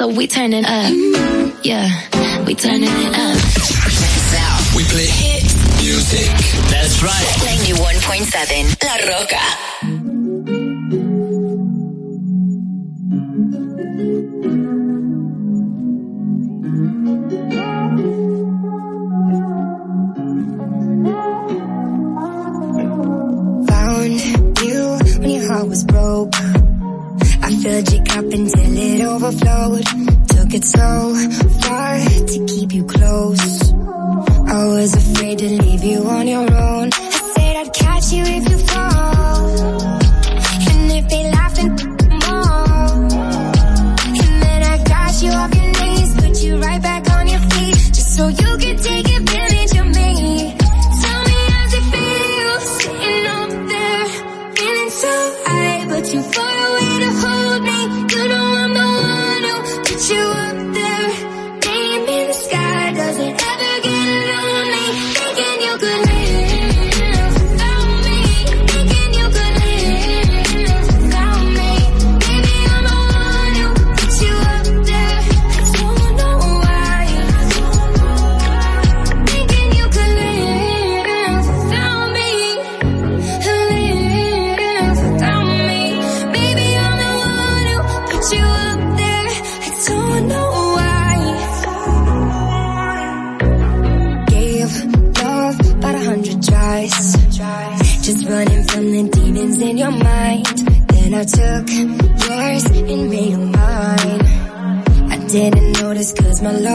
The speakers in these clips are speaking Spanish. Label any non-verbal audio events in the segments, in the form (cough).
so we turning up. Yeah, we turning it up. We play hit music. That's right. 91.7 La Roca. filled your cup until it overflowed. Took it so far to keep you close. I was afraid to leave you on your own. I said I'd catch you if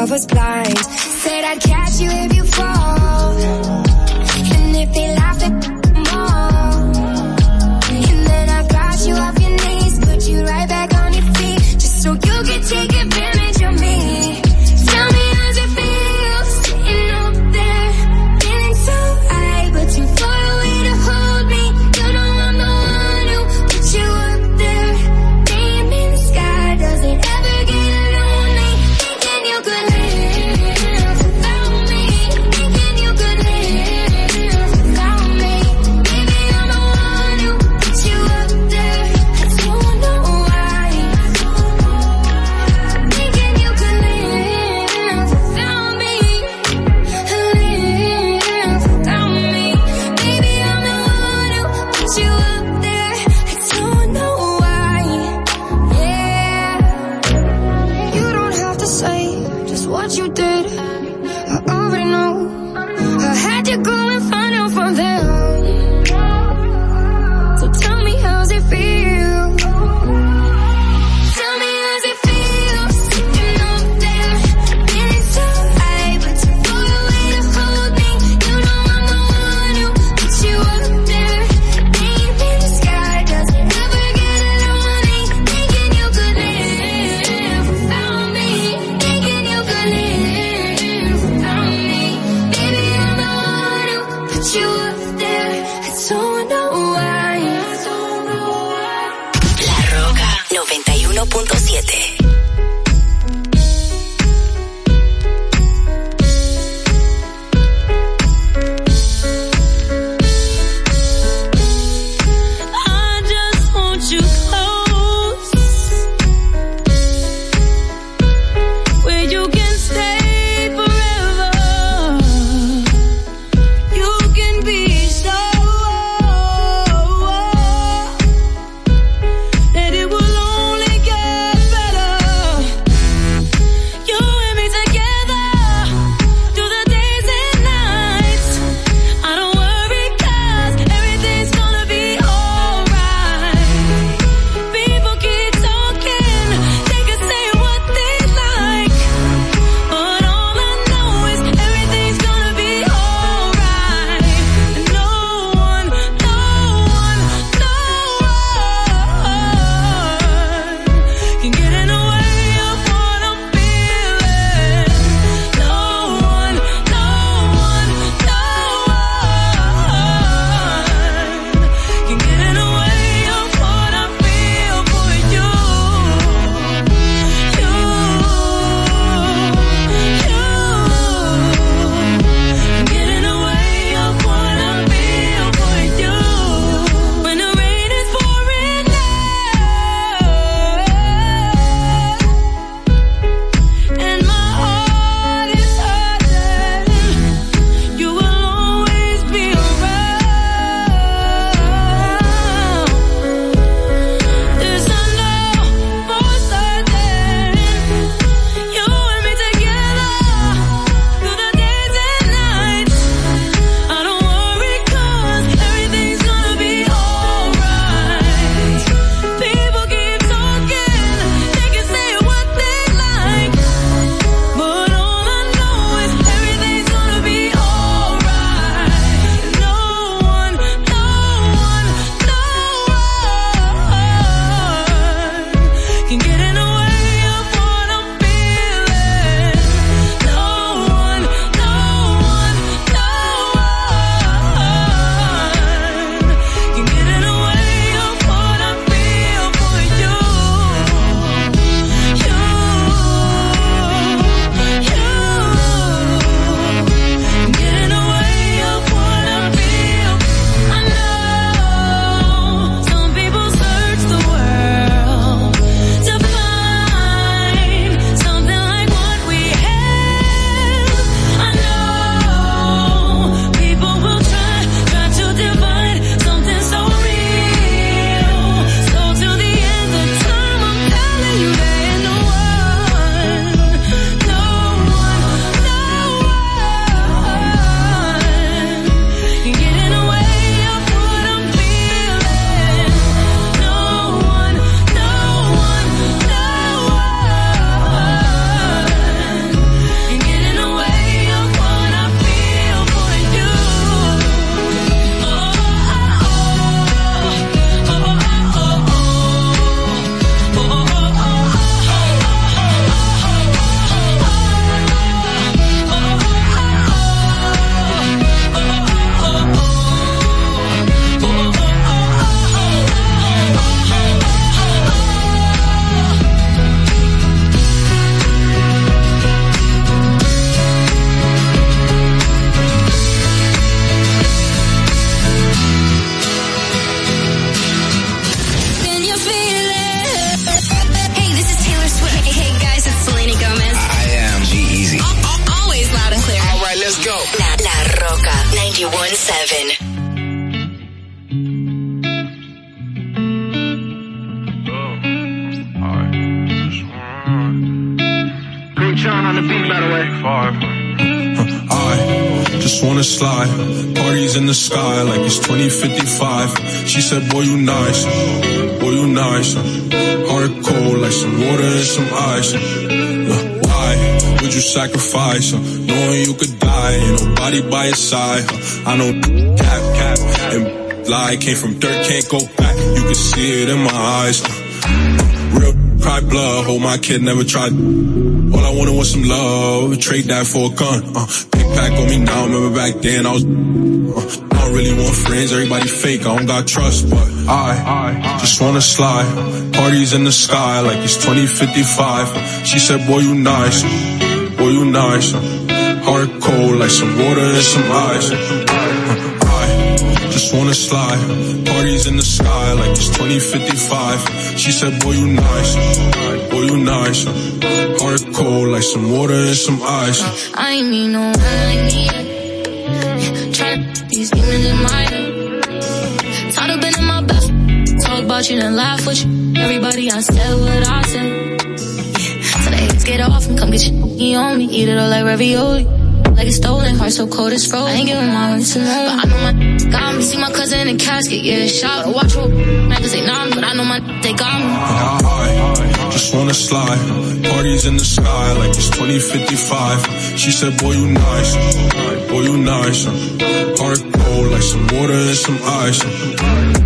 Was blind. Kid, never tried. All I wanted was some love, trade that for a gun. Uh, big pack on me now, remember back then I was. Uh, I don't really want friends, everybody fake, I don't got trust, but I, just wanna slide. Parties in the sky like it's 2055. She said, boy, you nice, boy, you nice. Heart cold like some water and some ice. Wanna slide. Parties in the sky like it's 2055. She said, boy, you nice. Boy, you nice. Heart cold like some water and some ice. I ain't need no one like me. Tryna these demons in my head. Of being in my best. Talk about you and laugh with you. Everybody, I said what I said. Yeah. So the haters get off and come get your he on me. Eat it all like ravioli. Like it's stolen, heart so cold it's frozen. I ain't giving my heart to no. But I know my got me. See my cousin in the casket, yeah, shot. Watch what man, cause they know me. But I know my they got me. I just wanna slide. Parties in the sky like it's 2055. She said, boy, you nice. Boy, you nice. Heart cold like some water and some ice.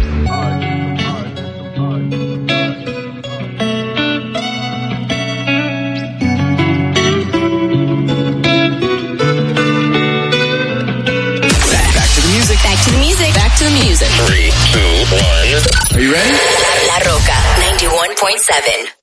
91.7.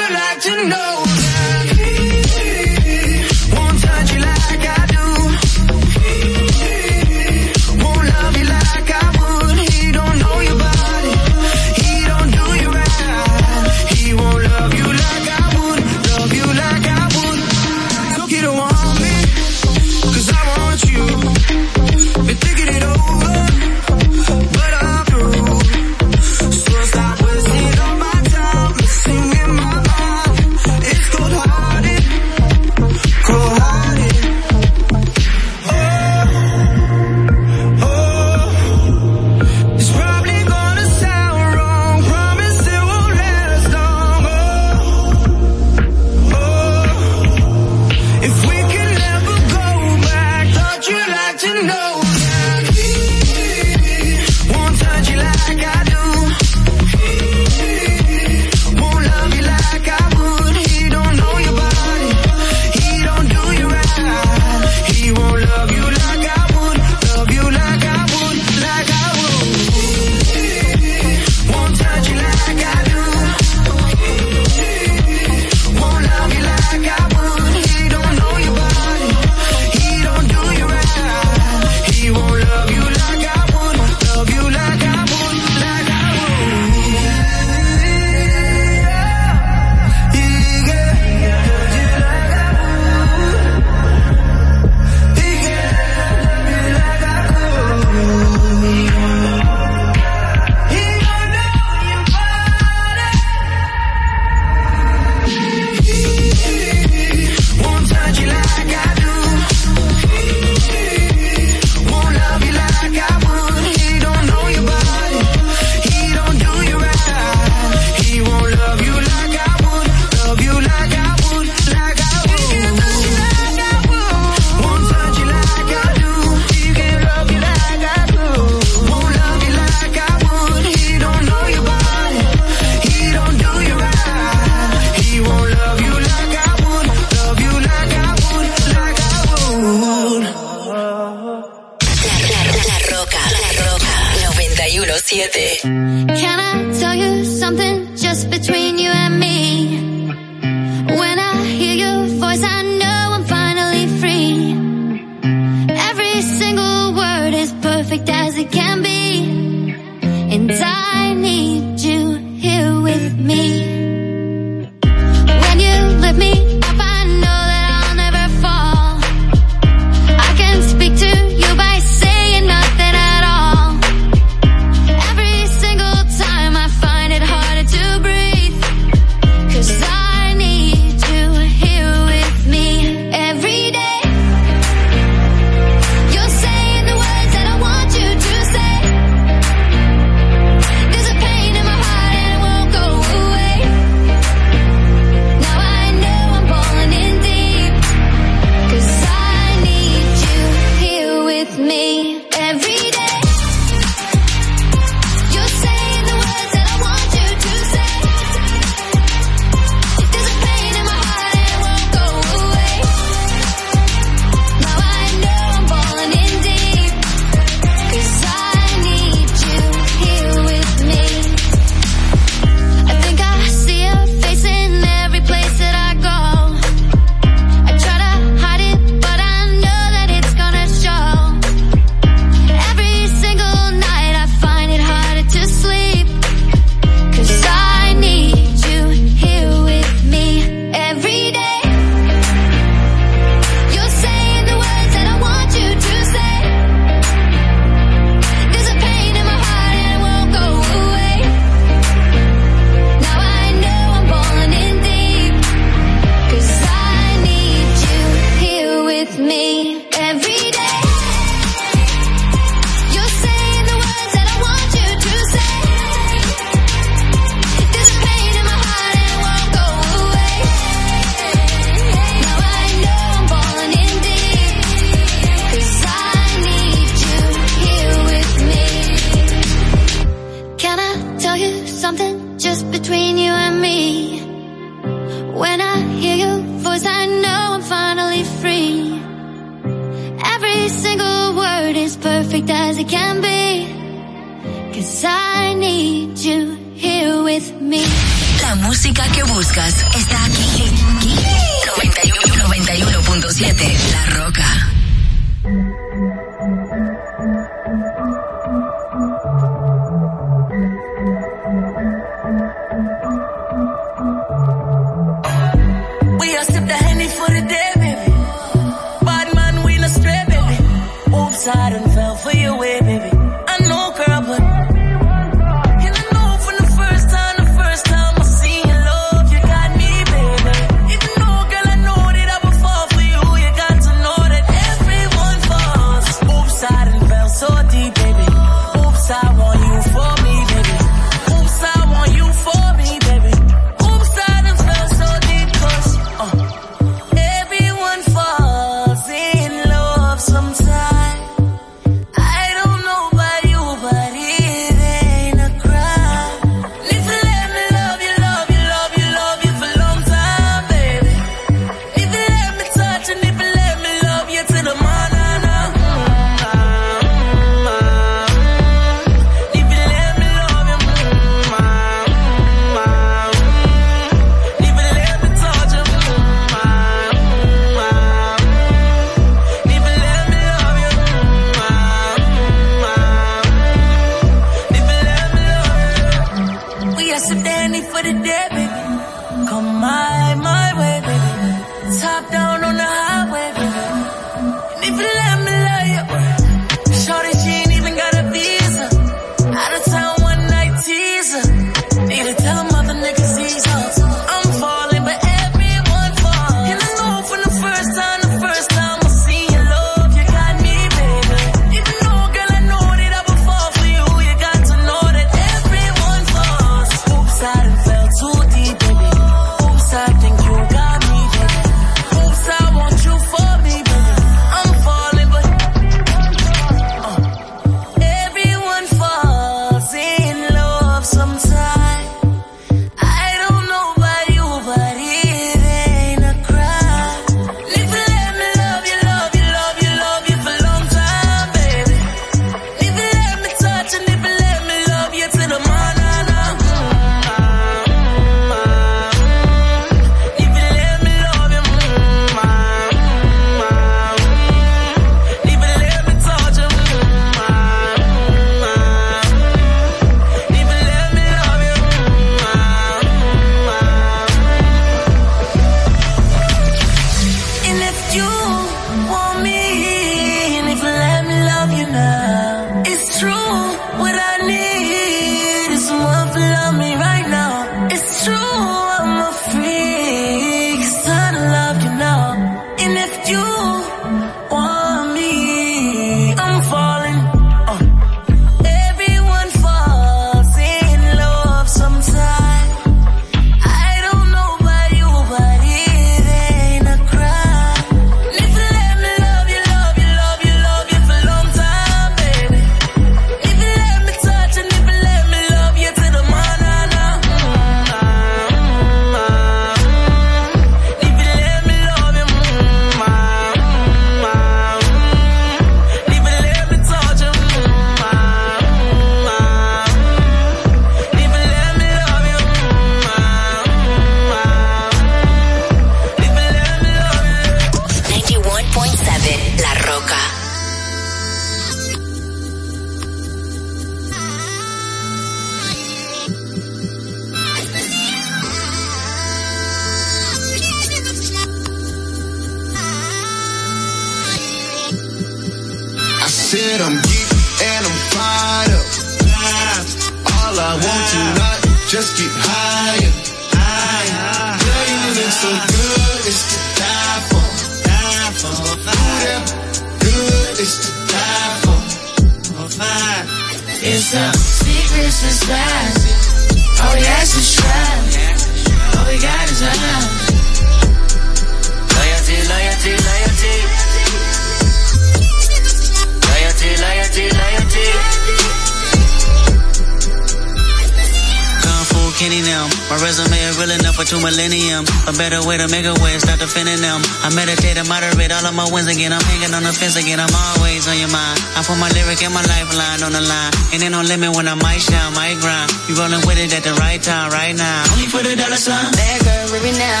wins again. I'm hanging on the fence again. I'm always on your mind. I put my lyric and my lifeline on the line. And ain't no limit when I might shine, might grind. You rolling with it at the right time, right now. Only for the dollar sign. Bad girl, rip it now.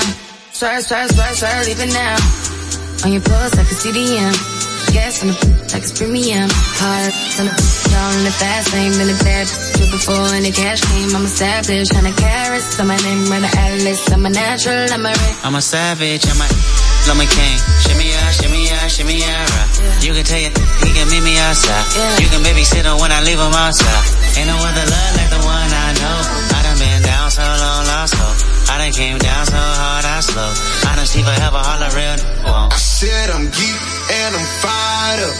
Swerve, swerve, swerve, swerve, leave it now. On your pulse like a CDM. Gas on the like it's premium. Hard on the down in the fast lane, been a bad bitch before and the cash came. I'm a savage, hundred carats. I'm a name, run the atlas. I'm a natural, I'm a red. I'm a savage, I'm a, I'm a king. Shimmy ya, shimmy ya, right. You can tell you, he can meet me outside. Yeah. You can babysit him when I leave him outside. Ain't no other love like the one I know. I done been down so long, lost hope. I done came down so hard, I slow. Honesty forever, all the real. Whoa. I said I'm geek and I'm fired up.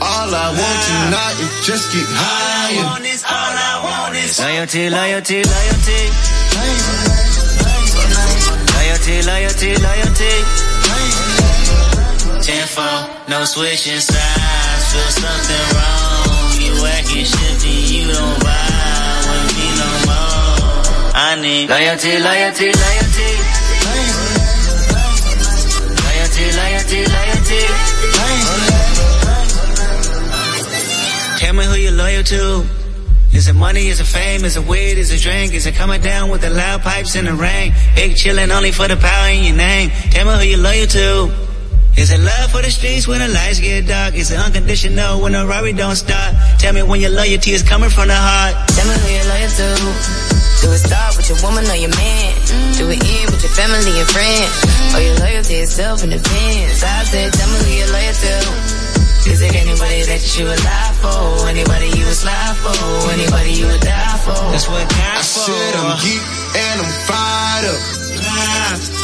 All I want tonight is just get higher. All I want is, all I want is loyalty, loyalty, loyalty, loyalty. Loyalty, loyalty, loyalty. Tenfold, no switching sides. Feel something wrong. You acting shifty, you don't vibe with me no more. I need loyalty, loyalty, loyalty. Loyalty, loyalty, loyalty. Tell me who you're loyal to. Is it money? Is it fame? Is it weed? Is it drink? Is it coming down with the loud pipes in the rain? Big chillin' only for the power in your name. Tell me who you're loyal to. Is it love for the streets when the lights get dark? Is it unconditional when the Rari don't stop? Tell me when your loyalty is coming from the heart. Tell me who you're loyal to. Do it start with your woman or your man? Do it end with your family and friends? Or your loyalty is self-independence? I said, tell me who you're loyal to. Is it anybody that you would lie for? Anybody you would slide for? Anybody you would die for? That's what God I said I'm geek and I'm fired up.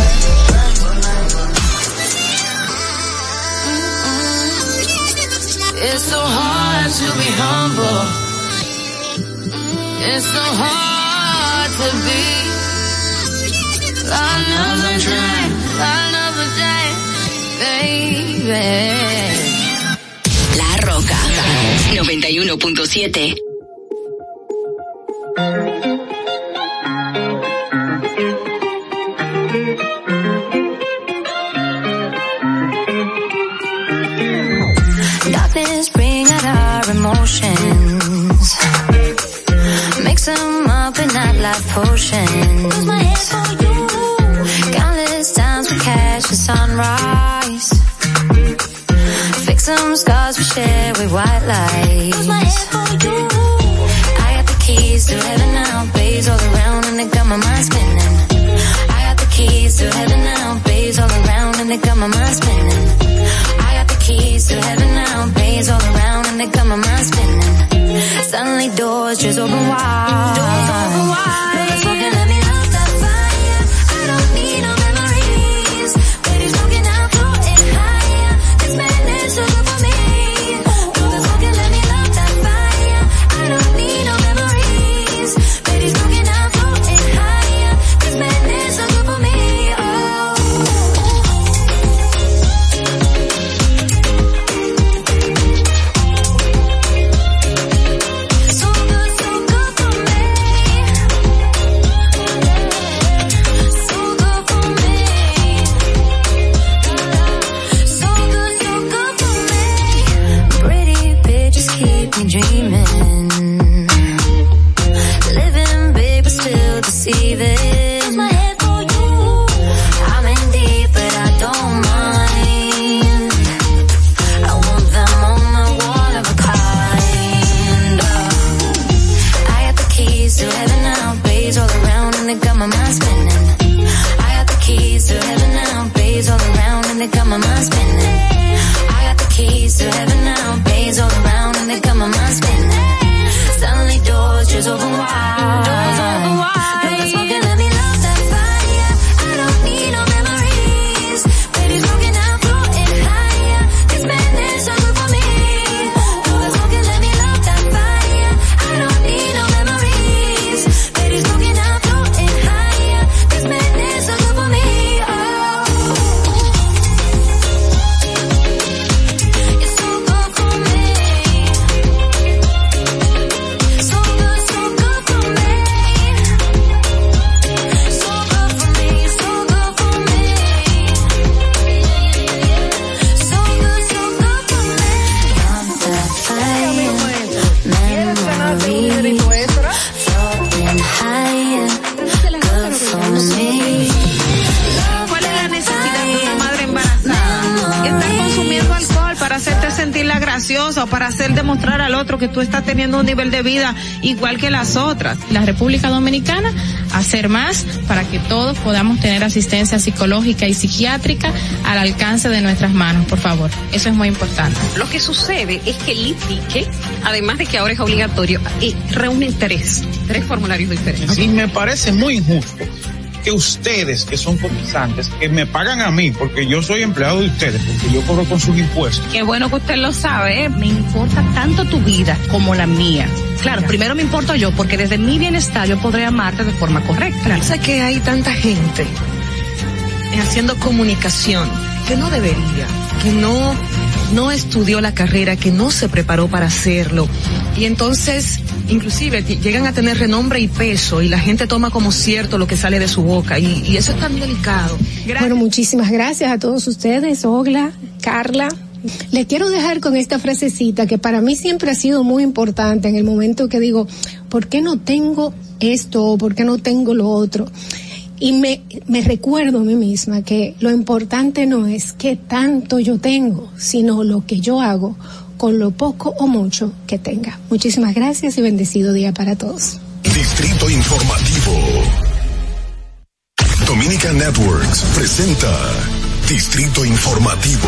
It's so hard to be humble. It's so hard to be. Another day, another day, baby. La Roca 91.7. life potions. Countless times we catch the sunrise. Fix some scars we share with white lies. I got the keys to heaven now, bays all around and they got my mind spinning. I got the keys to heaven now, bays all around and they got my mind spinning. I got the keys to heaven now, bays all around and they got my mind spinning. Suddenly doors just open wide. Doors open wide. Demostrar al otro que tú estás teniendo un nivel de vida igual que las otras. La República Dominicana hacer más para que todos podamos tener asistencia psicológica y psiquiátrica al alcance de nuestras manos, por favor. Eso es muy importante. Lo que sucede es que el ITIQUE, además de que ahora es obligatorio, eh, reúne tres, tres formularios diferentes. Y me parece muy injusto que ustedes, que son cotizantes, que me pagan a mí, porque yo soy empleado de ustedes, porque yo cobro con sus impuestos. Qué bueno que usted lo sabe, ¿eh? me importa tanto tu vida como la mía. Claro, primero me importo yo, porque desde mi bienestar yo podré amarte de forma correcta. Sé que hay tanta gente haciendo comunicación que no debería, que no, no estudió la carrera, que no se preparó para hacerlo. Y entonces, inclusive, llegan a tener renombre y peso y la gente toma como cierto lo que sale de su boca y, y eso es tan delicado. Bueno, muchísimas gracias a todos ustedes, Ogla, Carla. Les quiero dejar con esta frasecita que para mí siempre ha sido muy importante en el momento que digo, ¿por qué no tengo esto o por qué no tengo lo otro? Y me, me recuerdo a mí misma que lo importante no es qué tanto yo tengo, sino lo que yo hago con lo poco o mucho que tenga. Muchísimas gracias y bendecido día para todos. Distrito Informativo. Dominica Networks presenta Distrito Informativo.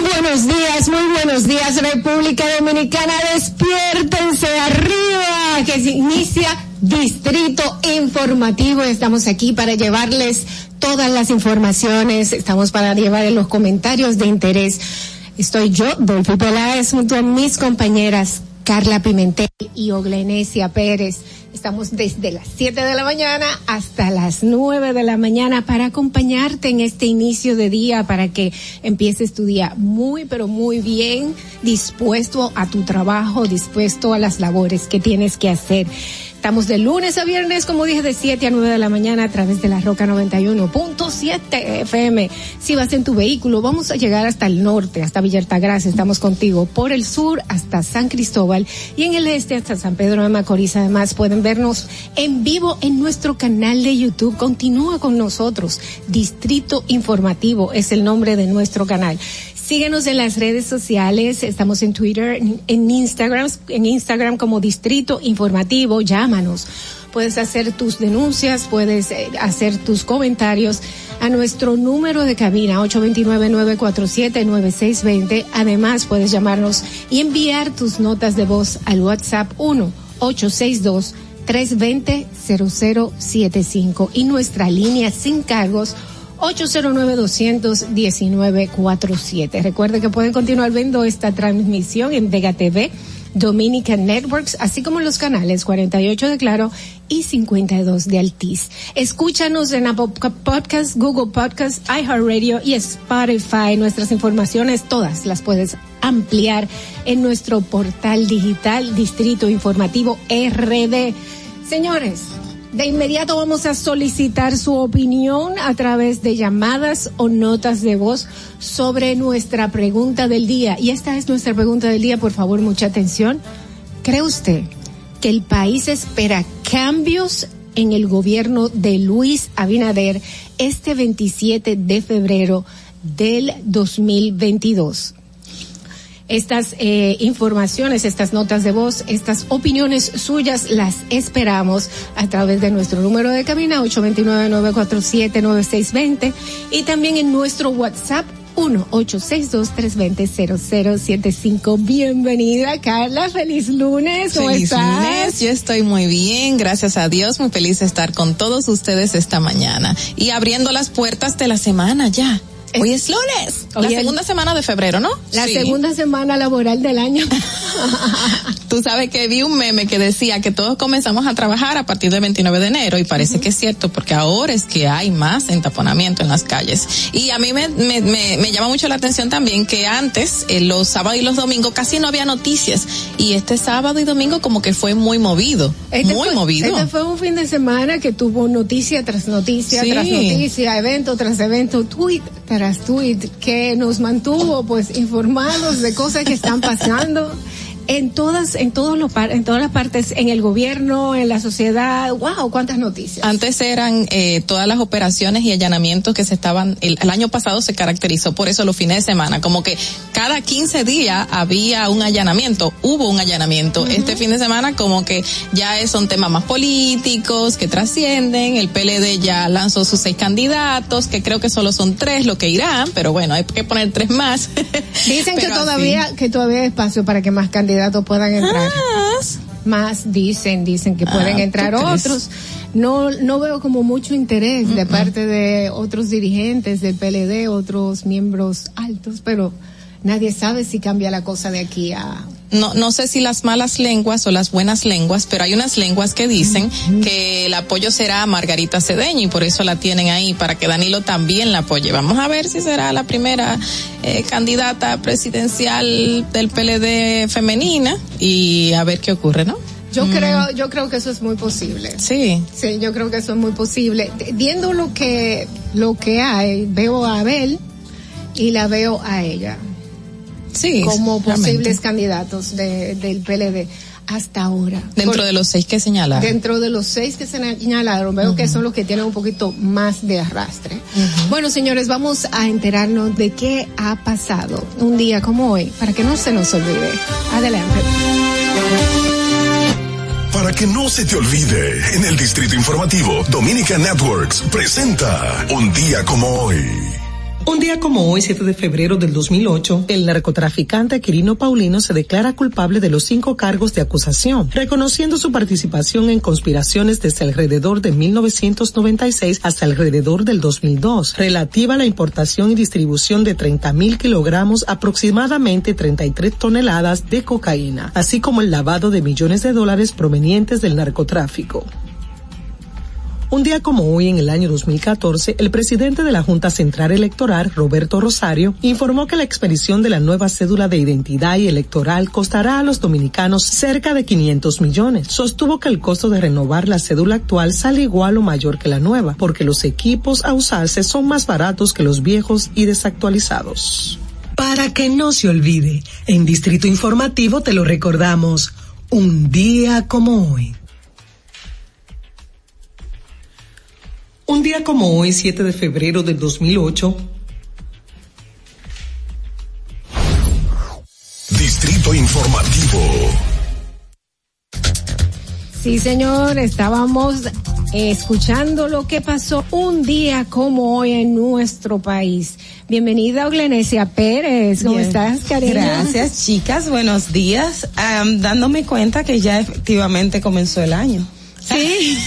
Muy buenos días, muy buenos días República Dominicana, despiértense arriba, que se inicia Distrito Informativo. Estamos aquí para llevarles todas las informaciones, estamos para llevar los comentarios de interés. Estoy yo, Dolphy Peláez, junto a mis compañeras Carla Pimentel y Oglenesia Pérez. Estamos desde las 7 de la mañana hasta las 9 de la mañana para acompañarte en este inicio de día, para que empieces tu día muy, pero muy bien, dispuesto a tu trabajo, dispuesto a las labores que tienes que hacer. Estamos de lunes a viernes, como dije, de 7 a 9 de la mañana a través de la Roca 91.7 FM. Si vas en tu vehículo, vamos a llegar hasta el norte, hasta Villa Altagracia, estamos contigo. Por el sur hasta San Cristóbal y en el este hasta San Pedro de Macorís. Además, pueden vernos en vivo en nuestro canal de YouTube. Continúa con nosotros. Distrito Informativo es el nombre de nuestro canal. Síguenos en las redes sociales, estamos en Twitter, en, Instagram, en Instagram como Distrito Informativo, llámanos. Puedes hacer tus denuncias, puedes eh, hacer tus comentarios a nuestro número de cabina 829-947-9620. Además, puedes llamarnos y enviar tus notas de voz al WhatsApp 1 862 320-0075 y nuestra línea sin cargos 809-219-47. Recuerde que pueden continuar viendo esta transmisión en Vega TV, Dominican Networks, así como los canales 48 de Claro y 52 de Altiz. Escúchanos en Apple Podcast, Google Podcast, iHeartRadio y Spotify. Nuestras informaciones todas las puedes ampliar en nuestro portal digital Distrito Informativo RD. Señores, de inmediato vamos a solicitar su opinión a través de llamadas o notas de voz sobre nuestra pregunta del día. Y esta es nuestra pregunta del día, por favor, mucha atención. ¿Cree usted que el país espera cambios en el gobierno de Luis Abinader este 27 de febrero del 2022? Estas eh, informaciones, estas notas de voz, estas opiniones suyas las esperamos a través de nuestro número de cabina 829-947-9620 y también en nuestro WhatsApp 1-862-320-0075. Bienvenida, Carla. Feliz lunes. ¿Cómo Feliz estás? lunes, yo estoy muy bien, gracias a Dios, muy feliz de estar con todos ustedes esta mañana y abriendo las puertas de la semana ya. Hoy es lunes, la es- segunda semana de febrero, ¿no? La Sí. segunda semana laboral del año. (laughs) Tú sabes que vi un meme que decía que todos comenzamos a trabajar a partir del 29 de enero y parece que es cierto porque ahora es que hay más entaponamiento en las calles. Y a mí me, me, me, me llama mucho la atención también que antes, eh, los sábados y los domingos, casi no había noticias y este sábado y domingo como que fue muy movido, Este muy fue, movido. Este fue un fin de semana que tuvo noticia tras noticia, Sí. tras noticia, evento tras evento, tweet que nos mantuvo pues informados de cosas que están pasando en todas, en todos los par- en todas las partes, en el gobierno, en la sociedad. Wow, cuántas noticias. Antes eran eh, todas las operaciones y allanamientos que se estaban, el, el año pasado se caracterizó por eso los fines de semana, como que cada 15 días había un allanamiento, hubo un allanamiento. Este fin de semana como que ya es- son temas más políticos que trascienden, el PLD ya lanzó sus seis candidatos, que creo que solo son tres lo que irán, pero bueno, hay que poner tres más. (laughs) Dicen que así. todavía, que todavía hay espacio para que más candidatos puedan entrar. Más dicen, dicen que pueden Ah, entrar otros. No, no veo como mucho interés de parte de otros dirigentes del PLD, otros miembros altos, pero nadie sabe si cambia la cosa de aquí a no, no sé si las malas lenguas o las buenas lenguas, pero hay unas lenguas que dicen que el apoyo será a Margarita Cedeño y por eso la tienen ahí, para que Danilo también la apoye. Vamos a ver si será la primera eh, candidata presidencial del PLD femenina y a ver qué ocurre, ¿no? Yo Mm. creo, yo creo que eso es muy posible. Sí. Sí, yo creo que eso es muy posible. Viendo lo que, lo que hay, veo a Abel y la veo a ella. Sí. Como realmente. posibles candidatos de, del PLD hasta ahora. Dentro Por- de los seis que señalaron. Dentro de los seis que se señalaron, veo que son los que tienen un poquito más de arrastre. Bueno, señores, vamos a enterarnos de qué ha pasado un día como hoy, para que no se nos olvide. Adelante. Para que no se te olvide, en el Distrito Informativo, Dominica Networks presenta Un día como hoy. Un día como hoy, 7 de febrero del 2008, el narcotraficante Quirino Paulino se declara culpable de los cinco cargos de acusación, reconociendo su participación en conspiraciones desde alrededor de 1996 hasta alrededor del 2002, relativa a la importación y distribución de 30 mil kilogramos, aproximadamente 33 toneladas de cocaína, así como el lavado de millones de dólares provenientes del narcotráfico. Un día como hoy, en el año 2014, el presidente de la Junta Central Electoral, Roberto Rosario, informó que la expedición de la nueva cédula de identidad y electoral costará a los dominicanos cerca de 500 millones. Sostuvo que el costo de renovar la cédula actual sale igual o mayor que la nueva, porque los equipos a usarse son más baratos que los viejos y desactualizados. Para que no se olvide, en Distrito Informativo te lo recordamos, un día como hoy. Un día como hoy, 7 de febrero del 2008, Distrito Informativo. Sí, señor, estábamos escuchando lo que pasó un día como hoy en nuestro país. Bienvenida, Oglenesia Pérez. ¿Cómo Bien. estás, cariño? Gracias, chicas. Buenos días. Am, dándome cuenta que ya efectivamente comenzó el año. Sí.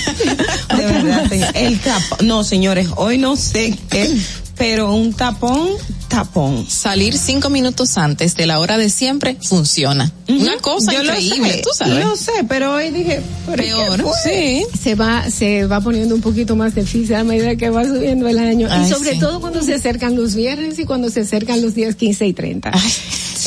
(laughs) De verdad. señor. El tapón. No, señores, hoy no sé qué, pero un tapón, tapón. Salir cinco minutos antes de la hora de siempre funciona. Una cosa Yo lo increíble, sé, tú sabes. Lo sé, pero hoy dije, ¿pero qué Peor, sí. Se va, se va poniendo un poquito más difícil a medida que va subiendo el año. Ay, y sobre sí. todo cuando se acercan los viernes y cuando se acercan los días 15 y 30.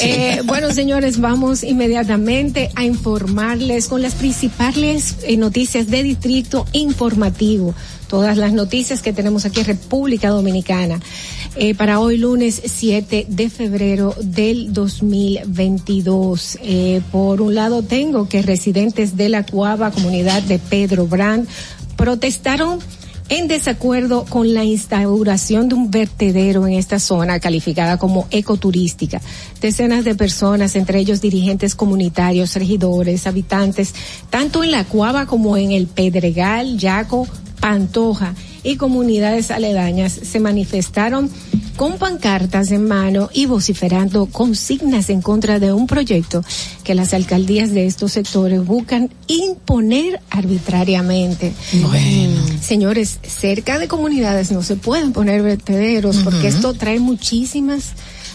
Eh, bueno, señores, vamos inmediatamente a informarles con las principales eh, noticias de Distrito Informativo. Todas las noticias que tenemos aquí en República Dominicana eh, para hoy lunes 7 de febrero del 2022. Eh, por un lado tengo que residentes de la Cuava, comunidad de Pedro Brand, protestaron en desacuerdo con la instauración de un vertedero en esta zona calificada como ecoturística. Decenas de personas, entre ellos dirigentes comunitarios, regidores, habitantes, tanto en la Cuava como en el Pedregal, Yaco, Pantoja y comunidades aledañas se manifestaron con pancartas en mano y vociferando consignas en contra de un proyecto que las alcaldías de estos sectores buscan imponer arbitrariamente. Señores, cerca de comunidades no se pueden poner vertederos porque esto trae muchísimas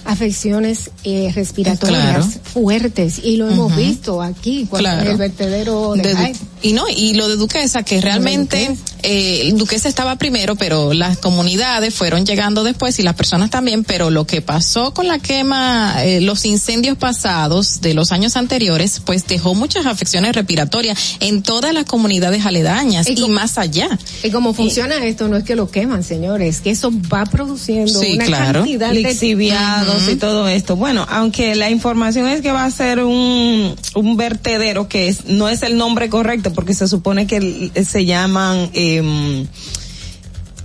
afecciones eh, respiratorias Claro. fuertes y lo hemos visto aquí cuando Claro. el vertedero de, De y no y lo de Duquesa que realmente eh, Duquesa estaba primero pero las comunidades fueron llegando después y las personas también pero lo que pasó con la quema eh, los incendios pasados de los años anteriores pues dejó muchas afecciones respiratorias en todas las comunidades aledañas y, más allá Y cómo funciona esto no es que lo queman, señores, que eso va produciendo Sí, una claro. cantidad de lixiviados y todo esto. Bueno, aunque la información es que va a ser un, un vertedero que es, no es el nombre correcto porque se supone que se llaman, em,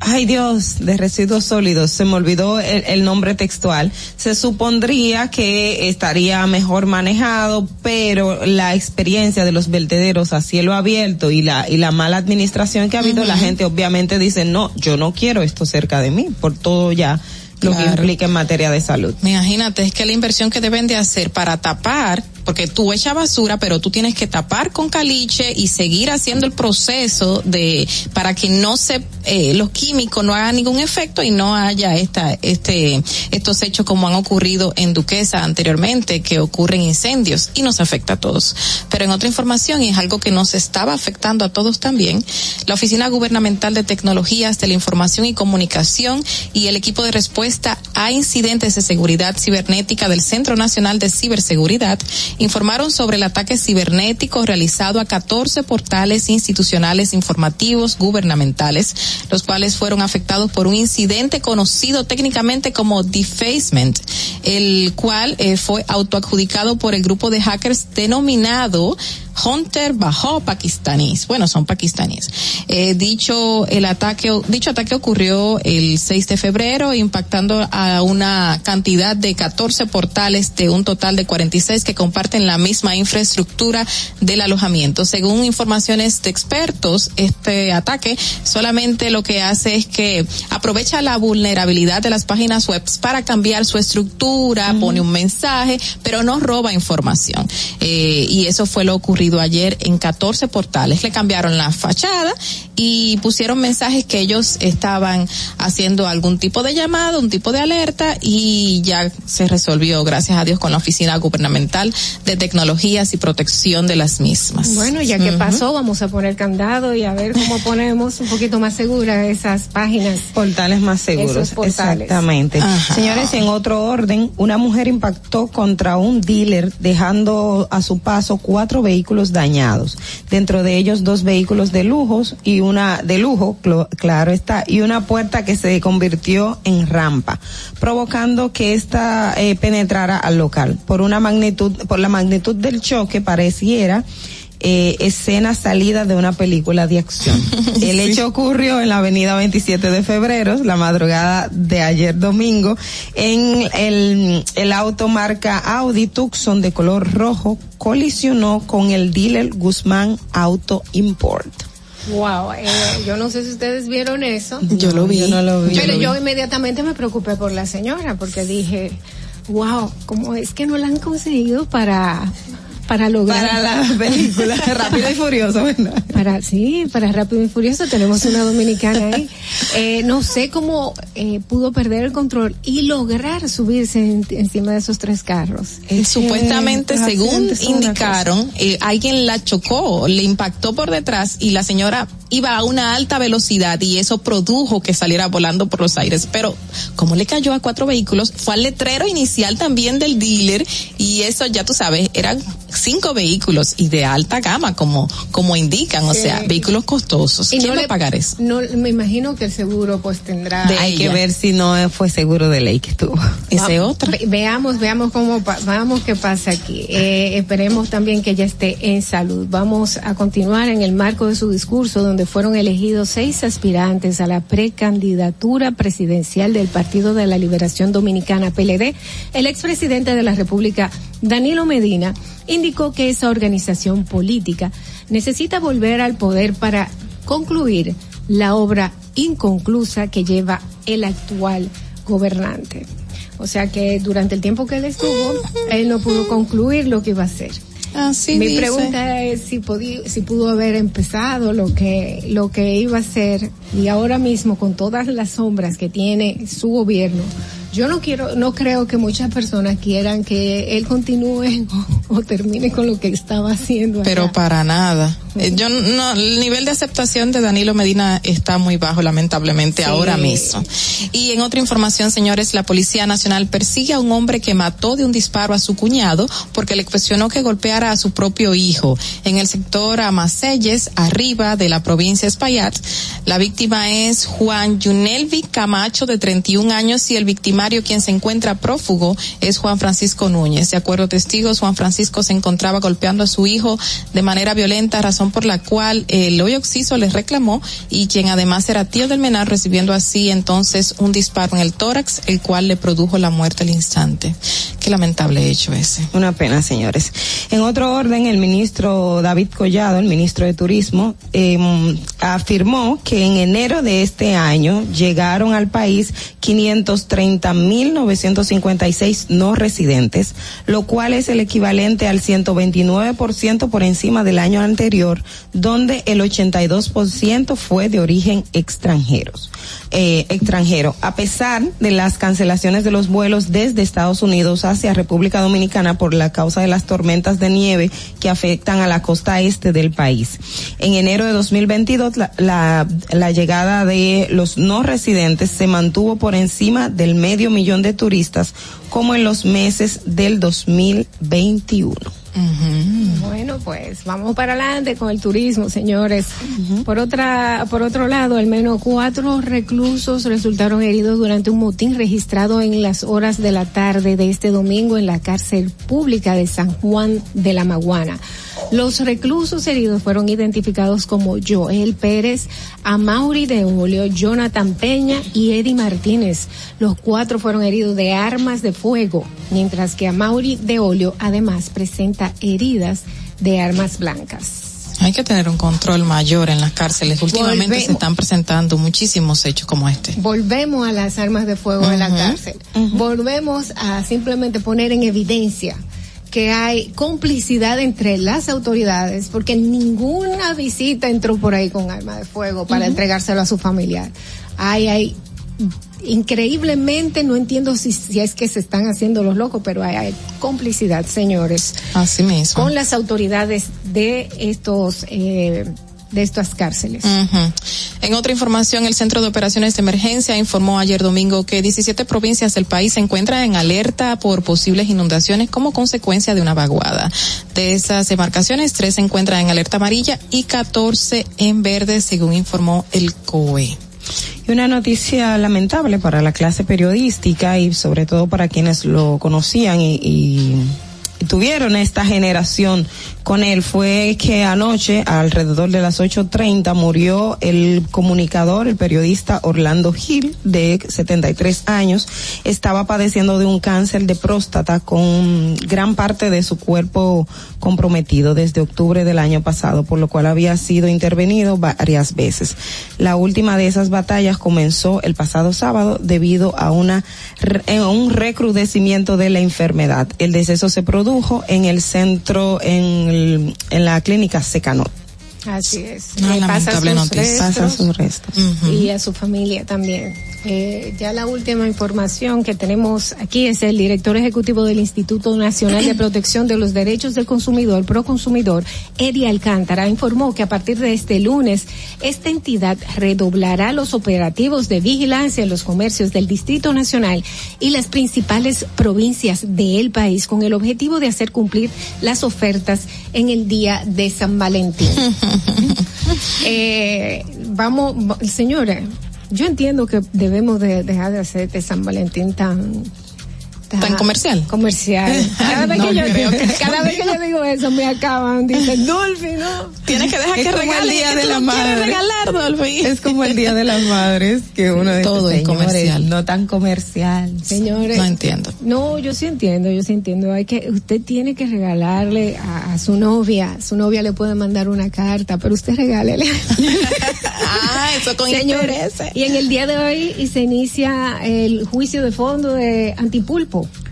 ay Dios, de residuos sólidos, se me olvidó el, el nombre textual. Se supondría que estaría mejor manejado, pero la experiencia de los vertederos a cielo abierto y la, y la mala administración que ha habido, la gente obviamente dice, no, yo no quiero esto cerca de mí, por todo ya lo que implica en materia de salud. Imagínate, es que la inversión que deben de hacer para tapar, porque tú echas basura, pero tú tienes que tapar con caliche y seguir haciendo el proceso de para que no se eh, los químicos no hagan ningún efecto y no haya esta este estos hechos como han ocurrido en Duquesa anteriormente que ocurren incendios y nos afecta a todos. Pero en otra información y es algo que nos estaba afectando a todos también, la Oficina Gubernamental de Tecnologías de la Información y Comunicación y el equipo de respuesta a incidentes de seguridad cibernética del Centro Nacional de Ciberseguridad informaron sobre el ataque cibernético realizado a 14 portales institucionales informativos gubernamentales, los cuales fueron afectados por un incidente conocido técnicamente como defacement, el cual eh, fue autoadjudicado por el grupo de hackers denominado Hunter Bajo pakistaníes. Bueno, son pakistaníes. Eh, dicho el ataque, dicho ataque ocurrió el 6 de febrero, impactando a una cantidad de 14 portales de un total de 46 que comparten la misma infraestructura del alojamiento. Según informaciones de expertos, este ataque solamente lo que hace es que aprovecha la vulnerabilidad de las páginas web para cambiar su estructura, pone un mensaje, pero no roba información. Eh, y eso fue lo ocurrido ayer en 14 portales. Le cambiaron la fachada y pusieron mensajes que ellos estaban haciendo algún tipo de llamado, un tipo de alerta y ya se resolvió, gracias a Dios, con la Oficina Gubernamental de Tecnologías y Protección de las mismas. Bueno, ya que Ujú. pasó, vamos a poner candado y a ver cómo ponemos un poquito más seguras esas páginas. Portales más seguros. Esos portales. Exactamente. Ajá. Señores, en otro orden, una mujer impactó contra un dealer dejando a su paso cuatro vehículos dañados. Dentro de ellos dos vehículos de lujos y una de lujo, claro está, y una puerta que se convirtió en rampa, provocando que esta eh, penetrara al local. Por una magnitud, por la magnitud del choque pareciera eh, escena salida de una película de acción. (laughs) El hecho ocurrió en la avenida 27 de febrero, la madrugada de ayer domingo, en el, el auto marca Audi Tucson de color rojo colisionó con el dealer Guzmán Auto Import. Wow, eh, yo no sé si ustedes vieron eso. Yo lo vi. Yo no lo vi. Pero Yo lo yo vi. inmediatamente me preocupé por la señora porque dije, wow, ¿cómo es que no la han conseguido para para lograr Para la (laughs) película Rápido y Furioso, ¿verdad? Para sí, para Rápido y Furioso tenemos una dominicana ahí. Eh, no sé cómo eh, pudo perder el control y lograr subirse en- encima de esos tres carros. Eh, Supuestamente, según indicaron, eh, alguien la chocó, le impactó por detrás y la señora iba a una alta velocidad y eso produjo que saliera volando por los aires. Pero como le cayó a cuatro vehículos, fue al letrero inicial también del dealer y eso ya tú sabes, eran cinco vehículos y de alta gama como como indican, o Sí. sea, vehículos costosos. Y ¿Quién no va le- a pagar eso? No, me imagino que el seguro pues tendrá. Hay que ver si no fue seguro de ley que tuvo. (laughs) Ese Va- otro. ve- veamos, veamos cómo, veamos qué pasa aquí. Eh, esperemos también que ella esté en salud. Vamos a continuar en el marco de su discurso donde fueron elegidos seis aspirantes a la precandidatura presidencial del Partido de la Liberación Dominicana PLD. El expresidente de la República, Danilo Medina, indicó que esa organización política necesita volver al poder para concluir la obra inconclusa que lleva el actual gobernante. O sea que durante el tiempo que él estuvo, él no pudo concluir lo que iba a hacer. Así Mi dice. pregunta es si podí- si pudo haber empezado lo que lo que iba a hacer y ahora mismo con todas las sombras que tiene su gobierno. Yo no quiero, no creo que muchas personas quieran que él continúe o, (laughs) o termine con lo que estaba haciendo. Pero para nada. Eh, Yo no, el nivel de aceptación de Danilo Medina está muy bajo, lamentablemente, Sí. ahora mismo. Y en otra información, señores, la Policía Nacional persigue a un hombre que mató de un disparo a su cuñado porque le cuestionó que golpeara a su propio hijo en el sector Amacelles, arriba de la provincia de Espaillat. La víctima es Juan Yunelvi Camacho, de 31 años, y el victimario quien se encuentra prófugo es Juan Francisco Núñez. De acuerdo a testigos, Juan Francisco se encontraba golpeando a su hijo de manera violenta, razón por la cual el hoyo oxiso le reclamó y quien además era tío del menor, recibiendo así entonces un disparo en el tórax, el cual le produjo la muerte al instante. Qué lamentable hecho ese. Una pena, señores. En otro orden, el ministro David Collado, el ministro de Turismo, eh, afirmó que en enero de este año llegaron al país 530.956 no residentes, lo cual es el equivalente al 129% por encima del año anterior, donde el 82% fue de origen extranjeros. Eh, extranjero, a pesar de las cancelaciones de los vuelos desde Estados Unidos hacia República Dominicana por la causa de las tormentas de nieve que afectan a la costa este del país. En enero de 2022, la, la, la llegada de los no residentes se mantuvo por encima del medio millón de turistas, como en los meses del 2021. Bueno, pues vamos para adelante con el turismo, señores. Por otra, por otro lado, al menos cuatro reclusos resultaron heridos durante un motín registrado en las horas de la tarde de este domingo en la cárcel pública de San Juan de la Maguana. Los reclusos heridos fueron identificados como Joel Pérez, Amaury de Olio, Jonathan Peña y Eddie Martínez. Los cuatro fueron heridos de armas de fuego, mientras que Amaury de Olio además presenta heridas de armas blancas. Hay que tener un control mayor en las cárceles. Últimamente Volvemos. se están presentando muchísimos hechos como este. Volvemos a las armas de fuego en la cárcel. Volvemos a simplemente poner en evidencia que hay complicidad entre las autoridades, porque ninguna visita entró por ahí con arma de fuego para entregárselo a su familiar. Hay, hay, increíblemente, no entiendo si, si es que se están haciendo los locos, pero hay, hay complicidad, señores, Así mismo. con las autoridades de estos, eh, de estas cárceles. En otra información, el Centro de Operaciones de Emergencia informó ayer domingo que 17 provincias del país se encuentran en alerta por posibles inundaciones como consecuencia de una vaguada. De esas demarcaciones, tres se encuentran en alerta amarilla y 14 en verde, según informó el COE. Y una noticia lamentable para la clase periodística y sobre todo para quienes lo conocían y- y tuvieron esta generación con él fue que anoche, alrededor de las 8.30, murió el comunicador, el periodista Orlando Gil, de 73 años. Estaba padeciendo de un cáncer de próstata con gran parte de su cuerpo comprometido desde octubre del año pasado, por lo cual había sido intervenido varias veces. La última de esas batallas comenzó el pasado sábado debido a una un recrudecimiento de la enfermedad. El deceso se produjo en el centro, en, en la clínica Secanot. Así es. Una Le pasa sus noticia. restos Pasa sus restos. y a su familia también. Eh, ya la última información que tenemos aquí es el director ejecutivo del Instituto Nacional de Protección de los Derechos del Consumidor, Proconsumidor, Eddie Alcántara, informó que a partir de este lunes, esta entidad redoblará los operativos de vigilancia en los comercios del Distrito Nacional y las principales provincias del país con el objetivo de hacer cumplir las ofertas en el día de San Valentín. (laughs) (laughs) eh, vamos, va- señores, yo entiendo que debemos de dejar de hacer este San Valentín tan ¿Tan comercial? Comercial. (laughs) Cada, vez, No que yo, creo que cada vez que yo digo eso me acaban, dicen, (laughs) Dolphy, ¿no? Tienes que dejar Es que como el regale, día de la madre. regalar, Dolphy. Es como el Día de las Madres, que (laughs) uno dice, Todo es "Señores, comercial". No tan comercial. Señores. No entiendo. No, yo sí entiendo, yo sí entiendo. Hay que, usted tiene que regalarle a, a su novia. Su novia le puede mandar una carta, pero usted regálele. Eso con Señores, y en el día de hoy y se inicia el juicio de fondo de Antipulpo. hope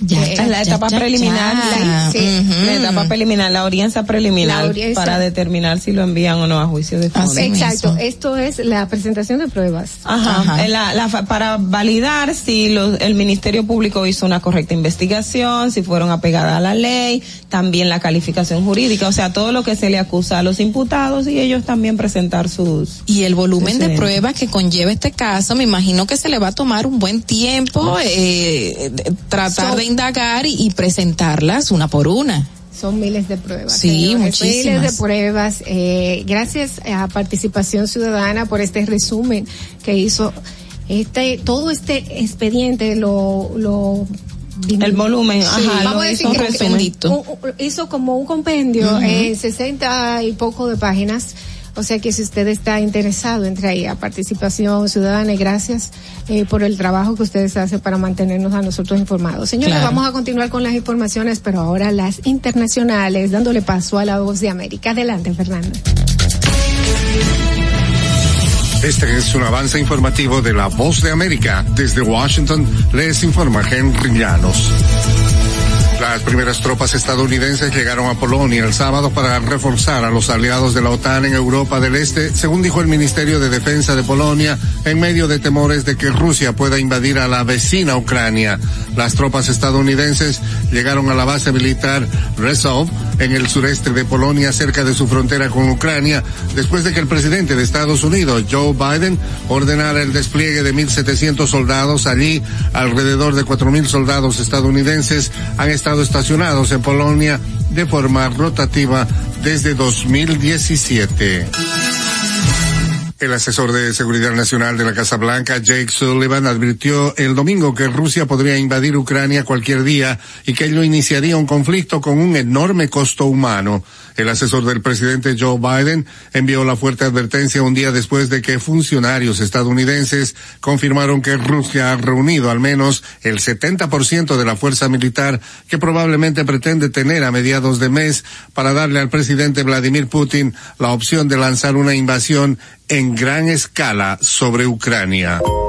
Ya está la etapa preliminar, La- sí. la etapa preliminar, la audiencia preliminar La audiencia. para determinar si lo envían o no a juicio de fondo. Exacto, esto es la presentación de pruebas. Ajá, eh, la- la fa- para validar si los- el Ministerio Público hizo una correcta investigación, si fueron apegadas a la ley, también la calificación jurídica, o sea, todo lo que se le acusa a los imputados y ellos también presentar sus... Y el volumen de pruebas que conlleva este caso, me imagino que se le va a tomar un buen tiempo eh, tratar So- de indagar y, y presentarlas una por una. Son miles de pruebas. Sí, señores, muchísimas. Miles de pruebas. Eh, gracias a Participación Ciudadana por este resumen que hizo. Este, todo este expediente lo, lo El volumen, Sí, ajá, vamos lo a hizo decir que resumen. un- hizo como un compendio Ujú. en 60 y poco de páginas. O sea que si usted está interesado, entre ahí a Participación Ciudadana y gracias eh, por el trabajo que ustedes hacen para mantenernos a nosotros informados. Señores, Claro. vamos a continuar con las informaciones, pero ahora las internacionales, dándole paso a la voz de América. Adelante, Fernanda. Este es un avance informativo de la Voz de América. Desde Washington les informa Henry Llanos. Las primeras tropas estadounidenses llegaron a Polonia el sábado para reforzar a los aliados de la OTAN en Europa del Este, según dijo el Ministerio de Defensa de Polonia, en medio de temores de que Rusia pueda invadir a la vecina Ucrania. Las tropas estadounidenses llegaron a la base militar Rezov en el sureste de Polonia, cerca de su frontera con Ucrania, después de que el presidente de Estados Unidos, Joe Biden, ordenara el despliegue de 1.700 soldados allí. Alrededor de 4.000 soldados estadounidenses han estado estacionados en Polonia de forma rotativa desde 2017. El asesor de Seguridad Nacional de la Casa Blanca, Jake Sullivan, advirtió el domingo que Rusia podría invadir Ucrania cualquier día y que ello iniciaría un conflicto con un enorme costo humano. El asesor del presidente Joe Biden envió la fuerte advertencia un día después de que funcionarios estadounidenses confirmaron que Rusia ha reunido al menos el 70% de la fuerza militar que probablemente pretende tener a mediados de mes para darle al presidente Vladimir Putin la opción de lanzar una invasión en gran escala sobre Ucrania.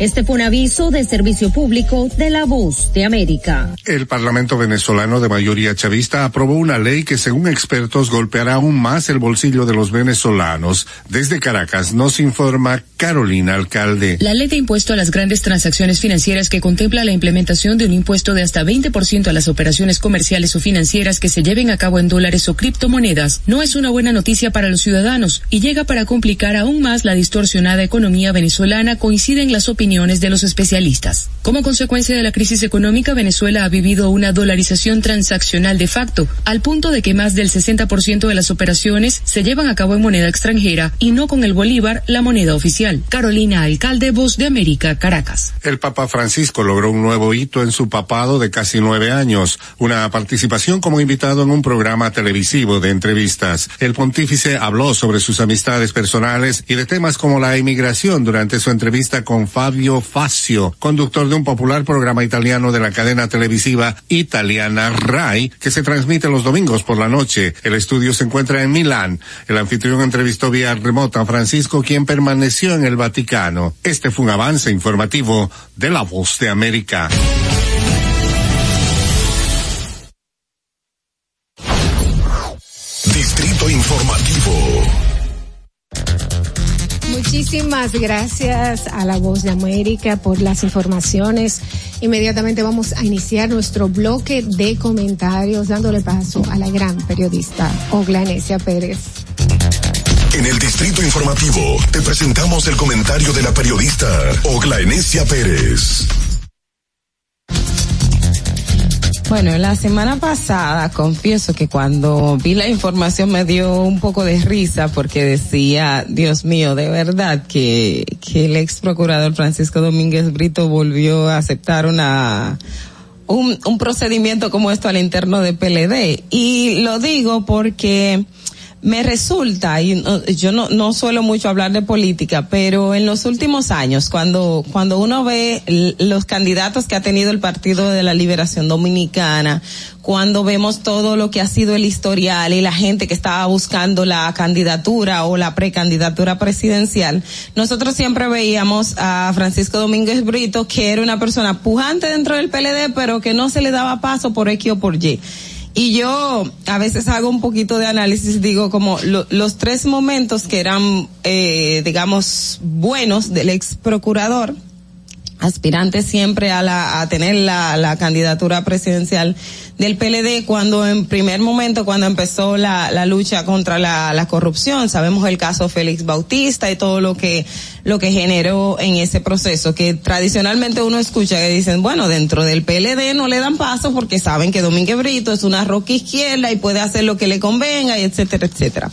Este fue un aviso de servicio público de la voz de América. El Parlamento venezolano de mayoría chavista aprobó una ley que según expertos golpeará aún más el bolsillo de los venezolanos. Desde Caracas nos informa Carolina Alcalde. La ley de impuesto a las grandes transacciones financieras que contempla la implementación de un impuesto de hasta 20% a las operaciones comerciales o financieras que se lleven a cabo en dólares o criptomonedas no es una buena noticia para los ciudadanos y llega para complicar aún más la distorsionada economía venezolana, coinciden las opiniones de los especialistas. Como consecuencia de la crisis económica, Venezuela ha vivido una dolarización transaccional de facto, al punto de que más del 60% de las operaciones se llevan a cabo en moneda extranjera y no con el bolívar, la moneda oficial. Carolina Alcalde, Voz de América, Caracas. El Papa Francisco logró un nuevo hito en su papado de casi nueve años, una participación como invitado en un programa televisivo de entrevistas. El pontífice habló sobre sus amistades personales y de temas como la inmigración durante su entrevista con Fabio Fazio, conductor de un popular programa italiano de la cadena televisiva italiana RAI, que se transmite los domingos por la noche. El estudio se encuentra en Milán. El anfitrión entrevistó vía remota a Francisco, quien permaneció en el Vaticano. Este fue un avance informativo de La Voz de América. Distrito Informativo. Muchísimas gracias a la voz de América por las informaciones. Inmediatamente vamos a iniciar nuestro bloque de comentarios dándole paso a la gran periodista Oglanesia Pérez. En el Distrito Informativo te presentamos el comentario de la periodista Ogla Enesia Pérez. Bueno, la semana pasada confieso que cuando vi la información me dio un poco de risa porque decía, Dios mío, de verdad que, que el ex procurador Francisco Domínguez Brito volvió a aceptar una un, un procedimiento como esto al interno de PLD. Y lo digo porque me resulta, y no- yo no, no suelo mucho hablar de política, pero en los últimos años, cuando, cuando uno ve los candidatos que ha tenido el Partido de la Liberación Dominicana, cuando vemos todo lo que ha sido el historial y la gente que estaba buscando la candidatura o la precandidatura presidencial, nosotros siempre veíamos a Francisco Domínguez Brito, que era una persona pujante dentro del PLD, pero que no se le daba paso por X o por Y. Y yo a veces hago un poquito de análisis, digo como lo- los tres momentos que eran, eh, digamos, buenos del ex procurador, aspirante siempre a, la, a tener la, la candidatura presidencial del PLD cuando en primer momento cuando empezó la, la lucha contra la, la corrupción. Sabemos el caso Félix Bautista y todo lo que lo que generó en ese proceso que tradicionalmente uno escucha que dicen bueno dentro del PLD no le dan paso porque saben que Domínguez Brito es una roca izquierda y puede hacer lo que le convenga y etcétera etcétera.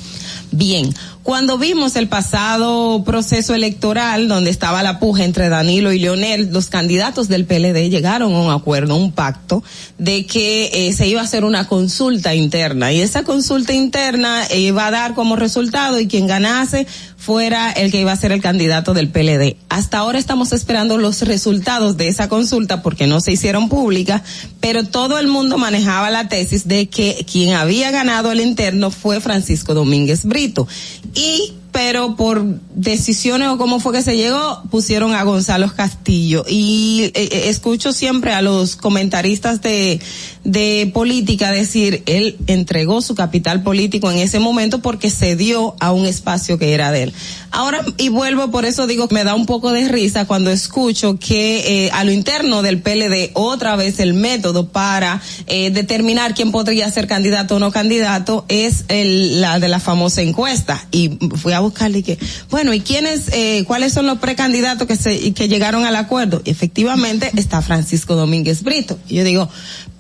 Bien, cuando vimos el pasado proceso electoral donde estaba la puja entre Danilo y Leonel, los candidatos del PLD llegaron a un acuerdo, un pacto, de que eh, se iba a hacer una consulta interna y esa consulta interna eh, iba a dar como resultado y quien ganase fuera el que iba a ser el candidato del PLD. Hasta ahora estamos esperando los resultados de esa consulta porque no se hicieron públicas, pero todo el mundo manejaba la tesis de que quien había ganado el interno fue Francisco Domínguez Brito. Y pero por decisiones o cómo fue que se llegó, pusieron a Gonzalo Castillo. Y eh, eh, escucho siempre a los comentaristas de, de política decir, él entregó su capital político en ese momento porque se dio a un espacio que era de él. Ahora, y vuelvo, por eso digo que me da un poco de risa cuando escucho que eh, a lo interno del PLD otra vez el método para eh, determinar quién podría ser candidato o no candidato es el, la de la famosa encuesta. Y fui a buscarle y que, bueno, ¿y quiénes, eh, cuáles son los precandidatos que se, que llegaron al acuerdo? Efectivamente está Francisco Domínguez Brito. Yo digo,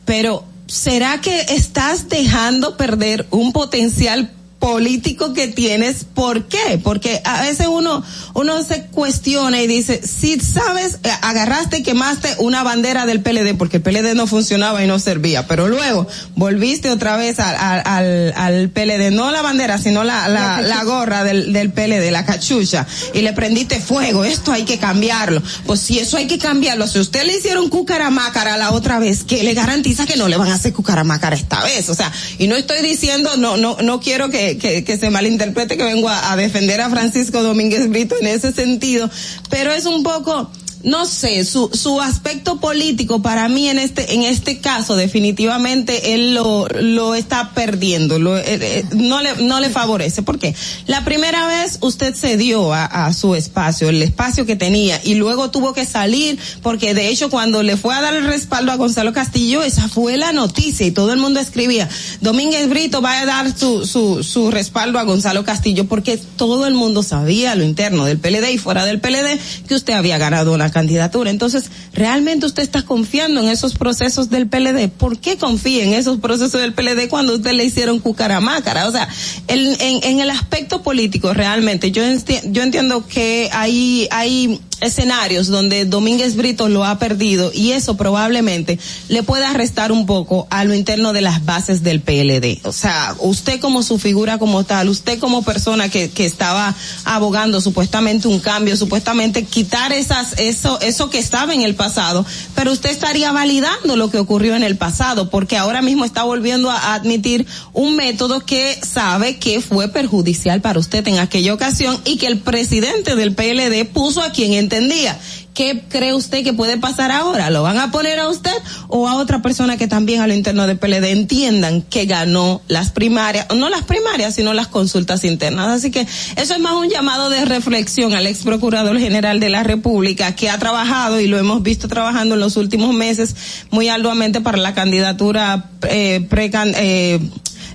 pero ¿será que estás dejando perder un potencial político que tienes, ¿por qué? Porque a veces uno, uno se cuestiona y dice, si sabes, eh, agarraste y quemaste una bandera del PLD, porque el PLD no funcionaba y no servía, pero luego volviste otra vez al, al, al, al PLD, no la bandera, sino la, la, la gorra del, del PLD, la cachucha, y le prendiste fuego, esto hay que cambiarlo. Pues si eso hay que cambiarlo, si usted le hicieron cucaramácara la otra vez, ¿qué le garantiza que no le van a hacer cucaramácara esta vez? O sea, y no estoy diciendo, no, no, no quiero que, que, que se malinterprete que vengo a, a defender a Francisco Domínguez Brito en ese sentido, pero es un poco, no sé, su, su aspecto político para mí en este, en este caso definitivamente él lo, lo está perdiendo, lo, eh, eh, no le, no le favorece. ¿Por qué? La primera vez usted cedió a, a su espacio, el espacio que tenía, y luego tuvo que salir, porque de hecho cuando le fue a dar el respaldo a Gonzalo Castillo, esa fue la noticia y todo el mundo escribía, Domínguez Brito va a dar su, su, su respaldo a Gonzalo Castillo, porque todo el mundo sabía lo interno del PLD y fuera del PLD que usted había ganado una candidatura. Entonces, ¿realmente usted está confiando en esos procesos del PLD? ¿Por qué confía en esos procesos del PLD cuando usted le hicieron cucaramácara? O sea, el- en, en el aspecto político, realmente, yo, enti- yo entiendo que hay, hay escenarios donde Domínguez Brito lo ha perdido y eso probablemente le pueda restar un poco a lo interno de las bases del PLD. O sea, usted como su figura como tal, usted como persona que, que estaba abogando supuestamente un cambio, supuestamente quitar esas, eso, eso que estaba en el pasado, pero usted estaría validando lo que ocurrió en el pasado, porque ahora mismo está volviendo a admitir un método que sabe que fue perjudicial para usted en aquella ocasión y que el presidente del PLD puso a quien entendía. ¿Qué cree usted que puede pasar ahora? ¿Lo van a poner a usted o a otra persona que también a lo interno del PLD entiendan que ganó las primarias, no las primarias, sino las consultas internas? Así que eso es más un llamado de reflexión al ex procurador general de la República que ha trabajado y lo hemos visto trabajando en los últimos meses muy arduamente para la candidatura eh, precan- eh,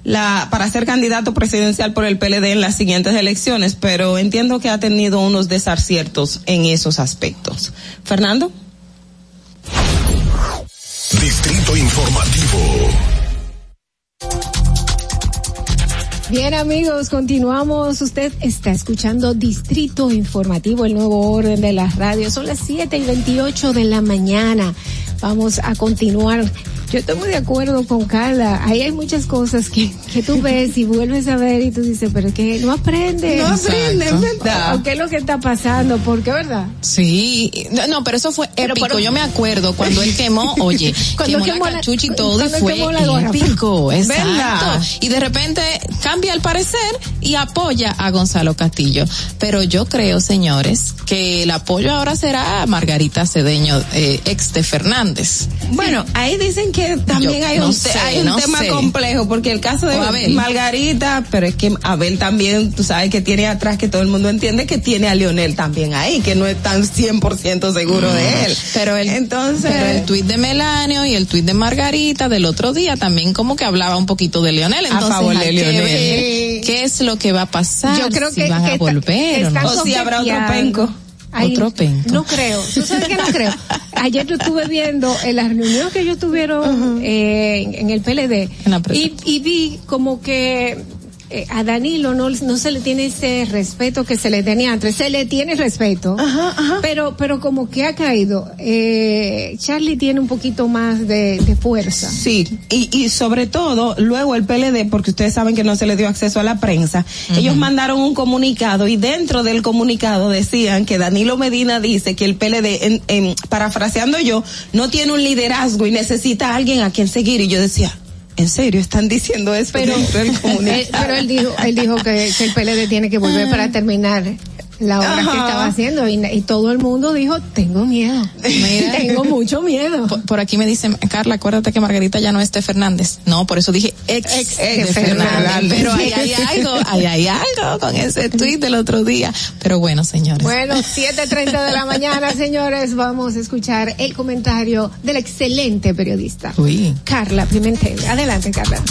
la, para ser candidato presidencial por el PLD en las siguientes elecciones, pero entiendo que ha tenido unos desaciertos en esos aspectos. Fernando. Distrito Informativo. Bien amigos, continuamos. Usted está escuchando Distrito Informativo, el nuevo orden de las radios. Son las 7 y 28 de la mañana. Vamos a continuar. Yo estoy muy de acuerdo con Carla. Ahí hay muchas cosas que, que tú ves y vuelves a ver y tú dices, pero es que no aprendes. No aprendes. ¿verdad? ¿O ¿Qué es lo que está pasando? ¿Por qué, verdad? Sí, no, no, pero eso fue épico. pero- Yo me acuerdo cuando él quemó, (laughs) oye, Cuando quemó, quemó la la- cachucha y todo y fue quemó la gorra. épico, (laughs) exacto. ¿Verdad? Y de repente cambia el parecer y apoya a Gonzalo Castillo. Pero yo creo, señores, que el apoyo ahora será a Margarita Cedeño, eh, ex de Fernández. Bueno, ahí dicen que también Yo hay no un, sé, te- hay un no tema sé. complejo, porque el caso de Abel. Margarita, pero es que Abel también, tú sabes que tiene atrás que todo el mundo entiende que tiene a Leonel también ahí, que no es tan 100% seguro de él. Pero el, Entonces, pero el tuit de Melanio y el tuit de Margarita del otro día también como que hablaba un poquito de Leonel. A Entonces, favor de que ver qué es lo que va a pasar. Yo creo si que- van que a volver que o no. o si habrá otro penco. Ay. No creo. ¿Tú sabes que no creo? Ayer yo estuve viendo en la reunión que ellos tuvieron eh, en, en el PLD En y vi como que eh, a Danilo no, no se le tiene ese respeto que se le tenía antes. Se le tiene respeto, pero pero como que ha caído. Eh, Charlie tiene un poquito más de, de fuerza. Sí, y, y sobre todo, luego el PLD, porque ustedes saben que no se le dio acceso a la prensa, ellos mandaron un comunicado y dentro del comunicado decían que Danilo Medina dice que el PLD, en, en- parafraseando yo, no tiene un liderazgo y necesita a alguien a quien seguir. Y yo decía, ¿en serio están diciendo eso Pero, él, comunicado? pero él dijo, él dijo que, que el PLD tiene que volver para terminar la obra que estaba haciendo y, y todo el mundo dijo, tengo miedo, Mira. (laughs) tengo mucho miedo. Por, por aquí me dicen, Carla, acuérdate que Margarita ya no es de Fernández. No, por eso dije ex, Ex de Fernández. Fernández. Pero ahí hay (laughs) algo, ahí hay algo con ese tuit del otro día. Pero bueno, señores. Bueno, (laughs) 7.30 de la mañana, señores, vamos a escuchar el comentario del excelente periodista, Uy. Carla Pimentel. Adelante, Carla.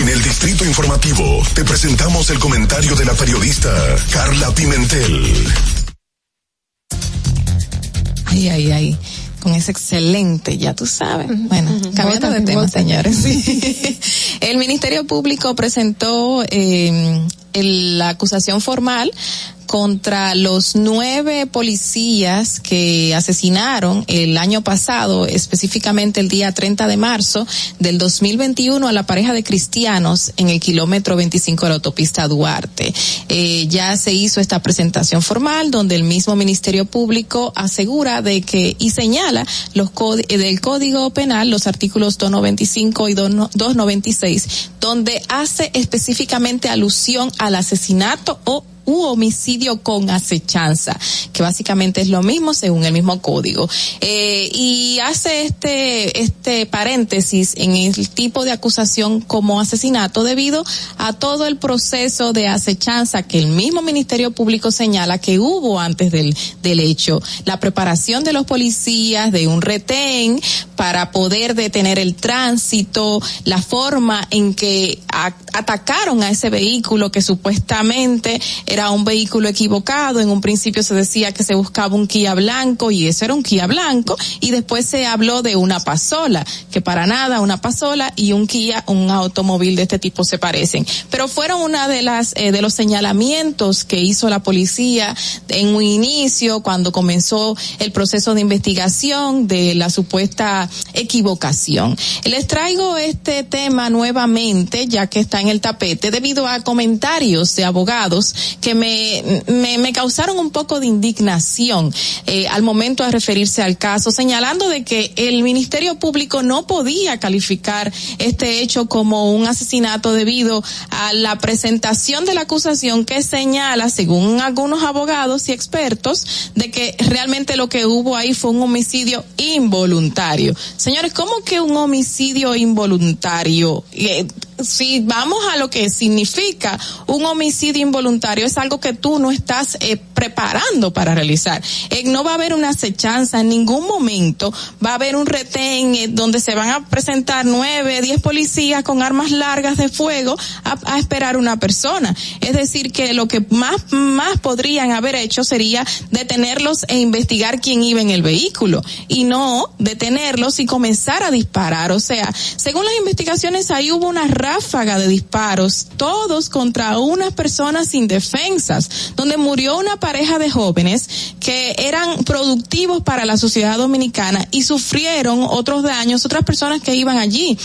En el Distrito Informativo te presentamos el comentario de la periodista Carla Pimentel. Ay, ay, ay. Con ese excelente, ya tú sabes. Bueno, cambiando de tema, señores. (laughs) El Ministerio Público presentó eh, el- la acusación formal contra los nueve policías que asesinaron el año pasado, específicamente el día 30 de marzo del 2021 a la pareja de cristianos en el kilómetro 25 de la autopista Duarte. Eh, ya se hizo esta presentación formal donde el mismo Ministerio Público asegura de que y señala los eh, del Código Penal los artículos 295 y 2 296 donde hace específicamente alusión al asesinato o u homicidio con acechanza, que básicamente es lo mismo según el mismo código. Eh, y hace este, este paréntesis en el tipo de acusación como asesinato debido a todo el proceso de acechanza que el mismo Ministerio Público señala que hubo antes del, del hecho. La preparación de los policías de un retén para poder detener el tránsito, la forma en que atacaron a ese vehículo que supuestamente era un vehículo equivocado. En un principio se decía que se buscaba un Kia blanco y eso era un Kia blanco y después se habló de una pasola, que para nada una pasola y un Kia, un automóvil de este tipo se parecen. Pero fueron una de las eh, de los señalamientos que hizo la policía en un inicio cuando comenzó el proceso de investigación de la supuesta equivocación. Les traigo este tema nuevamente ya que está en el tapete debido a comentarios de abogados que me, me, me causaron un poco de indignación eh, al momento de referirse al caso, señalando de que el Ministerio Público no podía calificar este hecho como un asesinato debido a la presentación de la acusación que señala, según algunos abogados y expertos, de que realmente lo que hubo ahí fue un homicidio involuntario. Señores, ¿cómo que un homicidio involuntario? Eh, si vamos a lo que significa un homicidio involuntario, es algo que tú no estás eh, preparando para realizar. Eh, no va a haber una acechanza en ningún momento, va a haber un retén eh, donde se van a presentar nueve, diez policías con armas largas de fuego a, a esperar una persona. Es decir, que lo que más, más podrían haber hecho sería detenerlos e investigar quién iba en el vehículo y no detenerlos y comenzar a disparar. O sea, según las investigaciones ahí hubo una ráfaga de disparos, todos contra unas personas indefensas, donde murió una pareja de jóvenes que eran productivos para la sociedad dominicana y sufrieron otros daños, otras personas que iban allí.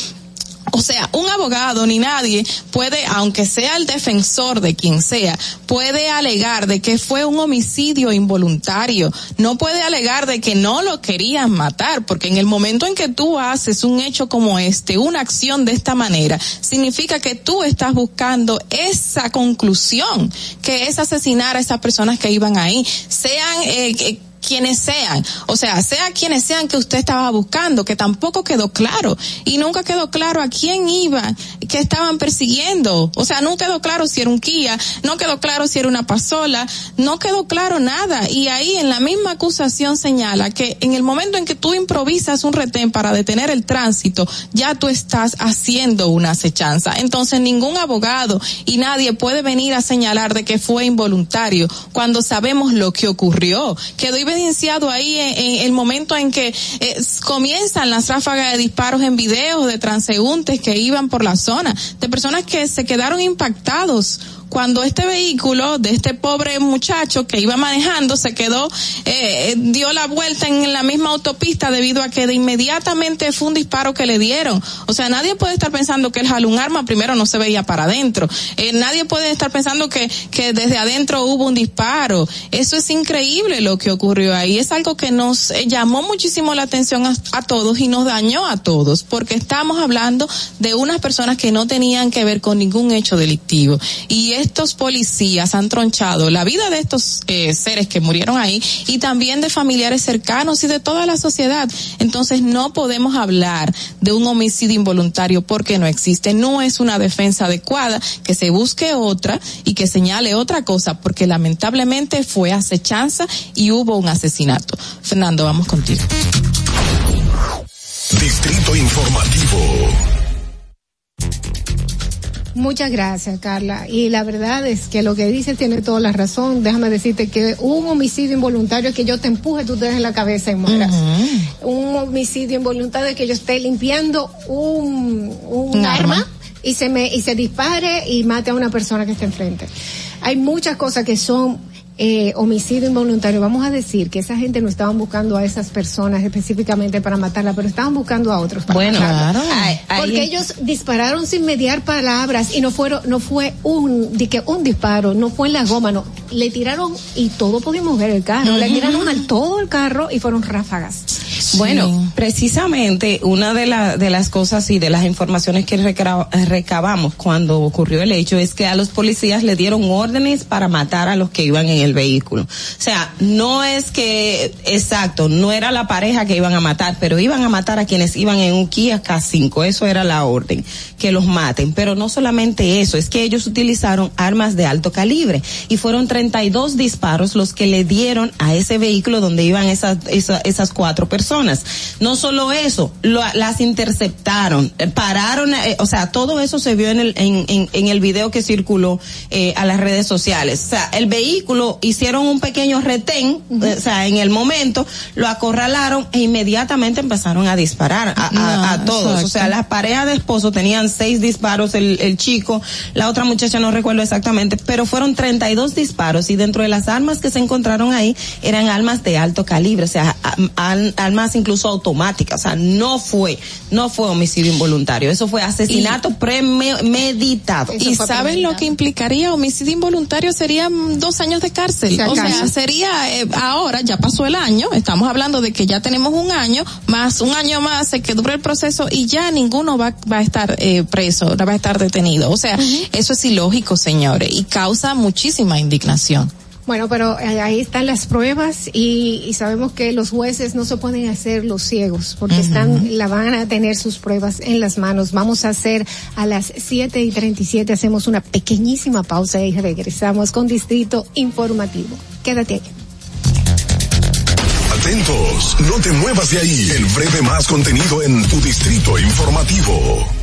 O sea, un abogado ni nadie puede, aunque sea el defensor de quien sea, puede alegar de que fue un homicidio involuntario. No puede alegar de que no lo querían matar, porque en el momento en que tú haces un hecho como este, una acción de esta manera, significa que tú estás buscando esa conclusión, que es asesinar a esas personas que iban ahí, sean eh, eh, quienes sean, o sea, sea quienes sean que usted estaba buscando, que tampoco quedó claro y nunca quedó claro a quién iban, que estaban persiguiendo, o sea, no quedó claro si era un Kia, no quedó claro si era una pasola, no quedó claro nada y ahí en la misma acusación señala que en el momento en que tú improvisas un retén para detener el tránsito, ya tú estás haciendo una acechanza. Entonces ningún abogado y nadie puede venir a señalar de que fue involuntario cuando sabemos lo que ocurrió. Quedó evidenciado ahí en, el momento en que eh, comienzan las ráfagas de disparos en videos de transeúntes que iban por la zona, de personas que se quedaron impactados cuando este vehículo de este pobre muchacho que iba manejando se quedó, eh, dio la vuelta en la misma autopista debido a que de inmediatamente fue un disparo que le dieron. O sea, nadie puede estar pensando que él jaló un arma, primero no se veía para adentro. Eh, nadie puede estar pensando que, que desde adentro hubo un disparo. Eso es increíble lo que ocurrió ahí. Es algo que nos eh, llamó muchísimo la atención a, a todos y nos dañó a todos, porque estamos hablando de unas personas que no tenían que ver con ningún hecho delictivo. Y estos policías han tronchado la vida de estos eh, seres que murieron ahí y también de familiares cercanos y de toda la sociedad. Entonces no podemos hablar de un homicidio involuntario porque no existe. No es una defensa adecuada que se busque otra y que señale otra cosa porque lamentablemente fue acechanza y hubo un asesinato. Fernando, vamos contigo. Distrito Informativo. Muchas gracias, Carla. Y la verdad es que lo que dice tiene toda la razón. Déjame decirte que un homicidio involuntario es que yo te empuje, tú te des en la cabeza y mueras. Un homicidio involuntario es que yo esté limpiando un, un, Un arma. arma. y se me y se dispare y mate a una persona que está enfrente. Hay muchas cosas que son eh, homicidio involuntario. Vamos a decir que esa gente no estaban buscando a esas personas específicamente para matarla, pero estaban buscando a otros para Bueno, matarla. claro. Ay, ahí- Porque ellos dispararon sin mediar palabras y no fueron, no fue un, di que un disparo, no fue en la goma, no. Le tiraron y todo pudimos ver el carro, le tiraron al todo el carro y fueron ráfagas. Bueno, precisamente una de, de las cosas y de las informaciones que recabamos cuando ocurrió el hecho es que a los policías le dieron órdenes para matar a los que iban en el vehículo. O sea, no es que, exacto, no era la pareja que iban a matar, pero iban a matar a quienes iban en un Kia K5. Eso era la orden, que los maten. Pero no solamente eso, es que ellos utilizaron armas de alto calibre y fueron 32 disparos los que le dieron a ese vehículo donde iban esas, esa- esas cuatro personas. No solo eso, lo- las interceptaron, eh, pararon, eh, o sea, todo eso se vio en el, en, en, en el video que circuló eh, a las redes sociales. O sea, el vehículo hicieron un pequeño retén, eh, o sea, en el momento lo acorralaron e inmediatamente empezaron a disparar a, a- Ah, a todos. exacto. O sea, las parejas de esposo tenían seis disparos, el, el chico, la otra muchacha no recuerdo exactamente, pero fueron 32 disparos y dentro de las armas que se encontraron ahí eran armas de alto calibre, o sea, a- armas incluso automáticas, o sea, no fue, no fue homicidio involuntario, eso fue asesinato premeditado. ¿Y saben lo que implicaría homicidio involuntario? Serían dos años de cárcel. O sea, sería eh, ahora, ya pasó el año, estamos hablando de que ya tenemos un año, más un año más eh, que dure el proceso y ya ninguno va, va a estar eh, preso, no va a estar detenido. O sea, eso es ilógico, señores, y causa muchísima indignación. Bueno, pero eh, ahí están las pruebas y, y sabemos que los jueces no se pueden hacer los ciegos porque están, la van a tener sus pruebas en las manos. Vamos a hacer a las 7 y 37, hacemos una pequeñísima pausa y regresamos con Distrito Informativo. Quédate aquí. Atentos, no te muevas de ahí. El breve más contenido en tu distrito informativo.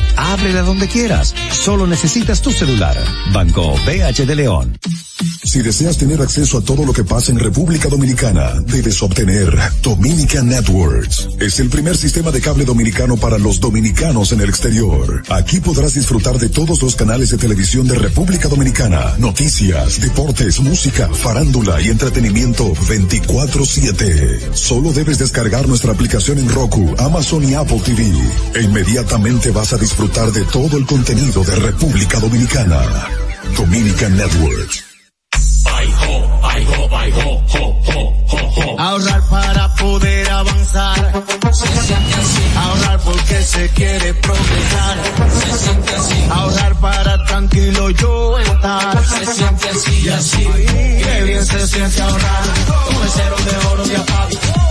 Ábrela donde quieras, solo necesitas tu celular. Banco BH de León. Si deseas tener acceso a todo lo que pasa en República Dominicana, debes obtener Dominican Networks. Es el primer sistema de cable dominicano para los dominicanos en el exterior. Aquí podrás disfrutar de todos los canales de televisión de República Dominicana, noticias, deportes, música, farándula y entretenimiento 24/7. Solo debes descargar nuestra aplicación en Roku, Amazon y Apple TV. E inmediatamente vas a disfrutar de todo el contenido de República Dominicana. Dominican Networks. Ahorrar para poder avanzar. Se siente así. Ahorrar porque se quiere progresar. Se siente así. Ahorrar para tranquilo yo estar. Se siente así y así. Qué bien se siente ahorrar. Con el cero de oro de APAP.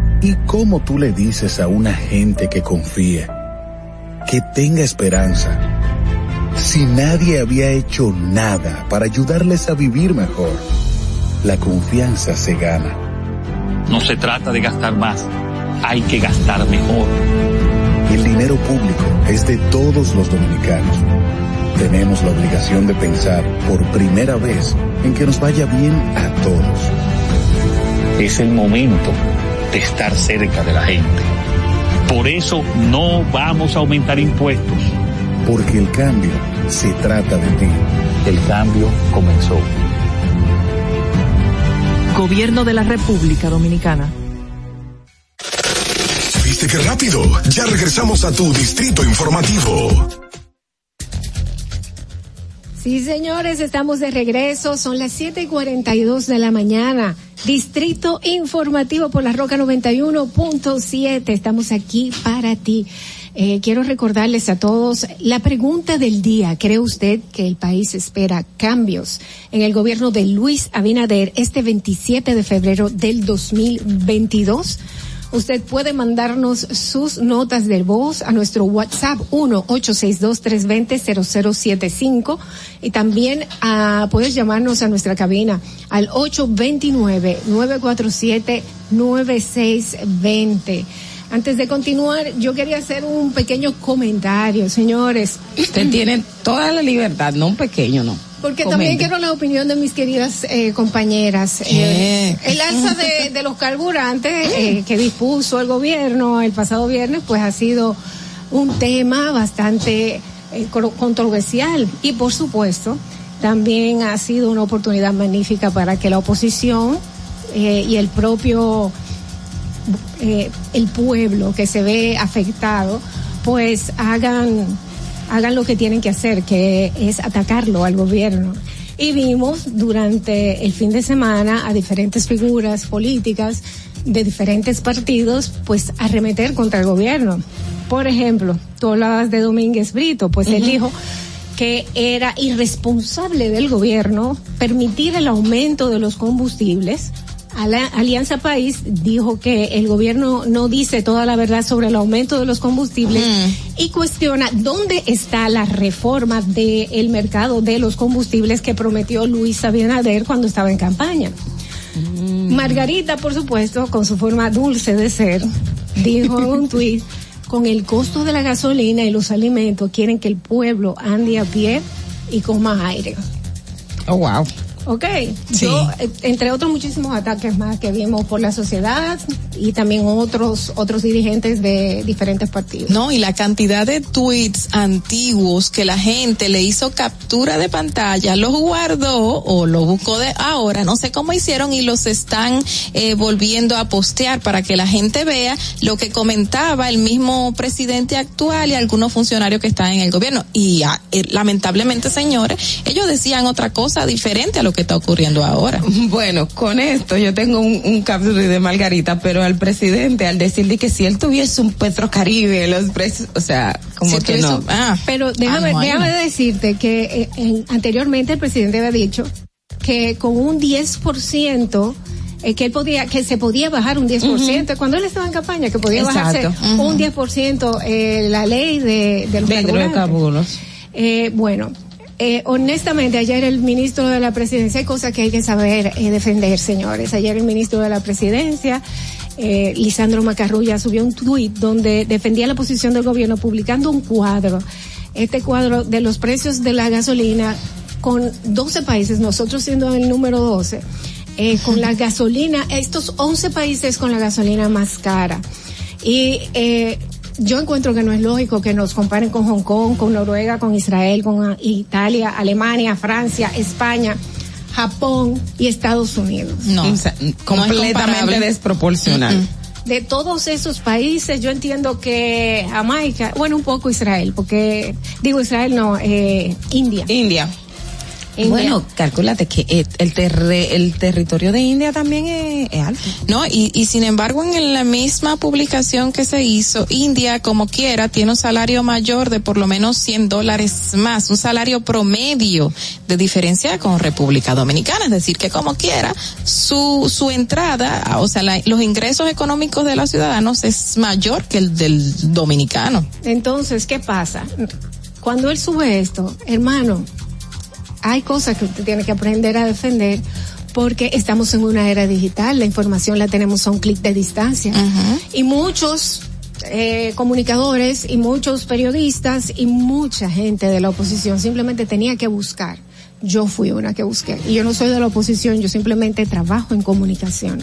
¿Y cómo tú le dices a una gente que confía, que tenga esperanza, si nadie había hecho nada para ayudarles a vivir mejor? La confianza se gana. No se trata de gastar más, hay que gastar mejor. El dinero público es de todos los dominicanos. Tenemos la obligación de pensar por primera vez en que nos vaya bien a todos. Es el momento de estar cerca de la gente. Por eso no vamos a aumentar impuestos. Porque el cambio se trata de ti. El cambio comenzó. Gobierno de la República Dominicana. ¿Viste qué rápido? Ya regresamos a tu Distrito Informativo. Sí, señores, estamos de regreso. Son las siete y cuarenta y dos de la mañana. Distrito Informativo por la Roca 91.7. Estamos aquí para ti. Eh, quiero recordarles a todos la pregunta del día. ¿Cree usted que el país espera cambios en el gobierno de Luis Abinader este 27 de febrero del 2022? Usted puede mandarnos sus notas de voz a nuestro WhatsApp 1-862-320-0075 y también a poder llamarnos a nuestra cabina al 829-947-9620. Antes de continuar, yo quería hacer un pequeño comentario, señores. Usted tiene toda la libertad, no un pequeño, no. Porque también quiero la opinión de mis queridas eh, compañeras. Eh, el alza de, de los carburantes eh, que dispuso el gobierno el pasado viernes, pues ha sido un tema bastante eh, controversial. Y por supuesto también ha sido una oportunidad magnífica para que la oposición y el propio eh, el pueblo que se ve afectado pues hagan hagan lo que tienen que hacer que es atacarlo al gobierno Y vimos durante el fin de semana a diferentes figuras políticas de diferentes partidos, pues arremeter contra el gobierno. Por ejemplo, tú hablabas de Domínguez Brito, pues él Ujú. dijo que era irresponsable del gobierno permitir el aumento de los combustibles. Alianza País dijo que el gobierno no dice toda la verdad sobre el aumento de los combustibles y cuestiona dónde está la reforma del mercado de los combustibles que prometió Luis Abinader cuando estaba en campaña. Margarita, por supuesto, con su forma dulce de ser, dijo en (laughs) un tuit, con el costo de la gasolina y los alimentos, quieren que el pueblo ande a pie y coma aire. Oh, wow. Ok, yo, eh, entre otros muchísimos ataques más que vimos por la sociedad y también otros otros dirigentes de diferentes partidos. No, y la cantidad de tweets antiguos que la gente le hizo captura de pantalla, los guardó o los buscó de ahora, no sé cómo hicieron y los están eh, volviendo a postear para que la gente vea lo que comentaba el mismo presidente actual y algunos funcionarios que están en el gobierno. Y ah, eh, lamentablemente, señores, ellos decían otra cosa diferente a lo que está ocurriendo ahora. (laughs) Bueno, con esto yo tengo un, un capture de Margarita, pero al presidente, al decirle que si él tuviese un Petrocaribe, los precios, o sea, como Si que no. un- Pero déjame, Ah, déjame decirte que eh, en- anteriormente el presidente había dicho que con un 10% eh, que él podía, que se podía bajar un 10%, cuando él estaba en campaña, que podía Exacto. bajarse un 10% eh, la ley de, de los De hidrocarburos. Eh, bueno, eh, honestamente, ayer el ministro de la presidencia, hay cosas que hay que saber eh, defender, señores. Ayer el ministro de la presidencia, eh, Lisandro Macarrulla, subió un tuit donde defendía la posición del gobierno publicando un cuadro. Este cuadro de los precios de la gasolina con 12 países, nosotros siendo el número 12, eh, con la gasolina, estos 11 países con la gasolina más cara. Y eh, yo encuentro que no es lógico que nos comparen con Hong Kong, con Noruega, con Israel, con Italia, Alemania, Francia, España, Japón y Estados Unidos. No, o sea, completamente desproporcional. De todos esos países, yo entiendo que Jamaica, bueno, un poco Israel, porque digo Israel, no, eh, India. India. India. Bueno, calculate que eh, el, terre- el territorio de India también es, es alto. No, y, y sin embargo en la misma publicación que se hizo, India como quiera tiene un salario mayor de por lo menos 100 dólares más, un salario promedio de diferencia con República Dominicana, es decir, que como quiera su, su entrada, o sea, la- los ingresos económicos de los ciudadanos es mayor que el del dominicano. Entonces, ¿qué pasa? Cuando él sube esto, hermano, hay cosas que usted tiene que aprender a defender porque estamos en una era digital, la información la tenemos a un clic de distancia. Y muchos eh, comunicadores y muchos periodistas y mucha gente de la oposición simplemente tenía que buscar. Yo fui una que busqué. Y yo no soy de la oposición, yo simplemente trabajo en comunicación.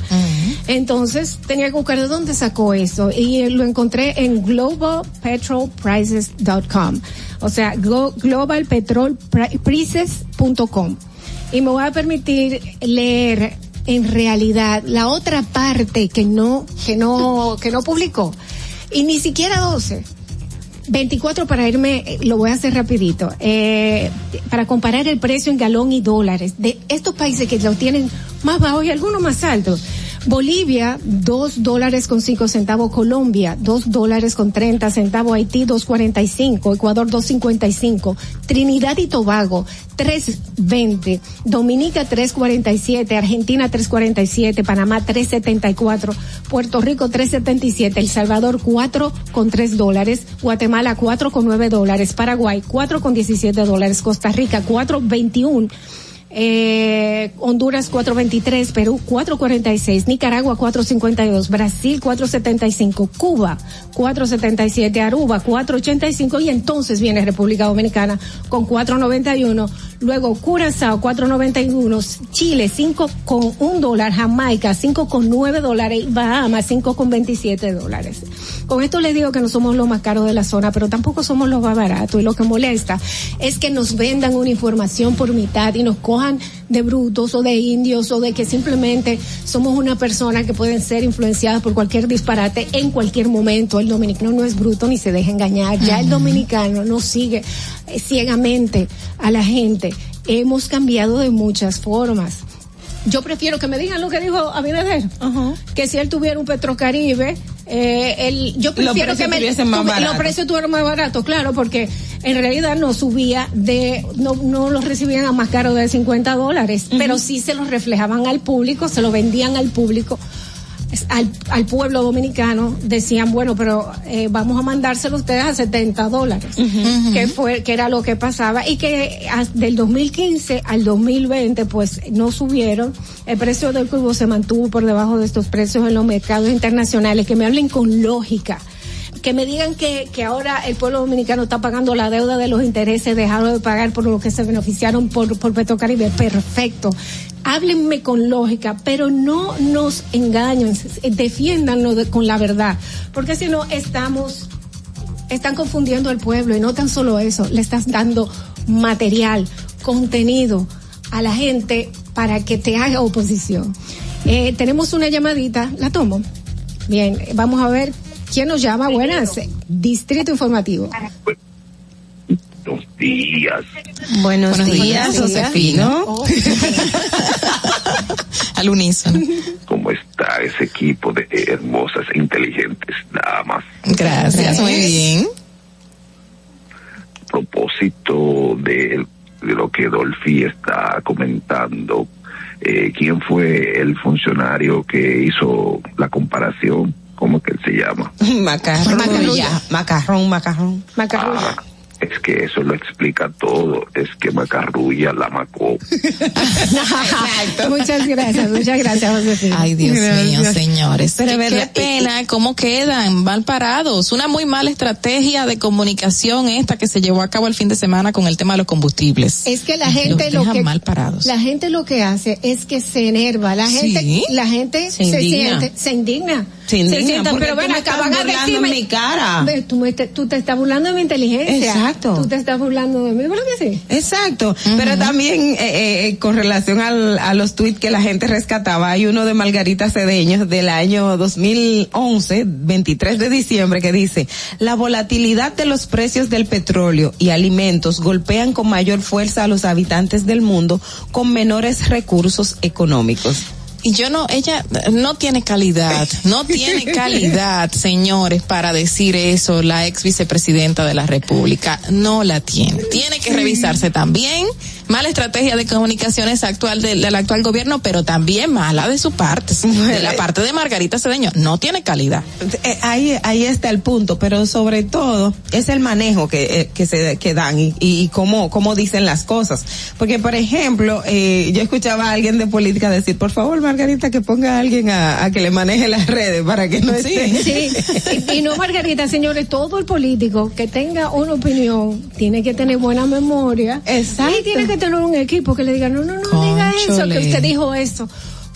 Entonces tenía que buscar de dónde sacó eso y lo encontré en globalpetrolprices.com. O sea, glo- globalpetrolprices.com. Y me voy a permitir leer en realidad la otra parte que no que no que no publicó y ni siquiera 12 24 para irme, eh, lo voy a hacer rapidito, eh, para comparar el precio en galón y dólares de estos países que lo tienen más bajo y algunos más altos. Bolivia, dos dólares con cinco centavos. Colombia, dos dólares con treinta centavos. Haití, dos cuarenta y cinco. Ecuador, dos cincuenta y cinco. Trinidad y Tobago, tres veinte. Dominica, tres cuarenta y siete. Argentina, tres cuarenta y siete. Panamá, tres setenta y cuatro. Puerto Rico, tres setenta y siete. El Salvador, cuatro con tres dólares. Guatemala, cuatro con nueve dólares. Paraguay, cuatro con diecisiete dólares. Costa Rica, cuatro veintiún. Eh, Honduras 423, Perú 446, Nicaragua 452, Brasil 475, Cuba 477, Aruba 485 y entonces viene República Dominicana con 491, luego Curazao 491, Chile 5 con 1 dólar, Jamaica 5 con 9 dólares, y Bahamas 5 con 27 dólares. Con esto les digo que no somos los más caros de la zona, pero tampoco somos los más baratos y lo que molesta es que nos vendan una información por mitad y nos cojan de brutos o de indios o de que simplemente somos una persona que pueden ser influenciadas por cualquier disparate en cualquier momento. El dominicano no es bruto ni se deja engañar. Ya el dominicano no sigue eh, ciegamente a la gente hemos cambiado de muchas formas. Yo prefiero que me digan lo que dijo Abinader, que si él tuviera un Petrocaribe, eh, el, yo prefiero que me tuve- los precios estuvieran más baratos, claro, porque en realidad no subía de, no, no los recibían a más caro de 50 dólares, pero sí se los reflejaban al público, se lo vendían al público al, al pueblo dominicano decían bueno pero eh, vamos a mandárselo a ustedes a 70 dólares que fue que era lo que pasaba y que del 2015 al 2020 pues no subieron. El precio del cubo se mantuvo por debajo de estos precios en los mercados internacionales que me hablen con lógica que me digan que, que ahora el pueblo dominicano está pagando la deuda de los intereses dejaron de pagar por lo que se beneficiaron por, por Petrocaribe. Perfecto. Háblenme con lógica, pero no nos engañen, defiéndanlo de- con la verdad, porque si no estamos, están confundiendo al pueblo y no tan solo eso, le estás dando material, contenido a la gente para que te haga oposición. Eh, tenemos una llamadita, la tomo. Bien, vamos a ver quién nos llama. Buenas, Distrito Informativo. Buenos días. Buenos, Buenos días, días, Josefino. Oh. (laughs) Al unísono. ¿Cómo está ese equipo de hermosas e inteligentes damas? Gracias, muy bien. A propósito de, de lo que Dolphy está comentando, eh, ¿quién fue el funcionario que hizo la comparación? ¿Cómo que él se llama? (laughs) Macarrulla. Macarrón, macarrón. Ah, es que eso lo explica todo. Es que Macarrulla la macó. (laughs) muchas gracias, muchas gracias, Josefina. Ay, Dios mío, señores. Pero, qué, pena, cómo quedan mal parados. Una muy mala estrategia de comunicación esta que se llevó a cabo el fin de semana con el tema de los combustibles. Es que la gente Los lo que mal parados. la gente lo que hace es que se enerva, la Sí. gente la gente Se siente, se indigna. Se indigna, sienta, porque pero ven acá, van a decirme mi cara. Tú, me te, tú te estás burlando de mi inteligencia. Exacto. Tú te estás burlando de mí, ¿verdad que sí? Exacto, pero también eh, eh, con relación al- a los tweets que la gente rescataba, hay uno de Margarita Cedeño del año 2011, 23 de diciembre, que dice, la volatilidad de los precios del petróleo y alimentos golpean con mayor fuerza a los habitantes del mundo con menores recursos económicos. Y yo no, ella no tiene calidad, no (laughs) tiene calidad, señores, para decir eso, la ex vicepresidenta de la República, no la tiene. Tiene que revisarse también, mala estrategia de comunicaciones actual del, del actual gobierno, pero también mala de su parte, (laughs) de la parte de Margarita Cedeño, no tiene calidad. Eh, ahí, ahí está el punto, pero sobre todo es el manejo que, eh, que se que dan y, y cómo, cómo dicen las cosas. Porque, por ejemplo, eh, yo escuchaba a alguien de política decir, por favor, Margarita, que ponga a alguien a, a que le maneje las redes para que no esté. Sí, (laughs) y, y no Margarita, señores, todo el político que tenga una opinión tiene que tener buena memoria. Exacto. Y tiene que tener un equipo que le diga, no, no, no diga eso, que usted dijo eso.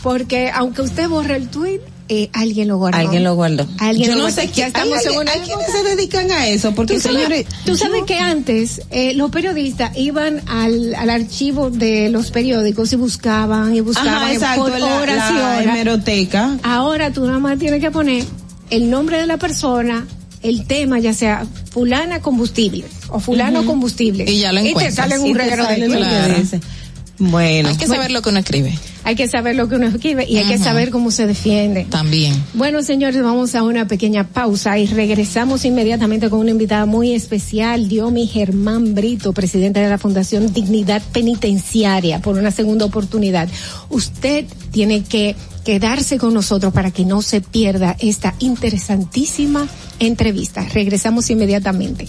Porque aunque usted borre el tweet, eh, alguien lo guardó. Alguien lo guardó. Alguien Yo lo no guardó. sé quién, estamos hay, hay quienes se dedican a eso, porque Tú sabes, señores, tú sabes que antes eh, los periodistas iban al, al archivo de los periódicos y buscaban y buscaban Ajá, exacto, por la- horas y la horas. hemeroteca. Ahora tú nada más tienes que poner el nombre de la persona, el tema, ya sea fulana combustible o fulano combustible. Y ya lo te encuentras. salen un reguero de que dice. Bueno. Hay que saber lo que uno escribe. Hay que saber lo que uno escribe y hay que saber cómo se defiende. También. Bueno, señores, vamos a una pequeña pausa y regresamos inmediatamente con una invitada muy especial, Diomi Germán Brito, presidente de la Fundación Dignidad Penitenciaria, por una segunda oportunidad. Usted tiene que quedarse con nosotros para que no se pierda esta interesantísima entrevista. Regresamos inmediatamente.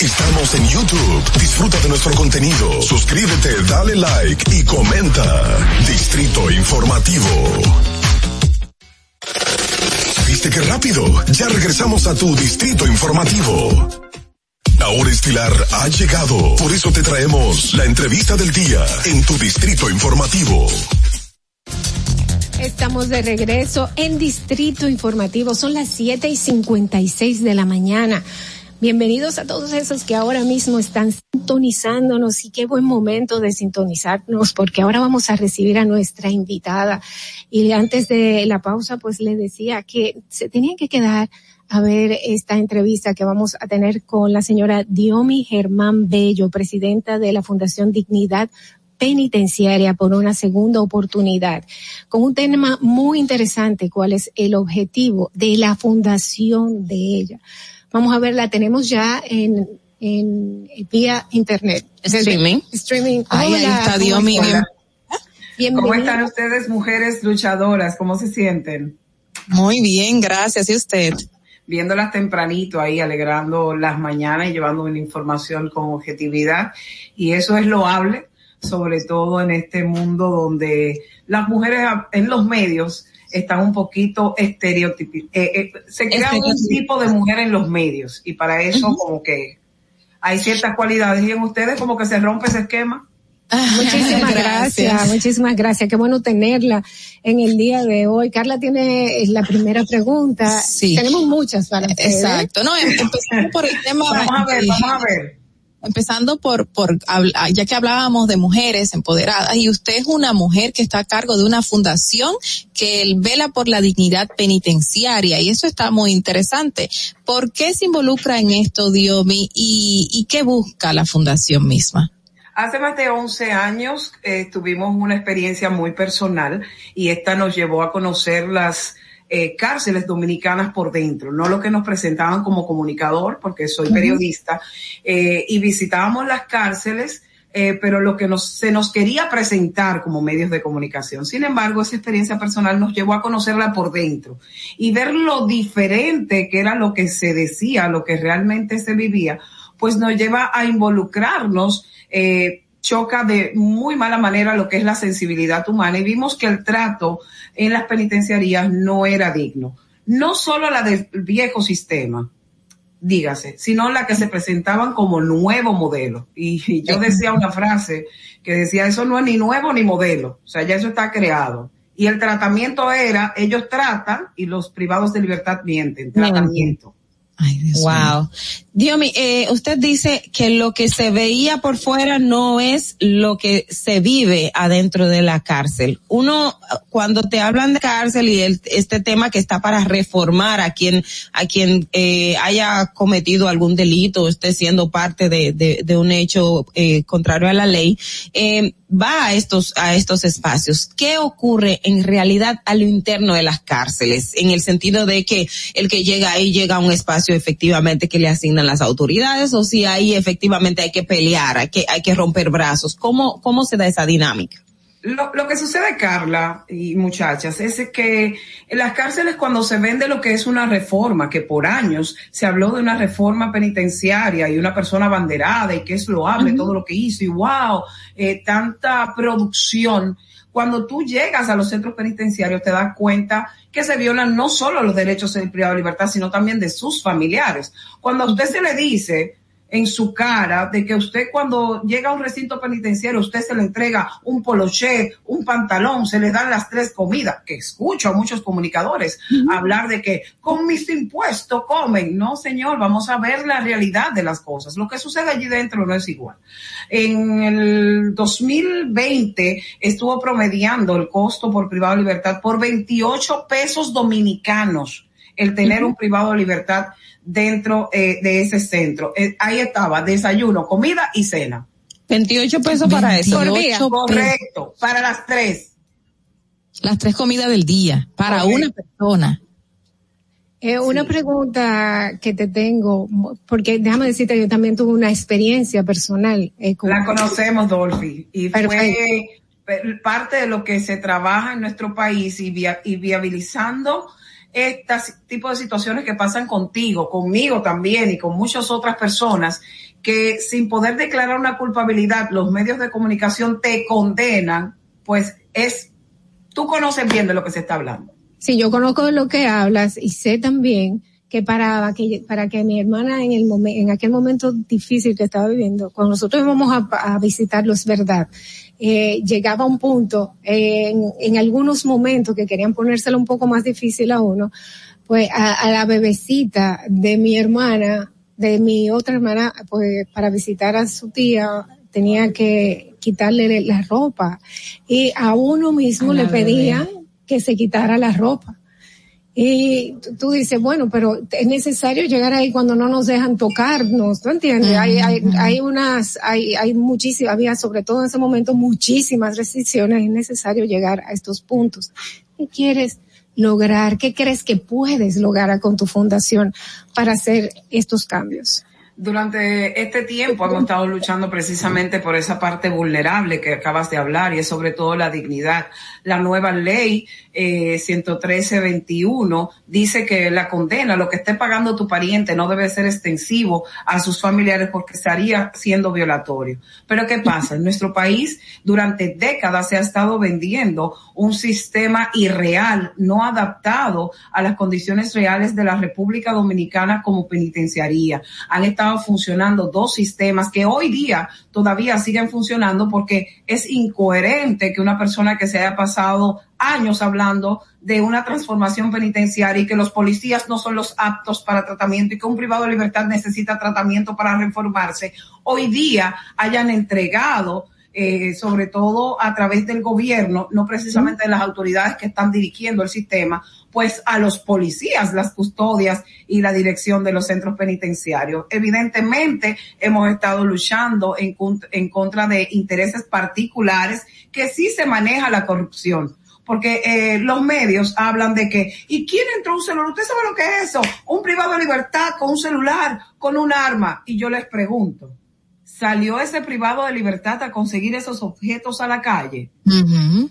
Estamos en YouTube. Disfruta de nuestro contenido. Suscríbete, dale like y comenta. Distrito Informativo. ¿Viste qué rápido? Ya regresamos a tu Distrito Informativo. Ahora Estilar ha llegado. Por eso te traemos la entrevista del día en tu Distrito Informativo. Estamos de regreso en Distrito Informativo. Son las 7 y 56 de la mañana. Bienvenidos a todos esos que ahora mismo están sintonizándonos y qué buen momento de sintonizarnos porque ahora vamos a recibir a nuestra invitada. Y antes de la pausa, pues le decía que se tenían que quedar a ver esta entrevista que vamos a tener con la señora Diomi Germán Bello, presidenta de la Fundación Dignidad penitenciaria por una segunda oportunidad, con un tema muy interesante, cuál es el objetivo de la fundación de ella. Vamos a ver, la tenemos ya en, en vía internet. Streaming. Streaming. Ahí, ahí Hola, está ¿cómo Diomi. están? ¿Cómo están ustedes, mujeres luchadoras? ¿Cómo se sienten? Muy bien, gracias. ¿Y usted? Viéndolas tempranito ahí, alegrando las mañanas y llevando una información con objetividad. Y eso es loable, sobre todo en este mundo donde las mujeres en los medios están un poquito estereotipadas. se crea un tipo de mujer en los medios y para eso como que hay ciertas cualidades y en ustedes como que se rompe ese esquema. (laughs) Muchísimas gracias. muchísimas gracias. Qué bueno tenerla en el día de hoy. Carla tiene la primera pregunta. Sí. Tenemos muchas para usted. Exacto. No, em- empezando por el tema. Vamos a ver, vamos a ver. Empezando por, por, habl- ya que hablábamos de mujeres empoderadas y usted es una mujer que está a cargo de una fundación que vela por la dignidad penitenciaria y eso está muy interesante. ¿Por qué se involucra en esto, Diomi, y, y qué busca la fundación misma? Hace más de 11 años eh, tuvimos una experiencia muy personal y esta nos llevó a conocer las eh, cárceles dominicanas por dentro, no lo que nos presentaban como comunicador, porque soy periodista, eh, y visitábamos las cárceles, eh, pero lo que nos, se nos quería presentar como medios de comunicación. Sin embargo, esa experiencia personal nos llevó a conocerla por dentro y ver lo diferente que era lo que se decía, lo que realmente se vivía, pues nos lleva a involucrarnos, eh, choca de muy mala manera lo que es la sensibilidad humana y vimos que el trato en las penitenciarías no era digno. no solo la del viejo sistema, dígase, sino la que se presentaban como nuevo modelo. Y, y yo decía una frase que decía, eso no es ni nuevo ni modelo, o sea, ya eso está creado. Y el tratamiento era, ellos tratan y los privados de libertad mienten, tratamiento. wow. Diomi, eh, usted dice que lo que se veía por fuera no es lo que se vive adentro de la cárcel. Uno, cuando te hablan de cárcel y el, este tema que está para reformar a quien, a quien eh, haya cometido algún delito esté siendo parte de, de, de un hecho eh, contrario a la ley, eh, va a estos, a estos espacios. ¿Qué ocurre en realidad a lo interno de las cárceles? En el sentido de que el que llega ahí llega a un espacio efectivamente que le las autoridades o si ahí efectivamente hay que pelear, hay que, hay que romper brazos. ¿Cómo, cómo se da esa dinámica? Lo, lo que sucede, Carla y muchachas, es que en las cárceles cuando se vende lo que es una reforma, que por años se habló de una reforma penitenciaria y una persona abanderada y que es loable todo lo que hizo y wow, eh, tanta producción. Cuando tú llegas a los centros penitenciarios te das cuenta que se violan no solo los derechos del privado de libertad, sino también de sus familiares. Cuando a usted se le dice, en su cara de que usted cuando llega a un recinto penitenciario, usted se le entrega un poloché, un pantalón, se le dan las tres comidas, que escucho a muchos comunicadores hablar de que con mis impuestos comen. No, señor, vamos a ver la realidad de las cosas. Lo que sucede allí dentro no es igual. En el 2020 estuvo promediando el costo por privado de libertad por 28 pesos dominicanos el tener un privado de libertad dentro eh, de ese centro. Eh, ahí estaba, desayuno, comida y cena. 28 pesos para eso. Por día. Correcto, para las tres. Las tres comidas del día, para una persona. Eh, una pregunta que te tengo, porque déjame decirte, yo también tuve una experiencia personal. eh, con- La conocemos, Dolphy, y fue Perfecto. parte de lo que se trabaja en nuestro país y, via- y viabilizando este tipo de situaciones que pasan contigo, conmigo también y con muchas otras personas que sin poder declarar una culpabilidad, los medios de comunicación te condenan, pues es, tú conoces bien de lo que se está hablando. Sí, yo conozco de lo que hablas y sé también que para que, para que mi hermana en el en aquel momento difícil que estaba viviendo, cuando nosotros íbamos a, a visitarlo, es verdad, eh, llegaba un punto eh, en, en algunos momentos que querían ponérselo un poco más difícil a uno, pues a, a la bebecita de mi hermana, de mi otra hermana, pues para visitar a su tía tenía que quitarle la ropa y a uno mismo A le bebé. pedían que se quitara la ropa. Y tú- dices, bueno, pero es necesario llegar ahí cuando no nos dejan tocarnos, ¿tú entiendes? Hay, hay, hay unas, hay, hay muchísimas, había sobre todo en ese momento muchísimas restricciones, es necesario llegar a estos puntos. ¿Qué quieres lograr? ¿Qué crees que puedes lograr con tu fundación para hacer estos cambios? Durante este tiempo hemos estado luchando precisamente por esa parte vulnerable que acabas de hablar y es sobre todo la dignidad. La nueva ley eh, 113-21 dice que la condena, lo que esté pagando tu pariente no debe ser extensivo a sus familiares porque estaría siendo violatorio. Pero ¿qué pasa? En nuestro país durante décadas se ha estado vendiendo un sistema irreal, no adaptado a las condiciones reales de la República Dominicana como penitenciaría. Han estado funcionando dos sistemas que hoy día todavía siguen funcionando porque es incoherente que una persona que se haya pasado años hablando de una transformación penitenciaria y que los policías no son los aptos para tratamiento y que un privado de libertad necesita tratamiento para reformarse, hoy día hayan entregado eh, sobre todo a través del gobierno, no precisamente de las autoridades que están dirigiendo el sistema, pues a los policías, las custodias y la dirección de los centros penitenciarios. Evidentemente, hemos estado luchando en, en contra de intereses particulares que sí se maneja la corrupción. Porque eh, los medios hablan de que, ¿y quién entró un celular? ¿Usted sabe lo que es eso? Un privado de libertad con un celular, con un arma. Y yo les pregunto, ¿salió ese privado de libertad a conseguir esos objetos a la calle?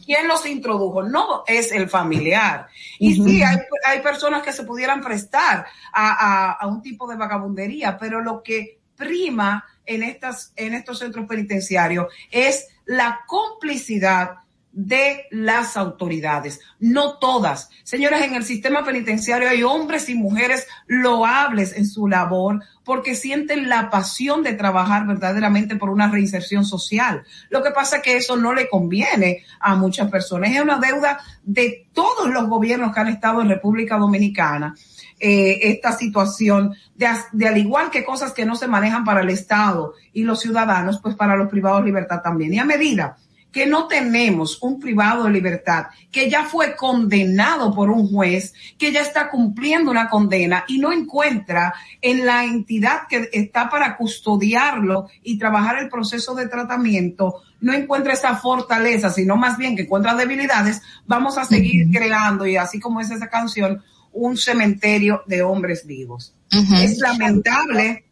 ¿Quién los introdujo? No es el familiar. Y sí, hay, hay personas que se pudieran prestar a, a- a un tipo de vagabundería, pero lo que prima en estas, en estos centros penitenciarios es la complicidad de las autoridades, no todas. Señoras, en el sistema penitenciario hay hombres y mujeres loables en su labor porque sienten la pasión de trabajar verdaderamente por una reinserción social. Lo que pasa es que eso no le conviene a muchas personas. Es una deuda de todos los gobiernos que han estado en República Dominicana. eh, esta situación de, de al igual que cosas que no se manejan para el Estado y los ciudadanos, pues para los privados libertad también. Y a medida que no tenemos un privado de libertad que ya fue condenado por un juez, que ya está cumpliendo una condena y no encuentra en la entidad que está para custodiarlo y trabajar el proceso de tratamiento, no encuentra esa fortaleza, sino más bien que encuentra debilidades, vamos a seguir creando, y así como es esa canción, un cementerio de hombres vivos. Es lamentable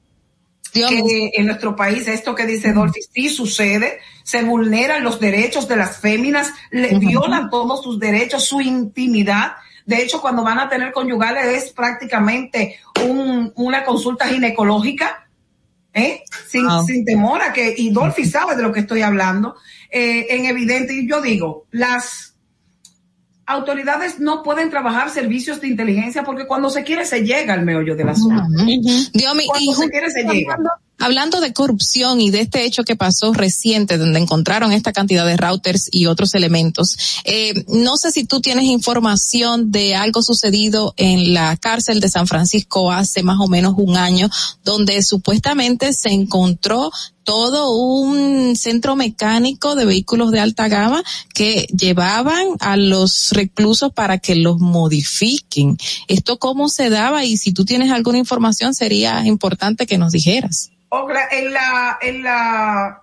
que en nuestro país esto que dice Dolphy sí sucede, se vulneran los derechos de las féminas, le violan todos sus derechos, su intimidad. De hecho, cuando van a tener conyugales es prácticamente un- una consulta ginecológica, ¿eh? sin, Wow. sin temor a que, y Dolphy sabe de lo que estoy hablando, eh, en evidente, y yo digo, las autoridades no pueden trabajar servicios de inteligencia porque cuando se quiere se llega al meollo del asunto. Dios mío, Cuando y se quiere se llega. Hablando de corrupción y de este hecho que pasó reciente, donde encontraron esta cantidad de routers y otros elementos, eh, no sé si tú tienes información de algo sucedido en la cárcel de San Francisco hace más o menos un año, donde supuestamente se encontró todo un centro mecánico de vehículos de alta gama que llevaban a los reclusos para que los modifiquen. ¿Esto cómo se daba? Y si tú tienes alguna información sería importante que nos dijeras. En la, en la,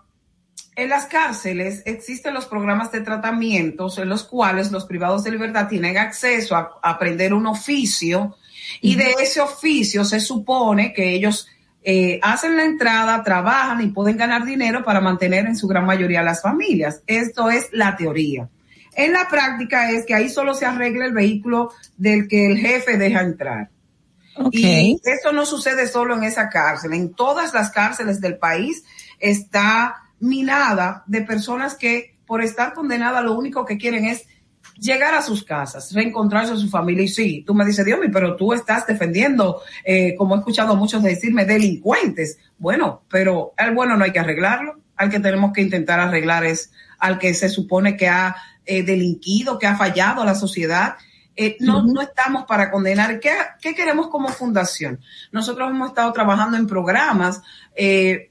en las cárceles existen los programas de tratamientos en los cuales los privados de libertad tienen acceso a, a aprender un oficio y de ese oficio se supone que ellos eh, hacen la entrada, trabajan y pueden ganar dinero para mantener en su gran mayoría las familias. Esto es la teoría. En la práctica es que ahí solo se arregla el vehículo del que el jefe deja entrar. Y eso no sucede solo en esa cárcel, en todas las cárceles del país está minada de personas que por estar condenadas lo único que quieren es llegar a sus casas, reencontrarse a su familia. Y sí, tú me dices, Dios mío, pero tú estás defendiendo, eh, como he escuchado a muchos decirme, delincuentes. Bueno, pero al bueno no hay que arreglarlo, al que tenemos que intentar arreglar es al que se supone que ha eh, delinquido, que ha fallado a la sociedad. Eh, no, no estamos para condenar. ¿Qué, ¿Qué queremos como fundación? Nosotros hemos estado trabajando en programas eh,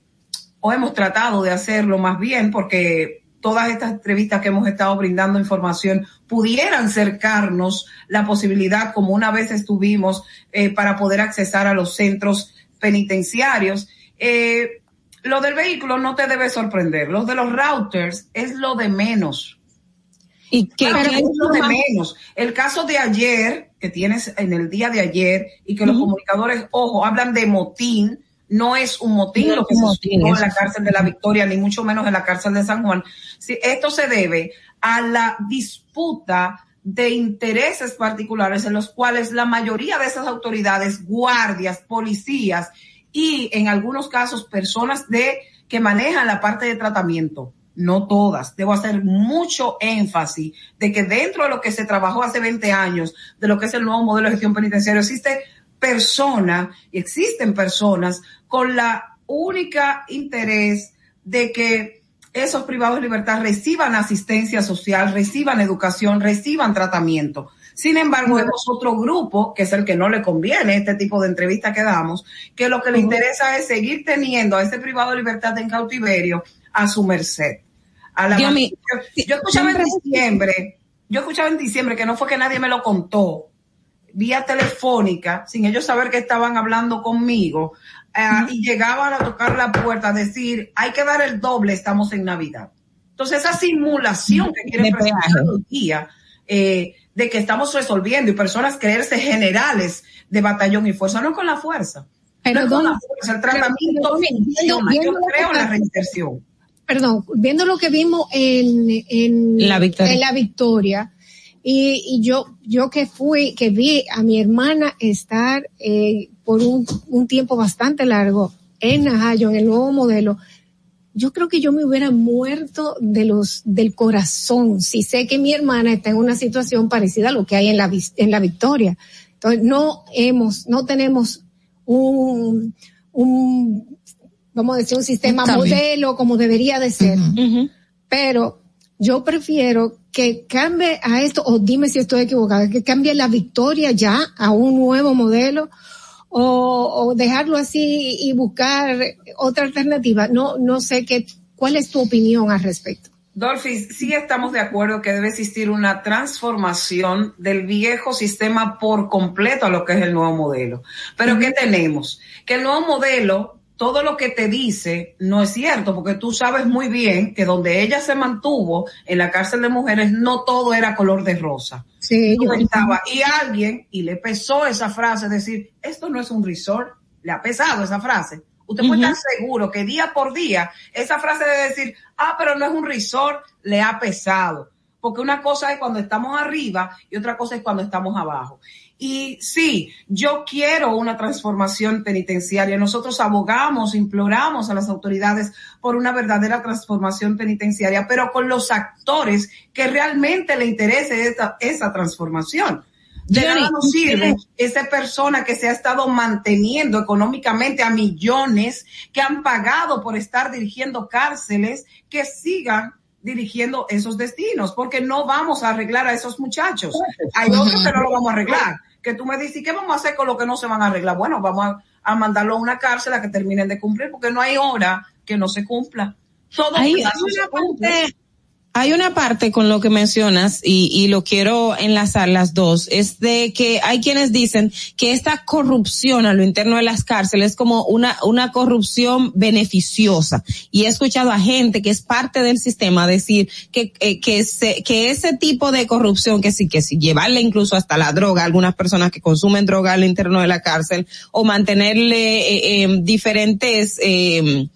o hemos tratado de hacerlo más bien porque todas estas entrevistas que hemos estado brindando información pudieran cercarnos la posibilidad, como una vez estuvimos, eh, para poder accesar a los centros penitenciarios. Eh, lo del vehículo no te debe sorprender. Lo de los routers es lo de menos. ¿Y qué, es lo de menos. El caso de ayer, que tienes en el día de ayer, y que los comunicadores, ojo, hablan de motín, no es un motín No lo que se motín, suscitó en la cárcel de la Victoria, ni mucho menos en la cárcel de San Juan. Sí, esto se debe a la disputa de intereses particulares en los cuales la mayoría de esas autoridades, guardias, policías y en algunos casos personas de que manejan la parte de tratamiento, no todas, debo hacer mucho énfasis de que dentro de lo que se trabajó hace 20 años, de lo que es el nuevo modelo de gestión penitenciaria, existe persona, existen personas con la única interés de que esos privados de libertad reciban asistencia social, reciban educación, reciban tratamiento. Sin embargo, vemos otro grupo, que es el que no le conviene este tipo de entrevista que damos, que lo que le interesa es seguir teniendo a ese privado de libertad en cautiverio a su merced. A la yo escuchaba en diciembre, yo escuchaba en diciembre que no fue que nadie me lo contó, vía telefónica, sin ellos saber que estaban hablando conmigo, eh, y llegaban a tocar la puerta a decir, hay que dar el doble, estamos en Navidad. Entonces, esa simulación que quieren De presentar hoy día, eh, de que estamos resolviendo y personas creerse generales de batallón y fuerza, no con la fuerza. Pero no es con la ¿dónde- fuerza, el pero, tratamiento viendo Yo lo que creo en la reinserción. perdón, viendo lo que vimos en, en, La Victoria. en la Victoria, y, y yo, yo que fui, que vi a mi hermana estar eh, por un, un tiempo bastante largo en Najayo, en el nuevo modelo, yo creo que yo me hubiera muerto de los del corazón si sé que mi hermana está en una situación parecida a lo que hay en la en la Victoria. Entonces no hemos, no tenemos un, un vamos a decir un sistema modelo como debería de ser, pero yo prefiero que cambie a esto, o dime si estoy equivocada, que cambie la Victoria ya a un nuevo modelo o, dejarlo así y buscar otra alternativa. No, no sé qué, cuál es tu opinión al respecto. Dolphy, sí estamos de acuerdo que debe existir una transformación del viejo sistema por completo a lo que es el nuevo modelo. Pero ¿qué tenemos? Que el nuevo modelo todo lo que te dice no es cierto, porque tú sabes muy bien que donde ella se mantuvo en la cárcel de mujeres, no todo era color de rosa. Sí, yo estaba. Y alguien, y le pesó esa frase, decir, esto no es un resort, le ha pesado esa frase. Usted puede estar seguro que día por día, esa frase de decir, ah, pero no es un resort, le ha pesado. Porque una cosa es cuando estamos arriba y otra cosa es cuando estamos abajo. Y sí, yo quiero una transformación penitenciaria. Nosotros abogamos, imploramos a las autoridades por una verdadera transformación penitenciaria, pero con los actores que realmente le interese esa, esa transformación. De nada nos sirve esa persona que se ha estado manteniendo económicamente a millones que han pagado por estar dirigiendo cárceles que sigan dirigiendo esos destinos, porque no vamos a arreglar a esos muchachos. Hay otros que no lo vamos a arreglar. Que tú me dices, ¿y qué vamos a hacer con lo que no se van a arreglar? Bueno, vamos a, a mandarlo a una cárcel a que terminen de cumplir, porque no hay hora que no se cumpla. Todo hay, hay una parte, hay una parte con lo que mencionas y, y, lo quiero enlazar las dos, es de que hay quienes dicen que esta corrupción a lo interno de las cárceles es como una, una corrupción beneficiosa. Y he escuchado a gente que es parte del sistema decir que, eh, que, se, que ese tipo de corrupción, que sí, que sí, llevarle incluso hasta la droga algunas personas que consumen droga al interno de la cárcel o mantenerle eh, eh, diferentes, eh,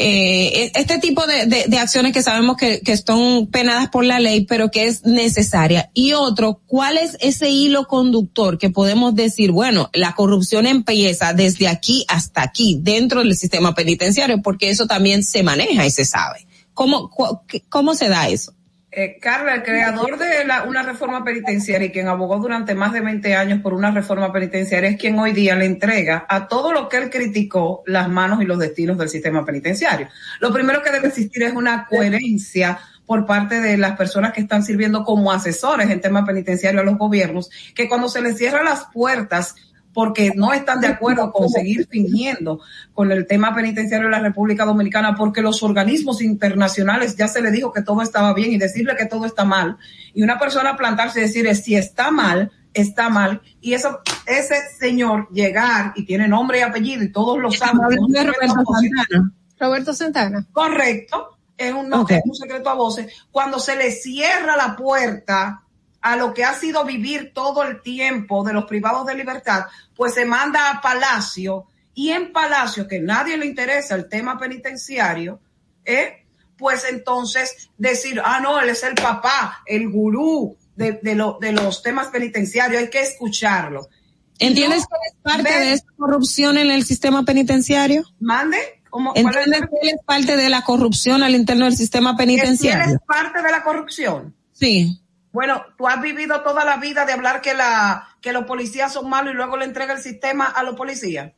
eh, este tipo de, de, de, acciones que sabemos que, que son penadas por la ley, pero que es necesaria. Y otro, ¿cuál es ese hilo conductor que podemos decir, bueno, la corrupción empieza desde aquí hasta aquí, dentro del sistema penitenciario, porque eso también se maneja y se sabe. ¿Cómo, cómo se da eso? Eh, Carla, el creador de la, una reforma penitenciaria y quien abogó durante más de 20 años por una reforma penitenciaria es quien hoy día le entrega a todo lo que él criticó las manos y los destinos del sistema penitenciario. Lo primero que debe existir es una coherencia por parte de las personas que están sirviendo como asesores en tema penitenciario a los gobiernos, que cuando se les cierran las puertas porque no están de acuerdo con seguir fingiendo con el tema penitenciario de la República Dominicana, porque los organismos internacionales ya se le dijo que todo estaba bien y decirle que todo está mal. Y una persona plantarse y decir, si está mal, está mal. Y eso, ese señor llegar y tiene nombre y apellido y todos lo saben. Roberto Santana. Roberto Santana. Correcto. Es un, okay. es un secreto a voces. Cuando se le cierra la puerta a lo que ha sido vivir todo el tiempo de los privados de libertad, pues se manda a Palacio y en Palacio, que nadie le interesa el tema penitenciario, ¿eh? pues entonces decir, ah, no, él es el papá, el gurú de, de, lo, de los temas penitenciarios, hay que escucharlo. ¿Entiendes que es parte de esta corrupción en el sistema penitenciario? Mande. ¿Cómo, ¿Entiendes que él es parte de la corrupción al interno del sistema penitenciario? ¿Él es parte de la corrupción? Sí. Bueno, tú has vivido toda la vida de hablar que la que los policías son malos y luego le entrega el sistema a los policías.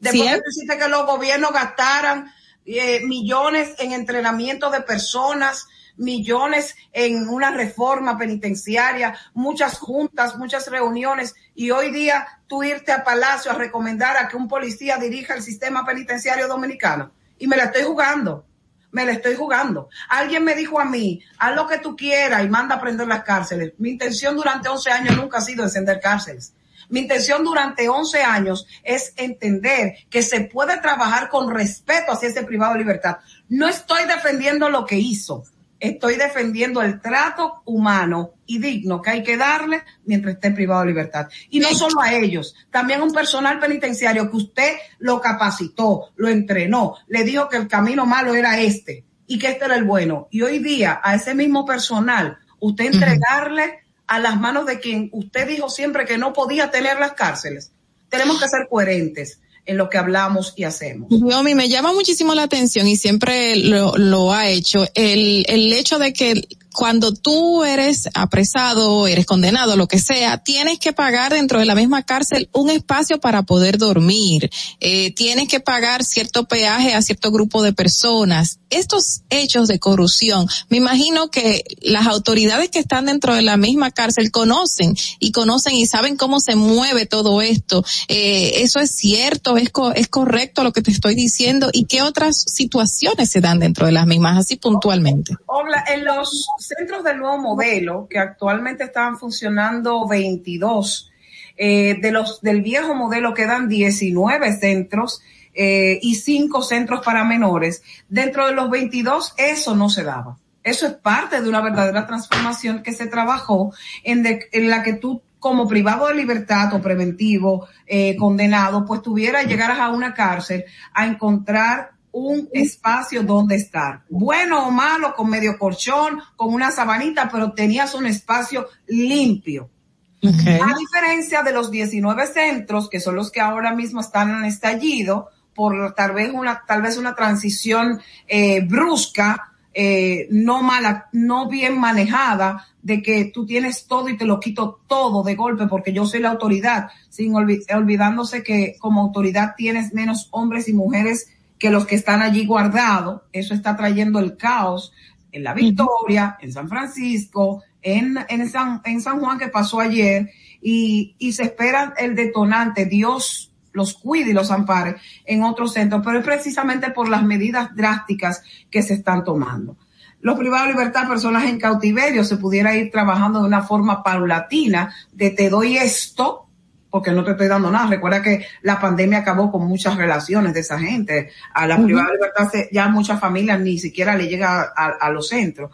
Después sí, dijiste que los gobiernos gastaran eh, millones en entrenamiento de personas, millones en una reforma penitenciaria, muchas juntas, muchas reuniones y hoy día tú irte a Palacio a recomendar a que un policía dirija el sistema penitenciario dominicano. Y me la estoy jugando me la estoy jugando. Alguien me dijo a mí, haz lo que tú quieras y manda a prender las cárceles. Mi intención durante 11 años nunca ha sido encender cárceles. Mi intención durante 11 años es entender que se puede trabajar con respeto hacia ese privado de libertad. No estoy defendiendo lo que hizo estoy defendiendo el trato humano y digno que hay que darle mientras esté privado de libertad. Y no solo a ellos, también a un personal penitenciario que usted lo capacitó, lo entrenó, le dijo que el camino malo era este y que este era el bueno. Y hoy día a ese mismo personal, usted entregarle a las manos de quien usted dijo siempre que no podía tener las cárceles. Tenemos que ser coherentes. En lo que hablamos y hacemos. Yomi, me llama muchísimo la atención y siempre lo, lo ha hecho el, el hecho de que cuando tú eres apresado, eres condenado, lo que sea, tienes que pagar dentro de la misma cárcel un espacio para poder dormir. Eh, tienes que pagar cierto peaje a cierto grupo de personas. Estos hechos de corrupción, me imagino que las autoridades que están dentro de la misma cárcel conocen y conocen y saben cómo se mueve todo esto. Eh, eso es cierto, es, co es correcto lo que te estoy diciendo y qué otras situaciones se dan dentro de las mismas, así puntualmente. Centros del nuevo modelo, que actualmente estaban funcionando 22, eh, de los del viejo modelo quedan 19 centros eh, y 5 centros para menores. Dentro de los 22 eso no se daba. Eso es parte de una verdadera transformación que se trabajó en, de, en la que tú como privado de libertad o preventivo, eh, condenado, pues tuviera, llegaras a una cárcel a encontrar un espacio donde estar. Bueno o malo, con medio colchón, con una sabanita, pero tenías un espacio limpio. Okay. A diferencia de los 19 centros, que son los que ahora mismo están en estallido, por tal vez una, tal vez una transición eh, brusca, eh, no mala, no bien manejada, de que tú tienes todo y te lo quito todo de golpe porque yo soy la autoridad, sin olvid olvidándose que como autoridad tienes menos hombres y mujeres que los que están allí guardados, eso está trayendo el caos en la Victoria, en San Francisco, en, en, San, en San Juan que pasó ayer, y, y se espera el detonante, Dios los cuide y los ampare en otros centros, pero es precisamente por las medidas drásticas que se están tomando. Los privados de libertad, personas en cautiverio, se pudiera ir trabajando de una forma paulatina, de te doy esto, porque no te estoy dando nada. Recuerda que la pandemia acabó con muchas relaciones de esa gente. A la uh -huh. privada libertad ya muchas familias ni siquiera le llega a, a, los centros,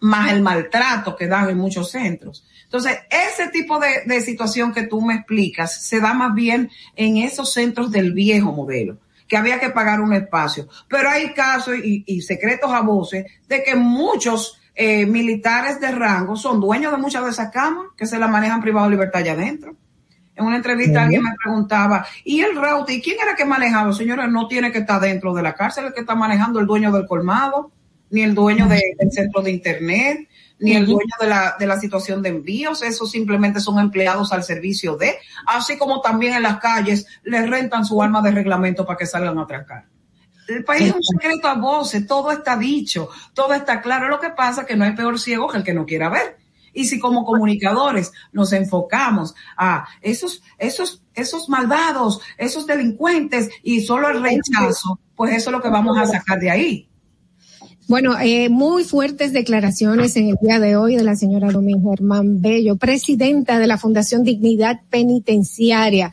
más el maltrato que dan en muchos centros. Entonces, ese tipo de, de situación que tú me explicas se da más bien en esos centros del viejo modelo que había que pagar un espacio. Pero hay casos y, y secretos a voces de que muchos eh, militares de rango son dueños de muchas de esas camas que se las manejan privado de libertad allá adentro. En una entrevista alguien me preguntaba, ¿y el router? ¿Y quién era que manejaba? Señores, no tiene que estar dentro de la cárcel, el que está manejando el dueño del colmado, ni el dueño de, del centro de internet, ni el dueño de la, de la situación de envíos, esos simplemente son empleados al servicio de, así como también en las calles les rentan su arma de reglamento para que salgan a atracar. El país es un secreto a voces, todo está dicho, todo está claro. Lo que pasa es que no hay peor ciego que el que no quiera ver. Y si como comunicadores nos enfocamos a esos, esos, esos malvados, esos delincuentes y solo el rechazo, pues eso es lo que vamos a sacar de ahí. Bueno, eh, muy fuertes declaraciones en el día de hoy de la señora Domingo Germán Bello, presidenta de la Fundación Dignidad Penitenciaria.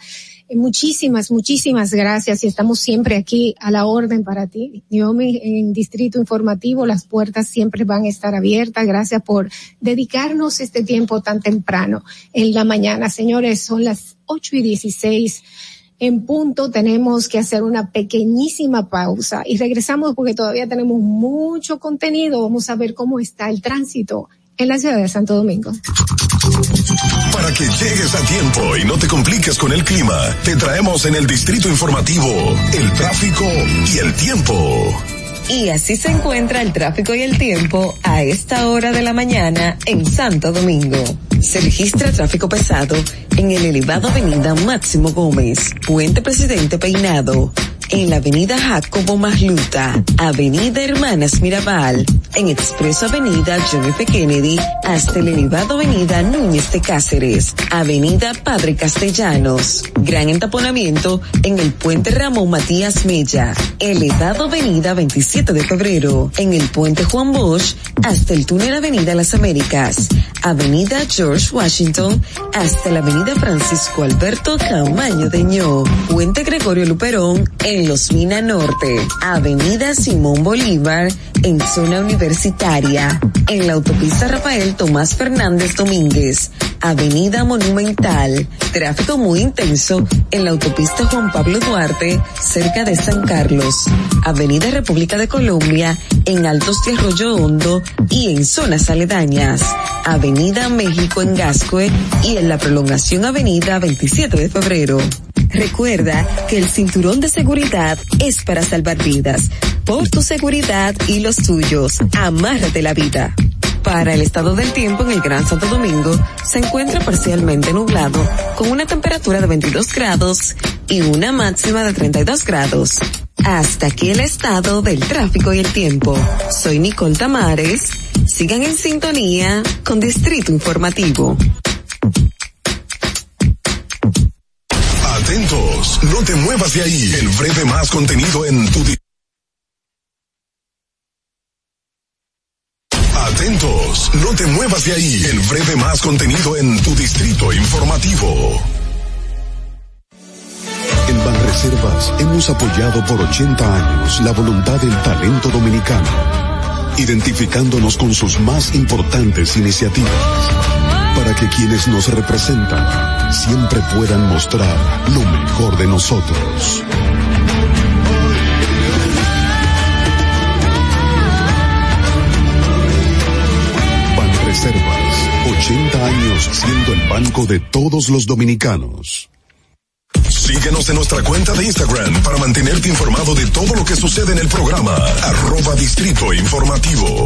Muchísimas, muchísimas gracias y estamos siempre aquí a la orden para ti. Yomi, en Distrito Informativo las puertas siempre van a estar abiertas. Gracias por dedicarnos este tiempo tan temprano en la mañana. Señores, son las ocho y dieciséis en punto tenemos que hacer una pequeñísima pausa y regresamos porque todavía tenemos mucho contenido. Vamos a ver cómo está el tránsito en la ciudad de Santo Domingo. Para que llegues a tiempo y no te compliques con el clima, te traemos en el distrito informativo el tráfico y el tiempo. Y así se encuentra el tráfico y el tiempo a esta hora de la mañana en Santo Domingo. Se registra tráfico pesado en el elevado avenida Máximo Gómez, Puente Presidente Peinado, en la avenida Jacobo Masluta, avenida Hermanas Mirabal, en Expreso Avenida John F. Kennedy, hasta el elevado avenida Núñez de Cáceres, avenida Padre Castellanos, gran entaponamiento en el puente Ramón Matías Mella, elevado avenida 27 de febrero, en el puente Juan Bosch, hasta el túnel avenida Las Américas, avenida George Washington, hasta la avenida Francisco Alberto Camaño de Ño, puente Gregorio Luperón, en Los Mina Norte, Avenida Simón Bolívar, en zona universitaria, en la autopista Rafael Tomás Fernández Domínguez, Avenida Monumental, tráfico muy intenso en la autopista Juan Pablo Duarte, cerca de San Carlos, Avenida República de Colombia, en Altos de Arroyo Hondo y en zonas aledañas, Avenida México en Gascue y en la prolongación Avenida 27 de Febrero. Recuerda que el cinturón de seguridad es para salvar vidas. Por tu seguridad y los tuyos, amárrate la vida. Para el estado del tiempo en el Gran Santo Domingo, se encuentra parcialmente nublado, con una temperatura de 22 grados y una máxima de 32 grados. Hasta aquí el estado del tráfico y el tiempo. Soy Nicole Tamares. Sigan en sintonía con Distrito Informativo. Atentos, no te muevas de ahí. El breve más contenido en tu Atentos, no te muevas de ahí. El breve más contenido en tu distrito informativo. En Banreservas hemos apoyado por 80 años la voluntad del talento dominicano, identificándonos con sus más importantes iniciativas, para que quienes nos representan siempre puedan mostrar lo mejor de nosotros. Banreservas, 80 años siendo el banco de todos los dominicanos. Síguenos en nuestra cuenta de Instagram para mantenerte informado de todo lo que sucede en el programa. Arroba Distrito Informativo.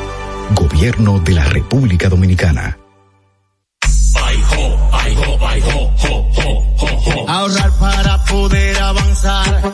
Gobierno de la República Dominicana. Ahorrar para poder avanzar.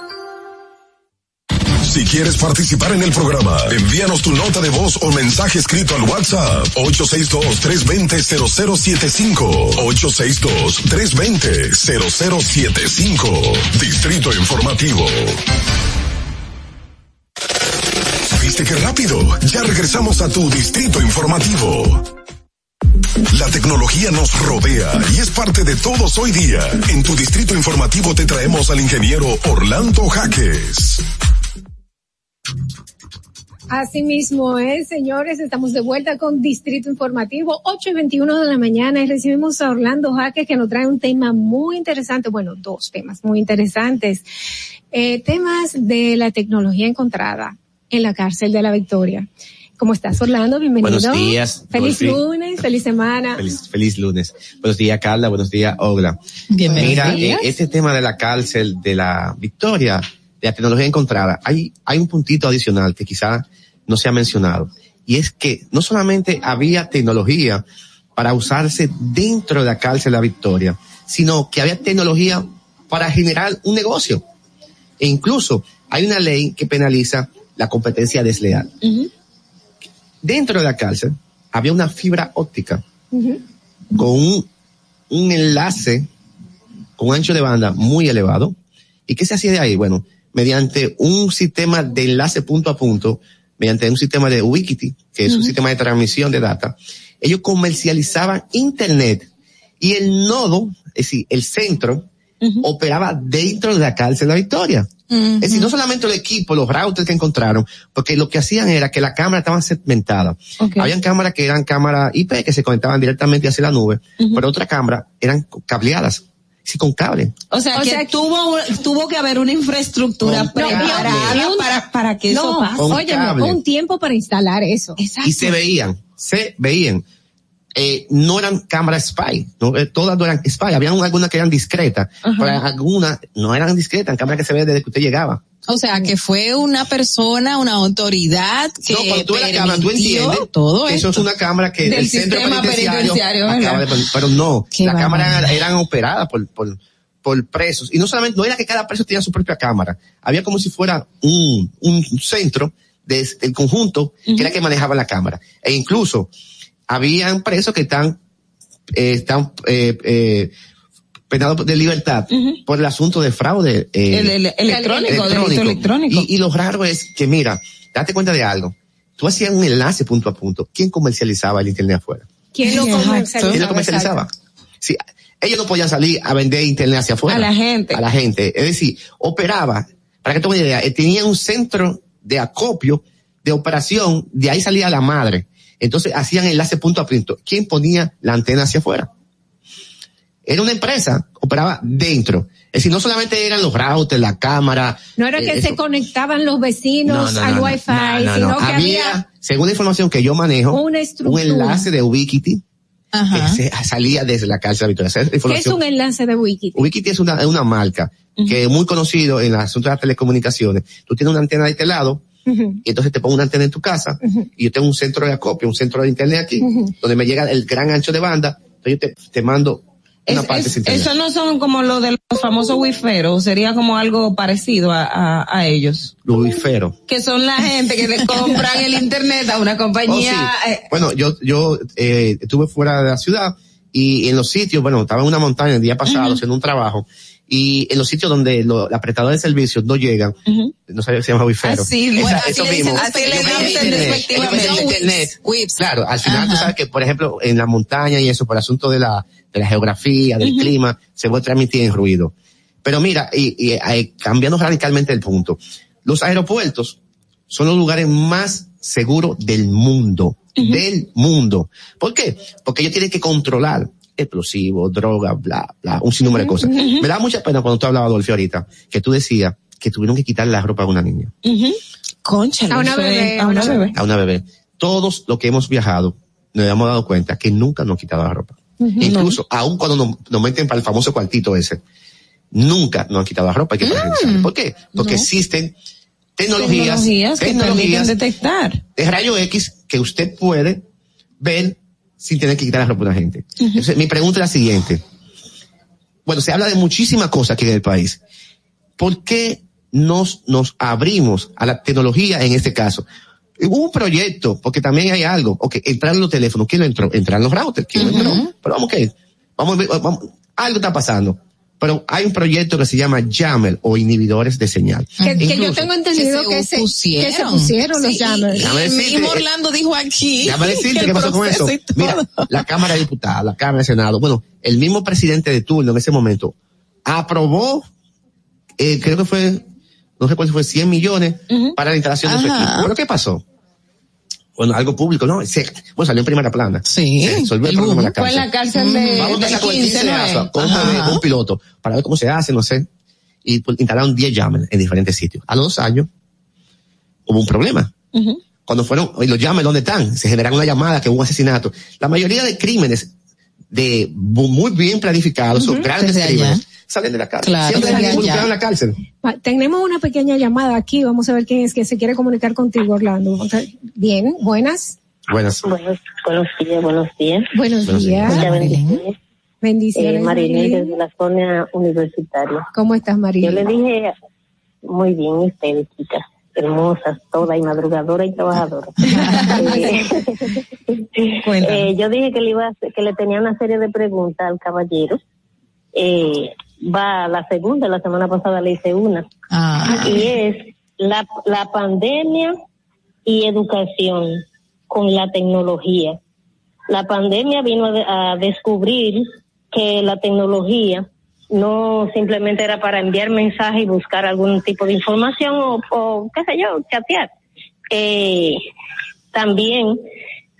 Si quieres participar en el programa, envíanos tu nota de voz o mensaje escrito al WhatsApp 862-320-0075. 862-320-0075. Distrito Informativo. ¿Viste qué rápido? Ya regresamos a tu Distrito Informativo. La tecnología nos rodea y es parte de todos hoy día. En tu Distrito Informativo te traemos al ingeniero Orlando Jaques. Así mismo es, señores, estamos de vuelta con Distrito Informativo, 8 y 21 de la mañana y recibimos a Orlando Jaques que nos trae un tema muy interesante, bueno, dos temas muy interesantes, eh, temas de la tecnología encontrada en la cárcel de la Victoria. ¿Cómo estás, Orlando? Bienvenido. Buenos días. Feliz lunes, feliz semana. Feliz, feliz lunes. Buenos días, Carla. Buenos días, Ogla. Bienvenido. Mira, días. eh, este tema de la cárcel, de la victoria, la tecnología encontrada, hay, hay un puntito adicional que quizá no se ha mencionado. Y es que no solamente había tecnología para usarse dentro de la cárcel de la victoria, sino que había tecnología para generar un negocio. E incluso hay una ley que penaliza la competencia desleal. Dentro de la cárcel había una fibra óptica con un, un enlace con ancho de banda muy elevado. ¿Y qué se hacía de ahí? Bueno, mediante un sistema de enlace punto a punto, mediante un sistema de Ubiquiti, que es un sistema de transmisión de data, ellos comercializaban Internet y el nodo, es decir, el centro, operaba dentro de la cárcel de la Victoria. Es decir, no solamente el equipo, los routers que encontraron, porque lo que hacían era que las cámaras estaban segmentadas. Ok. Habían cámaras que eran cámaras IP que se conectaban directamente hacia la nube, pero otras cámaras eran cableadas. Sí, con cable. O sea, O que sea, tuvo, tuvo que haber una infraestructura preparada para, para que eso no, pase. Oye, cable. un tiempo para instalar eso. Y se veían, se veían. Eh, no eran cámaras spy, no, eh, todas no eran spy, había algunas que eran discretas, pero algunas no eran discretas, eran cámaras que se veían desde que usted llegaba. O sea, que fue una persona, una autoridad que No, cuando tú ves la cámara, tú permitió entiendes todo que eso esto. es una cámara que Del el centro sistema penitenciario, penitenciario, acaba de poner, pero no, las cámaras eran, operadas por, por, por presos. Y no solamente, no era que cada preso tenía su propia cámara, había como si fuera un, un centro de- del conjunto que era que manejaba la cámara. E incluso, habían presos que están, eh, están, eh, eh, penados de libertad por el asunto de fraude eh, El- el- electrónico, delito electrónico. Y, y lo raro es que, mira, date cuenta de algo. Tú hacías un enlace punto a punto. ¿Quién comercializaba el internet afuera? ¿Quién lo comercializaba? ¿Quién lo comercializaba? Sí, ellos no podían salir a vender internet hacia afuera. A la gente. A la gente. Es decir, operaba, para que tengan una idea, eh, tenía un centro de acopio, de operación, de ahí salía la madre. Entonces hacían enlace punto a punto. ¿Quién ponía la antena hacia afuera? Era una empresa, operaba dentro. Es decir, no solamente eran los routers, la cámara. No era eh, que eso. se conectaban los vecinos al no, wifi, no, no, sino no. que había, según la información que yo manejo, una un enlace de Ubiquiti Ajá. que se- salía desde la cárcel de Victoria. Esa es la ¿Qué es un enlace de wiki? Ubiquiti es una, es una marca que es muy conocido en el asunto de las telecomunicaciones. Tú tienes una antena de este lado y entonces te pongo una antena en tu casa y yo tengo un centro de acopio, un centro de internet aquí, donde me llega el gran ancho de banda, entonces yo te, te mando una Es- parte eso no son como lo de los famosos wiferos, sería como algo parecido a, a, a ellos. Luifero. Que son la gente que le compran el internet a una compañía. Oh, sí. eh, Bueno, yo, yo eh, estuve fuera de la ciudad y en los sitios, bueno, estaba en una montaña el día pasado haciendo un trabajo y en los sitios donde los prestadores de servicios no llegan, no sabía que se llama wifero. Así, Esa- bueno, así eso le dicen mismo. así le dicen internet. Whips. Claro, al final tú sabes que, por ejemplo, en la montaña y eso, por asunto de la, de la geografía, del clima, se puede transmitir en ruido. Pero mira, y, y, eh, cambiando radicalmente el punto, los aeropuertos son los lugares más seguros del mundo, del mundo. ¿Por qué? Porque ellos tienen que controlar explosivos, drogas, bla, bla, un sinnúmero de cosas. Me da mucha pena cuando tú hablabas, Adolfo, ahorita, que tú decías que tuvieron que quitarle la ropa a una niña, Concha, A una bebé, a una bebé. a una bebé. Todos los que hemos viajado nos hemos dado cuenta que nunca nos han quitado la ropa. Incluso, aun cuando nos, nos meten para el famoso cuartito ese, nunca nos han quitado la ropa. Hay que precisar. ¿Por qué? Porque existen tecnologías, Tecnologías que permiten tecnologías detectar. de rayo X que usted puede ver sin tener que quitar la ropa a una gente. Entonces, mi pregunta es la siguiente. Bueno, se habla de muchísimas cosas aquí en el país. ¿Por qué nos, nos abrimos a la tecnología en este caso? Hubo un proyecto, porque también hay algo. Ok, entrar en los teléfonos. ¿Quién lo entró? Entrar en los routers. ¿Quién lo entró? Pero vamos que, vamos, vamos, algo está pasando. Pero hay un proyecto que se llama Jammer o inhibidores de señal. Que, que yo tengo entendido que se, que se pusieron los Sí, y- Orlando dijo aquí. Déjame (laughs) decirte qué pasó con eso. Mira, la Cámara de Diputados, la Cámara de Senado, bueno, el mismo presidente de turno en ese momento aprobó, eh, creo que fue, no sé cuál fue, 100 millones para la instalación de su equipo. ¿Pero qué pasó? Bueno, algo público, ¿no? Se, bueno, salió en primera plana. Sí, Se resolvió el el problema en la boom. Fue en la cárcel de, Vamos el 15, 15 de. ASA, con un, piloto, para ver cómo se hace, no sé. Y pues, instalaron 10 llaves en diferentes sitios. A los dos años, hubo un problema cuando fueron, y los llamen, ¿dónde están? Se generan una llamada que hubo un asesinato. La mayoría de crímenes de muy bien planificados, son grandes Desde crímenes, allá. Salen de la cárcel. Claro, Siempre en la cárcel. Tenemos una pequeña llamada aquí, vamos a ver quién es que se quiere comunicar contigo, Orlando. Bien, buenas. Buenas. Buenos, buenos días, buenos días. Buenos Buenos días. bendiciones. Bendiciones. Eh, desde la zona universitaria. ¿Cómo estás, María? Yo le dije, muy bien, ustedes, chicas, hermosas, todas y madrugadoras y trabajadoras. (laughs) Eh, (laughs) eh, yo dije que le iba a hacer- que le tenía una serie de preguntas al caballero. Eh, va la segunda, la semana pasada le hice una. Ah, y es la, la pandemia y educación con la tecnología. La pandemia vino a, a descubrir que la tecnología no simplemente era para enviar mensajes y buscar algún tipo de información o, o qué sé yo, chatear. Eh, también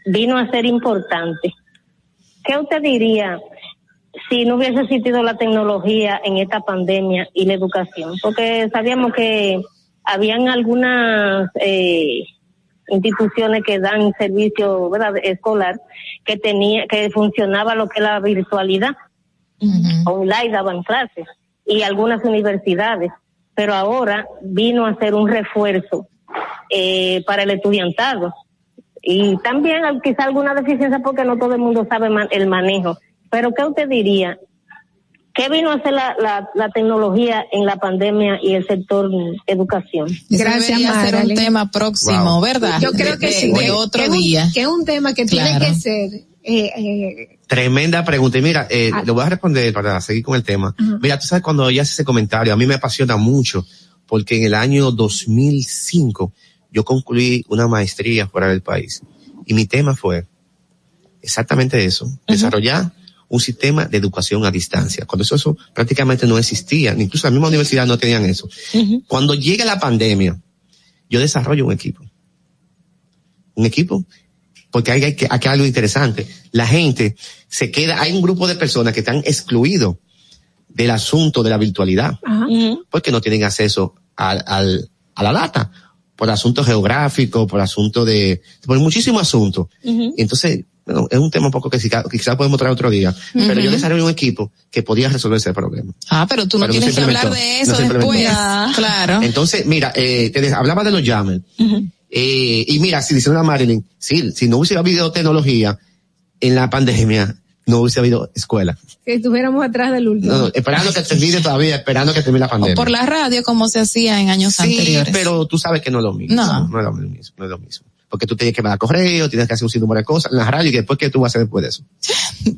vino a ser importante. ¿Qué usted diría si no hubiese existido la tecnología en esta pandemia y la educación, porque sabíamos que habían algunas eh, instituciones que dan servicio ¿verdad? escolar que tenía que funcionaba lo que es la virtualidad. Online daban clases y algunas universidades pero ahora vino a ser un refuerzo eh, para el estudiantado. Y también quizá alguna deficiencia porque no todo el mundo sabe man- el manejo pero qué usted diría ¿Qué vino a hacer la, la, la tecnología en la pandemia y el sector educación? Ese debería ser un tema próximo, Wow. ¿verdad? Yo creo De- que de- sí. de que- otro que es un- día. que es un tema que tiene Claro. que ser eh, eh, Tremenda pregunta. Y mira, eh, Ah. le voy a responder para seguir con el tema. Ajá. Mira, tú sabes cuando ella hace ese comentario, a mí me apasiona mucho, porque en el año 2005 yo concluí una maestría fuera del país. Y mi tema fue exactamente eso, desarrollar un sistema de educación a distancia. Cuando eso, eso prácticamente no existía, ni incluso la misma universidad no tenían eso. Cuando llega la pandemia, yo desarrollo un equipo. Un equipo porque hay, hay, que- aquí hay algo interesante. La gente se queda, hay un grupo de personas que están excluidos del asunto de la virtualidad, porque no tienen acceso al, al- a la data, por asuntos geográficos, por asuntos de, por muchísimos asuntos. Y entonces, es un tema un poco que quizás quizá podemos traer otro día, pero yo desarrollé un equipo que podía resolver ese problema. Ah, pero tú no Pero no tienes se que hablar de no eso implementó. después. Claro. Entonces, mira, eh, te de- hablaba de los jammers. Eh, y mira, si dice la Marilyn, sí, si no hubiese habido tecnología en la pandemia, no hubiese habido escuela. que estuviéramos atrás del último. No, no, esperando que termine todavía, esperando que termine la pandemia. Por la radio como se hacía en años sí, anteriores. pero tú sabes que no es lo mismo. No. No es lo mismo, no es lo mismo. Porque tú tienes que mandar correo, tienes que hacer un sinnúmero de cosas en la radio y después, ¿qué tú vas a hacer después de eso?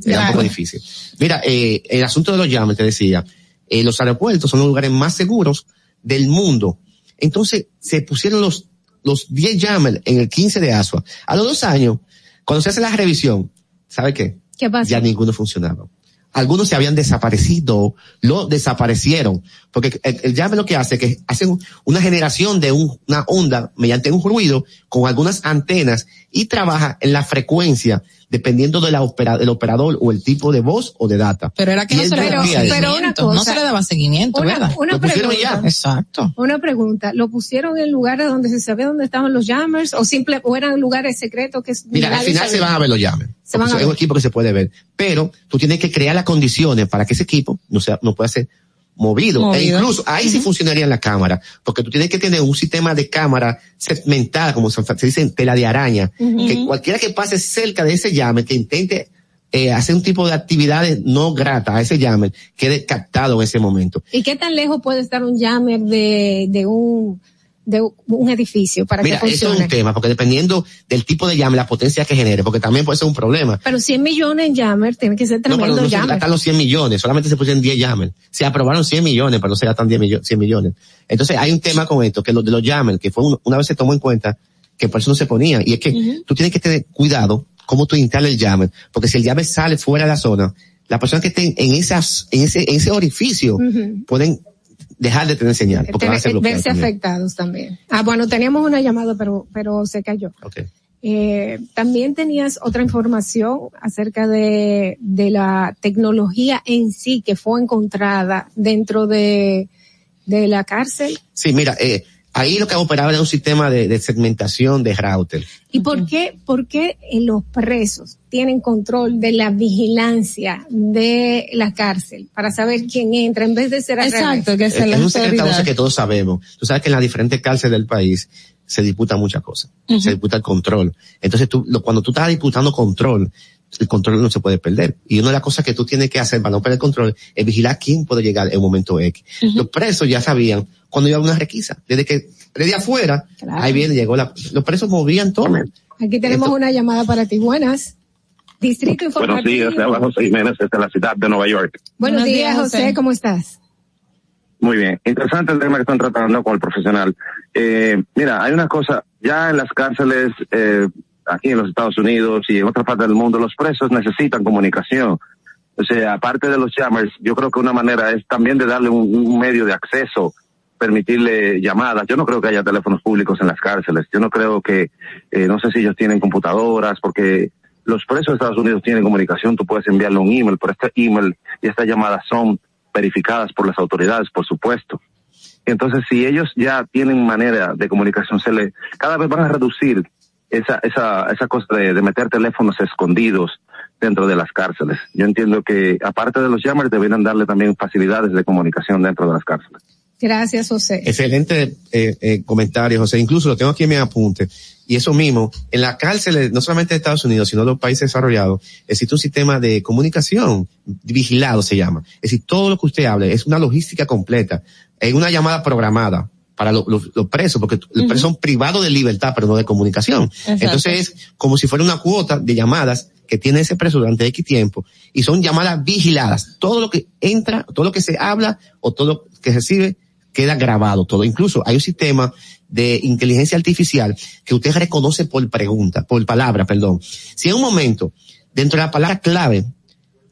(laughs) Era un poco difícil. Mira, eh, el asunto de los llames, te decía, eh, los aeropuertos son los lugares más seguros del mundo. Entonces, se pusieron los, los 10 llames en el 15 de Asua. A los dos años, cuando se hace la revisión, ¿sabe qué? ¿Qué pasa? Ya ninguno funcionaba. Algunos se habían desaparecido, lo desaparecieron, porque el, el llame lo que hace es que hace un- una generación de un- una onda mediante un ruido con algunas antenas y trabaja en la frecuencia dependiendo de la opera- del operador o el tipo de voz o de data. Pero era que Y no se le daba seguimiento. no se le daba seguimiento, Una- ¿verdad? una Lo pusieron pregunta. ya. Exacto. Una pregunta, ¿lo pusieron en lugares donde se sabía dónde estaban los jammers o simple o eran lugares secretos que Mira, al final se van a ver los llames. Se van a Porque es un equipo que se puede ver. Pero tú tienes que crear las condiciones para que ese equipo no sea, no pueda ser movido. Movido. E incluso ahí sí funcionaría la cámara. Porque tú tienes que tener un sistema de cámara segmentada, como se, dice en tela de araña. Que cualquiera que pase cerca de ese llame, que intente eh, hacer un tipo de actividades no gratas a ese llame, quede captado en ese momento. ¿Y qué tan lejos puede estar un jammer de, de un de un edificio para Mira, que eso es funcione? un tema, porque dependiendo del tipo de llame, la potencia que genere, porque también puede ser un problema. Pero 100 millones en jammer tiene que ser No, pero tremendo no se jammer. gastan los 100 millones, solamente se pusieron 10 jammers. Se aprobaron 100 millones, pero no se gastan 10 millones, 100 millones. Entonces hay un tema con esto, que lo de los jammers, que fue un- una vez se tomó en cuenta, que por eso no se ponía, y es que tú tienes que tener cuidado cómo tú instalas el jammer, porque si el jammer sale fuera de la zona, las personas que estén en esas, en ese, en ese orificio, Ujú. pueden dejar de tener señal, porque van a verse también. afectados también. Ah, bueno, teníamos una llamada, pero, pero se cayó. Eh, también tenías otra información acerca de, de la tecnología en sí que fue encontrada dentro de, de la cárcel. Sí, mira, eh, ahí lo que operaba era un sistema de, de segmentación de router. ¿Y por qué, por qué eh, los presos tienen control de la vigilancia de la cárcel para saber quién entra en vez de ser al Exacto, revés? que es la un secreto que todos sabemos. Tú sabes que en las diferentes cárceles del país se disputan muchas cosas. Se disputa el control. Entonces tú, lo- cuando tú estás disputando control, el control no se puede perder. Y una de las cosas que tú tienes que hacer para no perder el control es vigilar quién puede llegar en un momento X. Los presos ya sabían cuando iba una requisa. Desde que, desde afuera, Claro. ahí viene, llegó la, los presos movían todo. Aquí tenemos una llamada para ti. Buenas. Distrito Buenos Informativo. días, habla José Jiménez desde la ciudad de Nueva York. Buenos, Buenos días, días, José. José. ¿Cómo estás? Muy bien, interesante el tema que están tratando con el profesional. Eh, mira, hay una cosa, ya en las cárceles, eh, aquí en los Estados Unidos y en otras partes del mundo, los presos necesitan comunicación. O sea, aparte de los jammers, yo creo que una manera es también de darle un, medio de acceso, permitirle llamadas. Yo no creo que haya teléfonos públicos en las cárceles. Yo no creo que, eh, no sé si ellos tienen computadoras, porque los presos de Estados Unidos tienen comunicación, tú puedes enviarle un email, pero este email y estas llamadas son verificadas por las autoridades, por supuesto. Entonces, si ellos ya tienen manera de comunicación, se le, cada vez van a reducir esa, esa, esa cosa de, de meter teléfonos escondidos dentro de las cárceles. Yo entiendo que, aparte de los llamas, deberían darle también facilidades de comunicación dentro de las cárceles. Gracias, José. Excelente eh, eh, comentario, José. Incluso lo tengo aquí en mi apunte. Y eso mismo, en la cárcel, no solamente de Estados Unidos, sino de los países desarrollados, existe un sistema de comunicación vigilado, se llama. Es decir, todo lo que usted hable es una logística completa. Es una llamada programada para lo- lo- los presos, porque los presos son privados de libertad, pero no de comunicación. Exacto. Entonces es como si fuera una cuota de llamadas que tiene ese preso durante X tiempo y son llamadas vigiladas. Todo lo que entra, todo lo que se habla o todo lo que se recibe queda grabado todo. Incluso hay un sistema de inteligencia artificial que usted reconoce por pregunta, por palabra, perdón. Si en un momento, dentro de la palabra clave,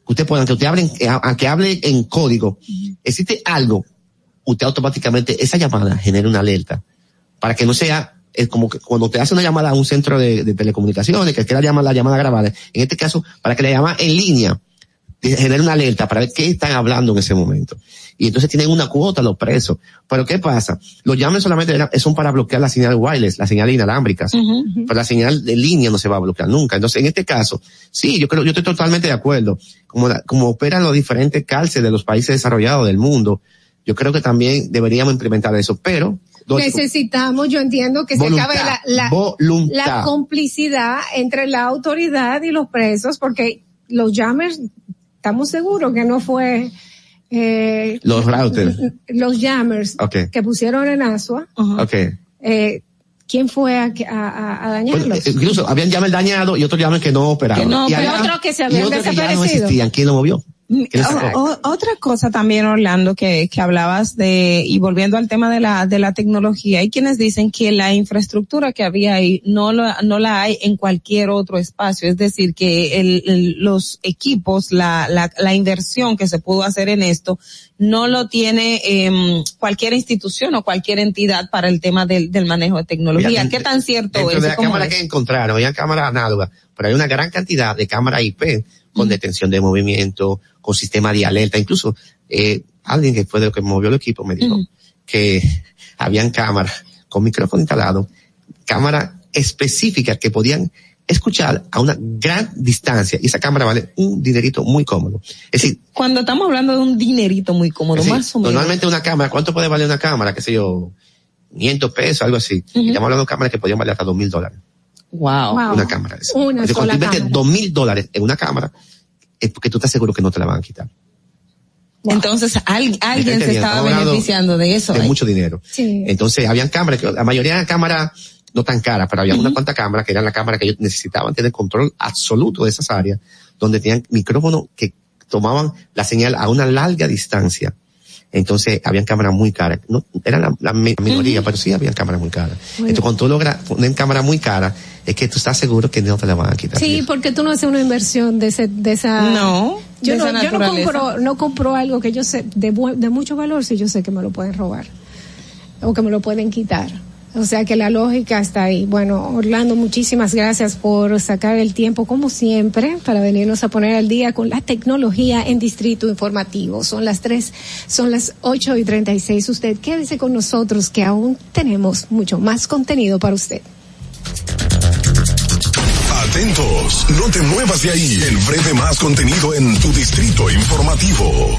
usted puede, aunque usted hable, hable en código, existe algo, usted automáticamente, esa llamada genera una alerta para que no sea es como que cuando te hace una llamada a un centro de, de telecomunicaciones, que quiera llamar la llamada grabada, en este caso, para que la llamada en línea te genere una alerta para ver qué están hablando en ese momento. Y entonces tienen una cuota los presos. Pero ¿qué pasa? Los llames solamente son para bloquear la señal wireless, la señal inalámbricas. Pero la señal de línea no se va a bloquear nunca. Entonces, en este caso, sí, yo creo, yo estoy totalmente de acuerdo. Como, la- como operan los diferentes cárceles de los países desarrollados del mundo, yo creo que también deberíamos implementar eso. Pero, Necesitamos, yo entiendo que se acabe la, la, complicidad entre la autoridad y los presos, porque los jammers, estamos seguros que no fue eh, los routers. los jammers que pusieron en Asua, eh, ¿quién fue a, a, a- a dañarlos? Pues, incluso habían llames dañados y otros llames que no operaban. Que no y, había- otros que se y habían otros que ya no desaparecido. existían. ¿Quién lo movió? Otra cosa también, Orlando, que, que hablabas de, y volviendo al tema de la, de la tecnología, hay quienes dicen que la infraestructura que había ahí no, lo- no la hay en cualquier otro espacio. Es decir, que el, el- los equipos, la, la, la inversión que se pudo hacer en esto, no lo tiene em, cualquier institución o cualquier entidad para el tema del, del manejo de tecnología. Mira, ¿Qué tan cierto Dentro es? de la ¿Cómo cámara es? que encontraron, había cámaras análogas, pero hay una gran cantidad de cámaras IP con detención de movimiento, con sistema de alerta. Incluso, eh, alguien que fue de lo que movió el equipo me dijo que (laughs) habían cámaras con micrófono instalado, cámaras específicas que podían escuchar a una gran distancia y esa cámara vale un dinerito muy cómodo. Es decir, Cuando estamos hablando de un dinerito muy cómodo, es decir, más o menos. normalmente una cámara, ¿cuánto puede valer una cámara? ¿Qué sé yo? 500 pesos, algo así. Estamos hablando de cámaras que podían valer hasta dos mil dólares. Wow. Una cámara. Una Entonces, sola cuando tú metes dos mil dólares en una cámara, es porque tú estás seguro que no te la van a quitar. Entonces, al- alguien se estaba beneficiando de eso. De ¿eh? mucho dinero. Sí. Entonces, habían cámaras, que la mayoría eran cámaras no tan caras, pero había unas cuantas cámaras que eran la cámara que ellos necesitaban tener control absoluto de esas áreas, donde tenían micrófonos que tomaban la señal a una larga distancia. Entonces, habían cámaras muy caras. No, era la, la mi- minoría, pero sí habían cámaras muy caras. Bueno. Entonces, cuando tú logras poner cámaras muy caras, es que tú estás seguro que no te la van a quitar. Sí, porque tú no haces una inversión de ese, de esa. No, Yo no, yo no compro, no compro algo que yo sé de mucho valor si yo sé que me lo pueden robar o que me lo pueden quitar. O sea que la lógica está ahí. Bueno, Orlando, muchísimas gracias por sacar el tiempo, como siempre, para venirnos a poner al día con la tecnología en Distrito Informativo. Son las tres, son las ocho y treinta y seis. Usted quédese con nosotros que aún tenemos mucho más contenido para usted. Atentos, no te muevas de ahí. El breve más contenido en tu distrito informativo.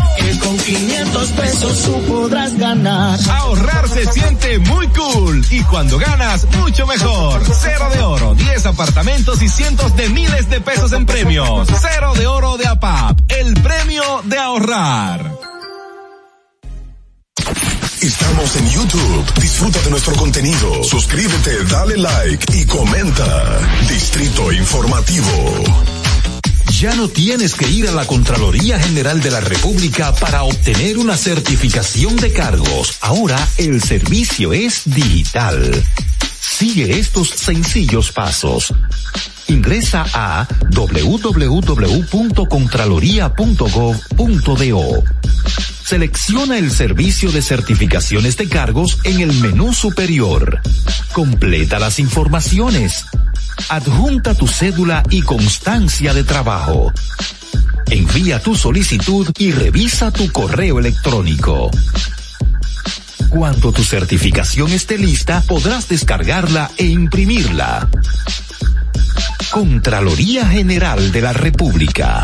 Que con 500 pesos tú podrás ganar. Ahorrar se siente muy cool y cuando ganas, mucho mejor. Cero de oro, 10 apartamentos y cientos de miles de pesos en premios. Cero de oro de APAP, el premio de ahorrar. Estamos en YouTube. Disfruta de nuestro contenido. Suscríbete, dale like y comenta. Distrito Informativo. Ya no tienes que ir a la Contraloría General de la República para obtener una certificación de cargos. Ahora el servicio es digital. Sigue estos sencillos pasos. Ingresa a www.contraloría.gov.do. Selecciona el servicio de certificaciones de cargos en el menú superior. Completa las informaciones. Adjunta tu cédula y constancia de trabajo. Envía tu solicitud y revisa tu correo electrónico. Cuando tu certificación esté lista, podrás descargarla e imprimirla. Contraloría General de la República.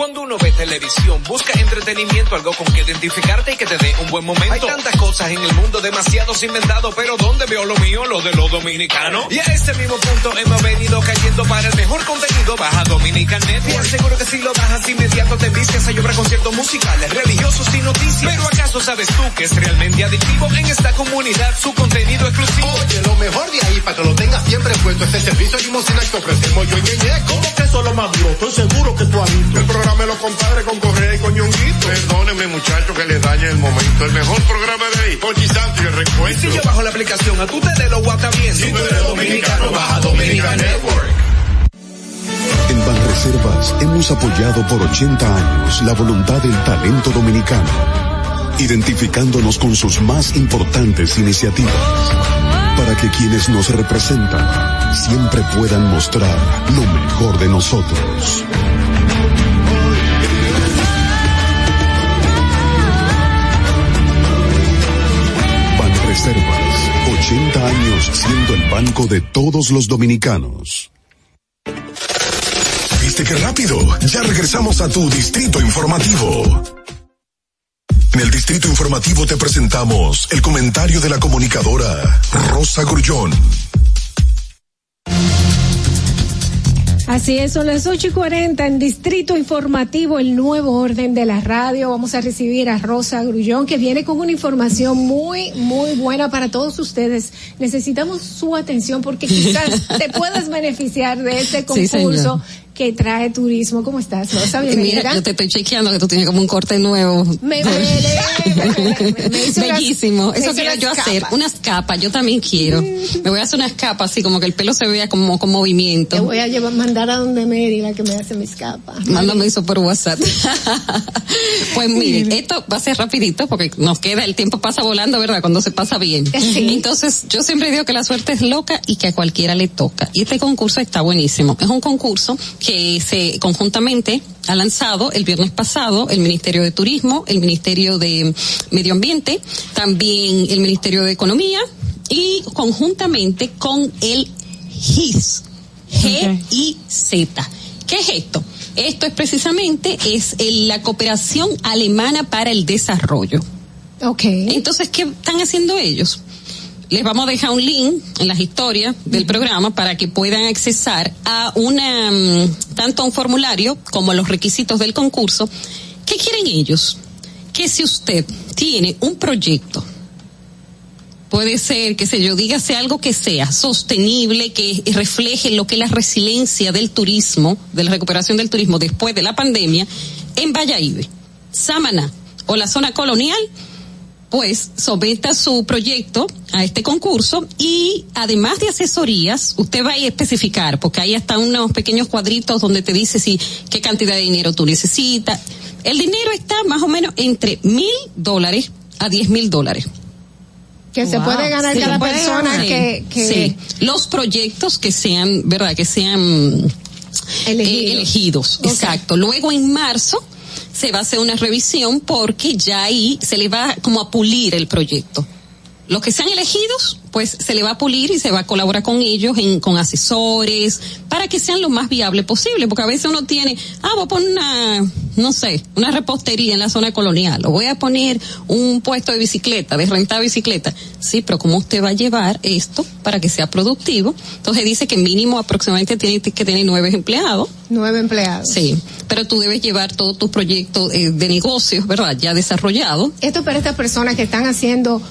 Cuando uno ve televisión, busca entretenimiento, algo con que identificarte y que te dé un buen momento. Hay tantas cosas en el mundo, demasiados inventados, pero ¿dónde veo lo mío? Lo de los dominicanos. Y a ese mismo punto hemos venido cayendo para el mejor contenido. Baja Dominican Network. Seguro que si lo bajas inmediato te vistes a llorar conciertos musicales, religiosos y noticias. Pero ¿acaso sabes tú que es realmente adictivo en esta comunidad su contenido exclusivo? Oye, lo mejor de ahí para que lo tengas siempre puesto este servicio limosina que ofrecemos yo y Ñeñe. ¿Cómo que eso es lo más duro? Estoy seguro que tú has visto. El programa me lo compadre con Correa y con Ñonguito. Perdóneme muchacho que le dañe el momento. El mejor programa de ahí, Conchi Santo y el Y recuento. si yo bajo la aplicación, a tú te de lo guata bien. Si tú eres dominicano, baja Dominica Network. En Banreservas hemos apoyado por 80 años la voluntad del talento dominicano, identificándonos con sus más importantes iniciativas, para que quienes nos representan siempre puedan mostrar lo mejor de nosotros. Banreservas, 80 años siendo el banco de todos los dominicanos. ¿Viste qué rápido? Ya regresamos a tu distrito informativo. En el distrito informativo te presentamos el comentario de la comunicadora Rosa Grullón. Así es, son las ocho y cuarenta en Distrito Informativo, el nuevo orden de la radio. Vamos a recibir a Rosa Grullón, que viene con una información muy, muy buena para todos ustedes. Necesitamos su atención porque quizás (laughs) te puedas beneficiar de este concurso. Que trae turismo. ¿Cómo estás, Rosa? Bienvenida. Mira, yo te estoy chequeando que tú tienes como un corte nuevo. Me, (laughs) me, me- me hizo unas- Bellísimo. Eso quiero yo hacer. Unas capas. Yo también quiero. Me voy a hacer unas capas así como que el pelo se vea como con movimiento. Te voy a llevar, mandar a donde Mary, la que me hace mis capas. Mándame eso por WhatsApp. (laughs) pues mire, esto va a ser rapidito porque nos queda, el tiempo pasa volando, ¿verdad? Cuando se pasa bien. (laughs) Entonces, yo siempre digo que la suerte es loca y que a cualquiera le toca. Y este concurso está buenísimo. Es un concurso que se conjuntamente ha lanzado el viernes pasado el Ministerio de Turismo, el Ministerio de Medio Ambiente, también el Ministerio de Economía y conjuntamente con el GIS. G-I-Z. ¿Qué es esto? Esto es precisamente es la cooperación alemana para el desarrollo. Ok. Entonces, ¿qué están haciendo ellos? Les vamos a dejar un link en las historias del programa para que puedan accesar a una, mm, tanto a un formulario como a los requisitos del concurso. ¿Qué quieren ellos? Que si usted tiene un proyecto puede ser, que sé yo, dígase algo que sea sostenible, que refleje lo que es la resiliencia del turismo, de la recuperación del turismo después de la pandemia, en Valladolid, Samaná o la zona colonial, pues someta su proyecto a este concurso y además de asesorías, usted va a especificar, porque ahí están unos pequeños cuadritos donde te dice si qué cantidad de dinero tú necesitas. El dinero está más o menos entre mil dólares a diez mil dólares. Que se puede ganar Sí, cada persona ganar. que, que Sí. los proyectos que sean, verdad, que sean eh, elegidos, exacto. Luego en marzo se va a hacer una revisión porque ya ahí se le va como a pulir el proyecto. Los que sean elegidos, pues se le va a pulir y se va a colaborar con ellos, en, con asesores, para que sean lo más viable posible, porque a veces uno tiene, ah, voy a poner una, no sé, una repostería en la zona colonial, o voy a poner un puesto de bicicleta, de rentar bicicleta. Sí, pero ¿cómo usted va a llevar esto para que sea productivo? Entonces dice que mínimo aproximadamente tiene que tener nueve empleados. Nueve empleados. Sí, pero tú debes llevar todos tus proyectos eh, de negocios, ¿verdad? Ya desarrollados. Esto para estas personas que están haciendo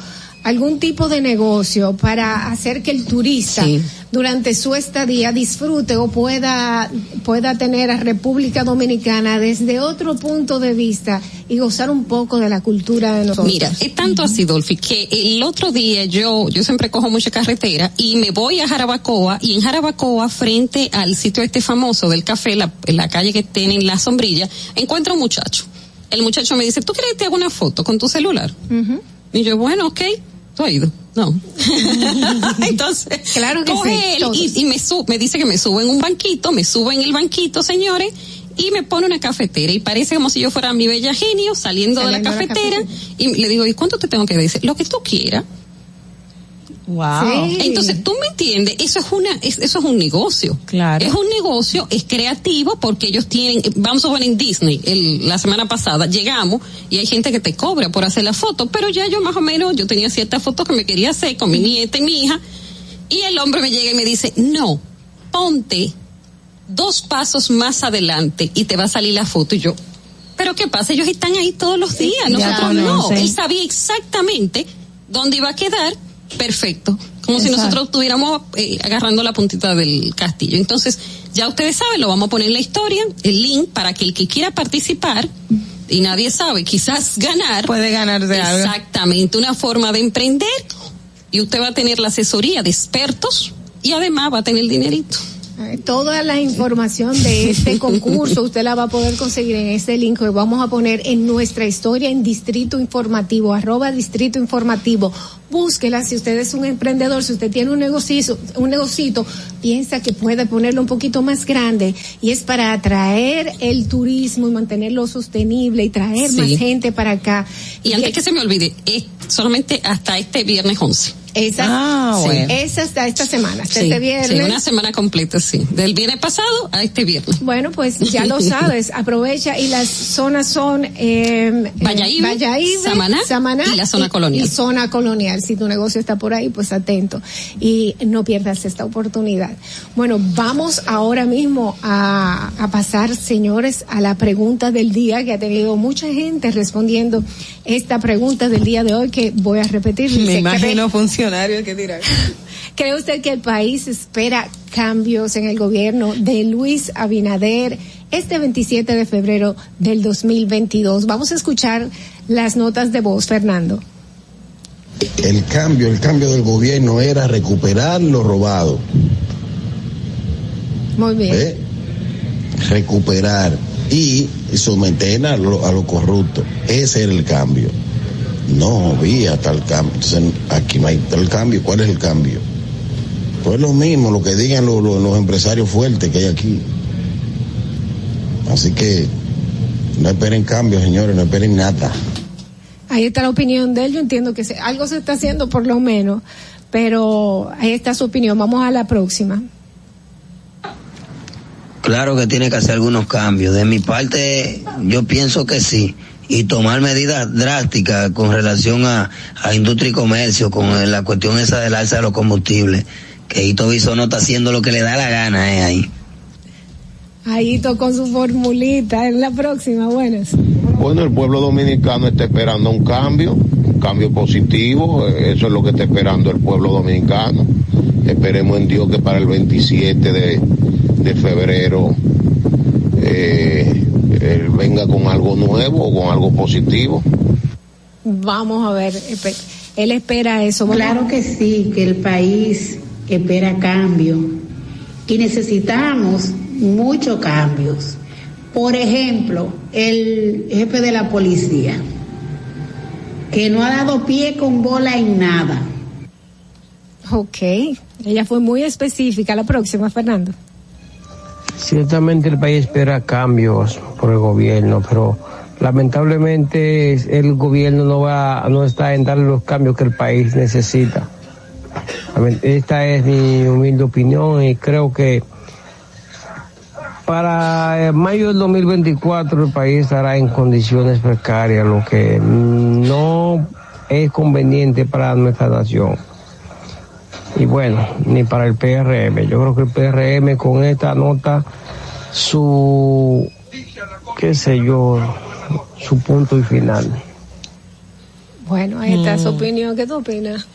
algún tipo de negocio para hacer que el turista Sí. durante su estadía disfrute o pueda pueda tener a República Dominicana desde otro punto de vista y gozar un poco de la cultura de nosotros. Mira, es tanto así, Dolphy, que el otro día yo, yo siempre cojo mucha carretera y me voy a Jarabacoa y en Jarabacoa, frente al sitio este famoso del café, la, la calle que tiene la sombrilla, encuentro un muchacho. El muchacho me dice, ¿tú quieres que te haga una foto con tu celular? Ujú. Y yo, bueno, ok, tú has ido. No. (laughs) Entonces, Claro que coge sí, él todos. y, y me, su- me dice que me sube en un banquito, me sube en el banquito, señores, y me pone una cafetera. Y parece como si yo fuera mi bella genio saliendo, de la Saliendo de la cafetera. Y le digo, ¿y cuánto te tengo que decir? Lo que tú quieras. Wow. Sí. Entonces, tú me entiendes, eso es una, es- eso es un negocio. Claro. Es un negocio, es creativo porque ellos tienen, vamos a ver en Disney, el- la semana pasada llegamos y hay gente que te cobra por hacer la foto, pero ya yo más o menos, yo tenía ciertas fotos que me quería hacer con mi nieta y mi hija y el hombre me llega y me dice, no, ponte dos pasos más adelante y te va a salir la foto y yo, pero ¿qué pasa? Ellos están ahí todos los días, Ya nosotros no. Él sabía exactamente dónde iba a quedar, perfecto. Como si nosotros estuviéramos eh, agarrando la puntita del castillo. Entonces, ya ustedes saben, lo vamos a poner en la historia, el link, para que el que quiera participar, y nadie sabe, quizás ganar. Puede ganar de algo. Exactamente, una forma de emprender, y usted va a tener la asesoría de expertos, y además va a tener el dinerito. Toda la información de este concurso usted la va a poder conseguir en este link que vamos a poner en nuestra historia en Distrito Informativo, arroba Distrito Informativo. Búsquela si usted es un emprendedor, si usted tiene un negocio, un negocito, piensa que puede ponerlo un poquito más grande y es para atraer el turismo y mantenerlo sostenible y traer Sí. más gente para acá. Y antes que se me olvide, es solamente hasta este viernes 11. Esa, Ah, sí, bueno. esa hasta esta semana, hasta Sí, este viernes. sí, una semana completa, sí. Del viernes pasado a este viernes. Bueno, pues ya lo (laughs) sabes, aprovecha y las zonas son eh, Valladolid, Valladolid, Samaná y la zona colonial. y zona colonial. Si tu negocio está por ahí, pues atento y no pierdas esta oportunidad. Bueno, vamos ahora mismo a, a pasar, señores, a la pregunta del día que ha tenido mucha gente respondiendo esta pregunta del día de hoy que voy a repetir. Me Dice, imagino funcionarios que dirán. (laughs) ¿Cree usted que el país espera cambios en el gobierno de Luis Abinader este 27 de febrero del 2022? Vamos a escuchar las notas de voz, Fernando. El cambio, el cambio del gobierno era recuperar lo robado, Muy bien. ¿ve? recuperar y someter a lo, a lo corrupto. Ese era el cambio. No había tal cambio. Entonces, aquí no hay tal cambio. ¿Cuál es el cambio? Pues lo mismo, lo que digan los, los- los empresarios fuertes que hay aquí. Así que no esperen cambio, señores, no esperen nada. Ahí está la opinión de él. Yo entiendo que se- algo se está haciendo por lo menos, pero ahí está su opinión. Vamos a la próxima. Claro que tiene que hacer algunos cambios. De mi parte, yo pienso que sí. Y tomar medidas drásticas con relación a, a industria y comercio, con la cuestión esa del alza de los combustibles. Que Ito Biso no está haciendo lo que le da la gana, eh, ahí. Ahí con su formulita. En la próxima, buenas. Bueno, el pueblo dominicano está esperando un cambio, un cambio positivo, eh, eso es lo que está esperando el pueblo dominicano. Esperemos en Dios que para el 27 de, de febrero eh, él venga con algo nuevo o con algo positivo. Vamos a ver. espe- Él espera eso. Claro que sí, que el país espera cambio y necesitamos muchos cambios. Por ejemplo, el jefe de la policía, que no ha dado pie con bola en nada. Ok. Ella fue muy específica. La próxima, Fernando. Ciertamente el país espera cambios por el gobierno, pero lamentablemente el gobierno no va, no está en darle los cambios que el país necesita. Esta es mi humilde opinión y creo que para mayo del 2024 el país estará en condiciones precarias, lo que no es conveniente para nuestra nación. Y bueno, ni para el PRM. Yo creo que el PRM con esta nota su, qué sé yo, su punto y final. Bueno, ahí está su Mm. opinión. ¿Qué tú opinas?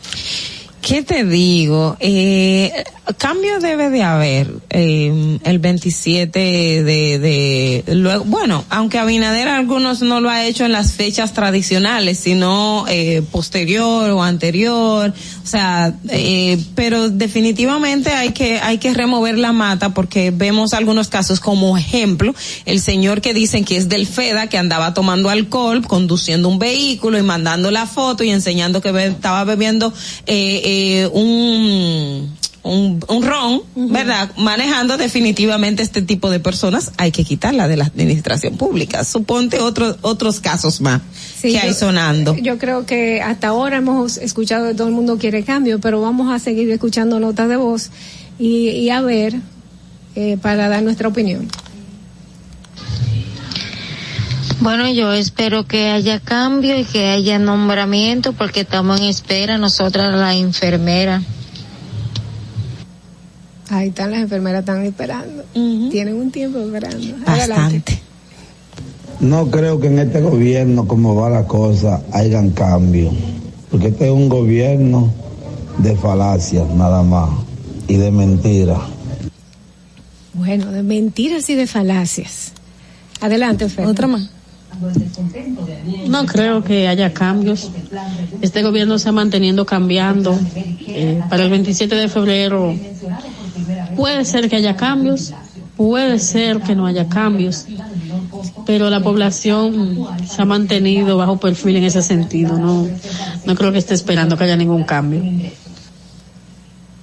¿Qué te digo? Eh, cambio debe de haber eh, el 27 de, de luego, bueno, aunque Abinader algunos no lo ha hecho en las fechas tradicionales, sino eh, posterior o anterior, o sea, eh, pero definitivamente hay que hay que remover la mata porque vemos algunos casos como ejemplo el señor que dicen que es del FEDA que andaba tomando alcohol, conduciendo un vehículo y mandando la foto y enseñando que estaba bebiendo eh, eh, un, un, un ron, ¿verdad? Manejando definitivamente este tipo de personas, hay que quitarla de la administración pública. Suponte otros otros casos más Sí, que hay yo- sonando. Yo creo que hasta ahora hemos escuchado que todo el mundo quiere cambio, pero vamos a seguir escuchando notas de voz y, y a ver eh, para dar nuestra opinión. Bueno, yo espero que haya cambio y que haya nombramiento porque estamos en espera nosotras la enfermera. Ahí están las enfermeras, están esperando. Tienen un tiempo esperando. Adelante. No creo que en este gobierno, como va la cosa, hayan cambio. Porque este es un gobierno de falacias nada más y de mentiras. Bueno, de mentiras y de falacias. Adelante, Fer. Otra más. No creo que haya cambios. Este gobierno se ha manteniendo cambiando. Eh, para el 27 de febrero puede ser que haya cambios, puede ser que no haya cambios, pero la población se ha mantenido bajo perfil en ese sentido. No, no creo que esté esperando que haya ningún cambio.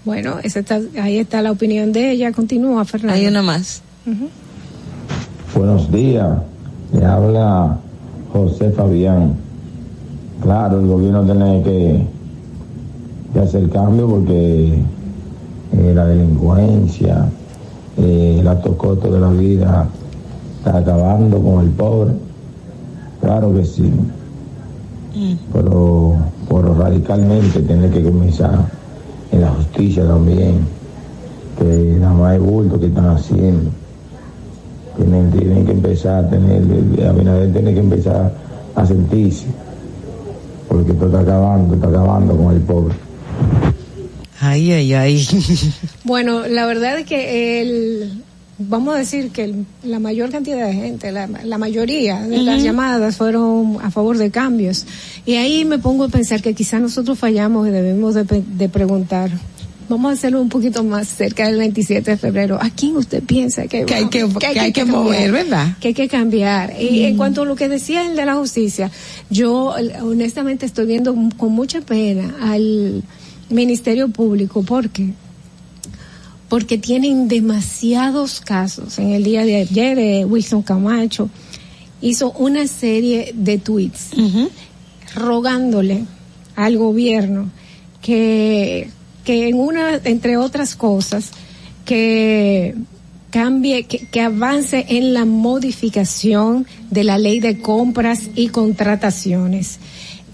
Bueno, esa está, ahí está la opinión de ella. Continúa, Fernando. Hay una más. Buenos días, le habla José Fabián. Claro, el gobierno tiene que, que hacer cambio porque eh, la delincuencia, eh, el alto costo de la vida está acabando con el pobre. Claro que sí, pero, pero radicalmente tiene que comenzar en la justicia también, que nada más es bulto que están haciendo tienen, tienen que empezar a tener, Abinader tiene que empezar a sentirse, porque esto está acabando, está acabando con el pobre. Ay, ay, ay. (laughs) Bueno, la verdad es que el, vamos a decir que el- la mayor cantidad de gente, la, la mayoría de las llamadas fueron a favor de cambios. Y ahí me pongo a pensar que quizás nosotros fallamos y debemos de, preguntar. Vamos a hacerlo un poquito más cerca del 27 de febrero. ¿A quién usted piensa que, Que hay va- que- que hay que mover, ¿verdad? Que hay que cambiar. Y en cuanto a lo que decía el de la justicia, yo honestamente estoy viendo con mucha pena al Ministerio Público porque porque tienen demasiados casos. En el día de ayer, eh, Wilson Camacho hizo una serie de tweets rogándole al gobierno que, que en una, entre otras cosas, que cambie, que, que avance en la modificación de la ley de compras y contrataciones.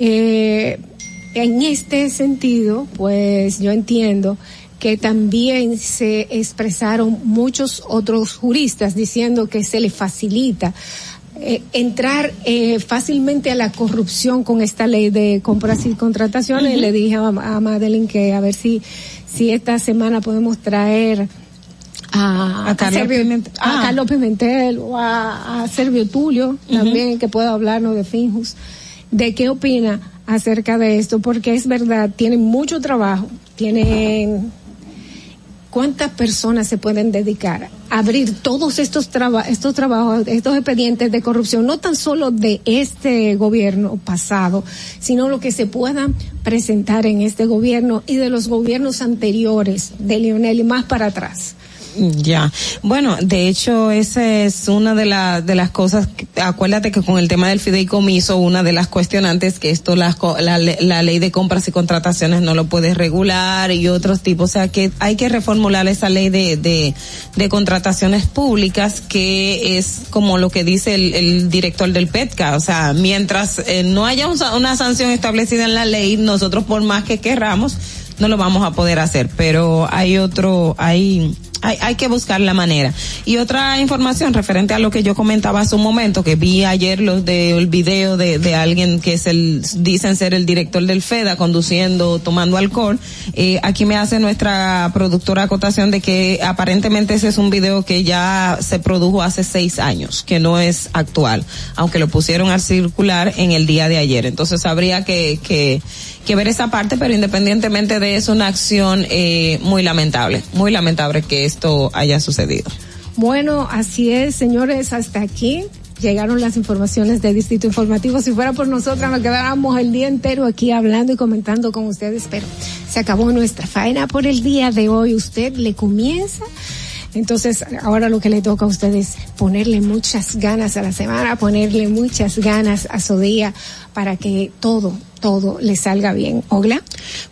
Eh, en este sentido, pues yo entiendo que también se expresaron muchos otros juristas diciendo que se le facilita eh, entrar eh, fácilmente a la corrupción con esta ley de compras y contrataciones. Le dije a, a Madeline que a ver si, si esta semana podemos traer a, A Carlos Servio- Pimentel. a Ah. Carlos Pimentel o a, a Servio Tulio también que pueda hablarnos de Finjus de qué opina acerca de esto porque es verdad tienen mucho trabajo tienen cuántas personas se pueden dedicar a abrir todos estos estos trabajos estos expedientes de corrupción no tan solo de este gobierno pasado sino lo que se puedan presentar en este gobierno y de los gobiernos anteriores de Lionel y más para atrás Ya. Bueno, de hecho, esa es una de, la, de las cosas, acuérdate que con el tema del fideicomiso, una de las cuestionantes que esto la, le- la ley de compras y contrataciones no lo puede regular y otros tipos, o sea que hay que reformular esa ley de, de, de contrataciones públicas que es como lo que dice el, el director del PETCA, o sea, mientras eh, no haya un una sanción establecida en la ley, nosotros por más que querramos, no lo vamos a poder hacer, pero hay otro, hay, hay, hay que buscar la manera. Y otra información referente a lo que yo comentaba hace un momento, que vi ayer los de, el video de, de alguien que es el, dicen ser el director del FEDA conduciendo, tomando alcohol, eh, aquí me hace nuestra productora acotación de que aparentemente ese es un video que ya se produjo hace seis años, que no es actual, aunque lo pusieron al circular en el día de ayer. Entonces habría que, que, que ver esa parte, pero independientemente de eso, una acción eh, muy lamentable, muy lamentable que esto haya sucedido. Bueno, así es, señores, hasta aquí llegaron las informaciones de Distrito Informativo. Si fuera por nosotras, nos quedáramos el día entero aquí hablando y comentando con ustedes, pero se acabó nuestra faena por el día de hoy. Usted le comienza. Entonces, ahora lo que le toca a ustedes es ponerle muchas ganas a la semana, ponerle muchas ganas a su día para que todo, todo le salga bien. Ogla.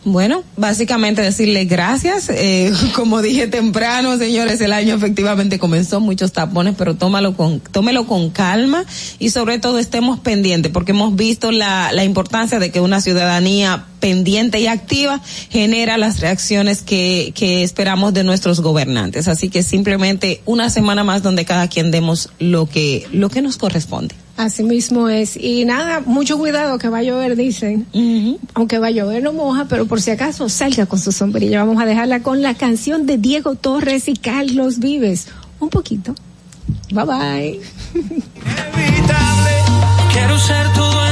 Bueno, básicamente decirle gracias. Eh, (laughs) como dije temprano, señores, el año efectivamente comenzó muchos tapones, pero tómalo con, tómelo con calma y sobre todo estemos pendientes, porque hemos visto la, la importancia de que una ciudadanía pendiente y activa genera las reacciones que, que esperamos de nuestros gobernantes. Así que simplemente una semana más donde cada quien demos lo que, lo que nos corresponde. Así mismo es. Y nada, mucho cuidado que va a llover, dicen. Aunque va a llover no moja, pero por si acaso salga con su sombrilla. Vamos a dejarla con la canción de Diego Torres y Carlos Vives. Un poquito. Bye bye. Quiero ser todo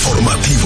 Informativo.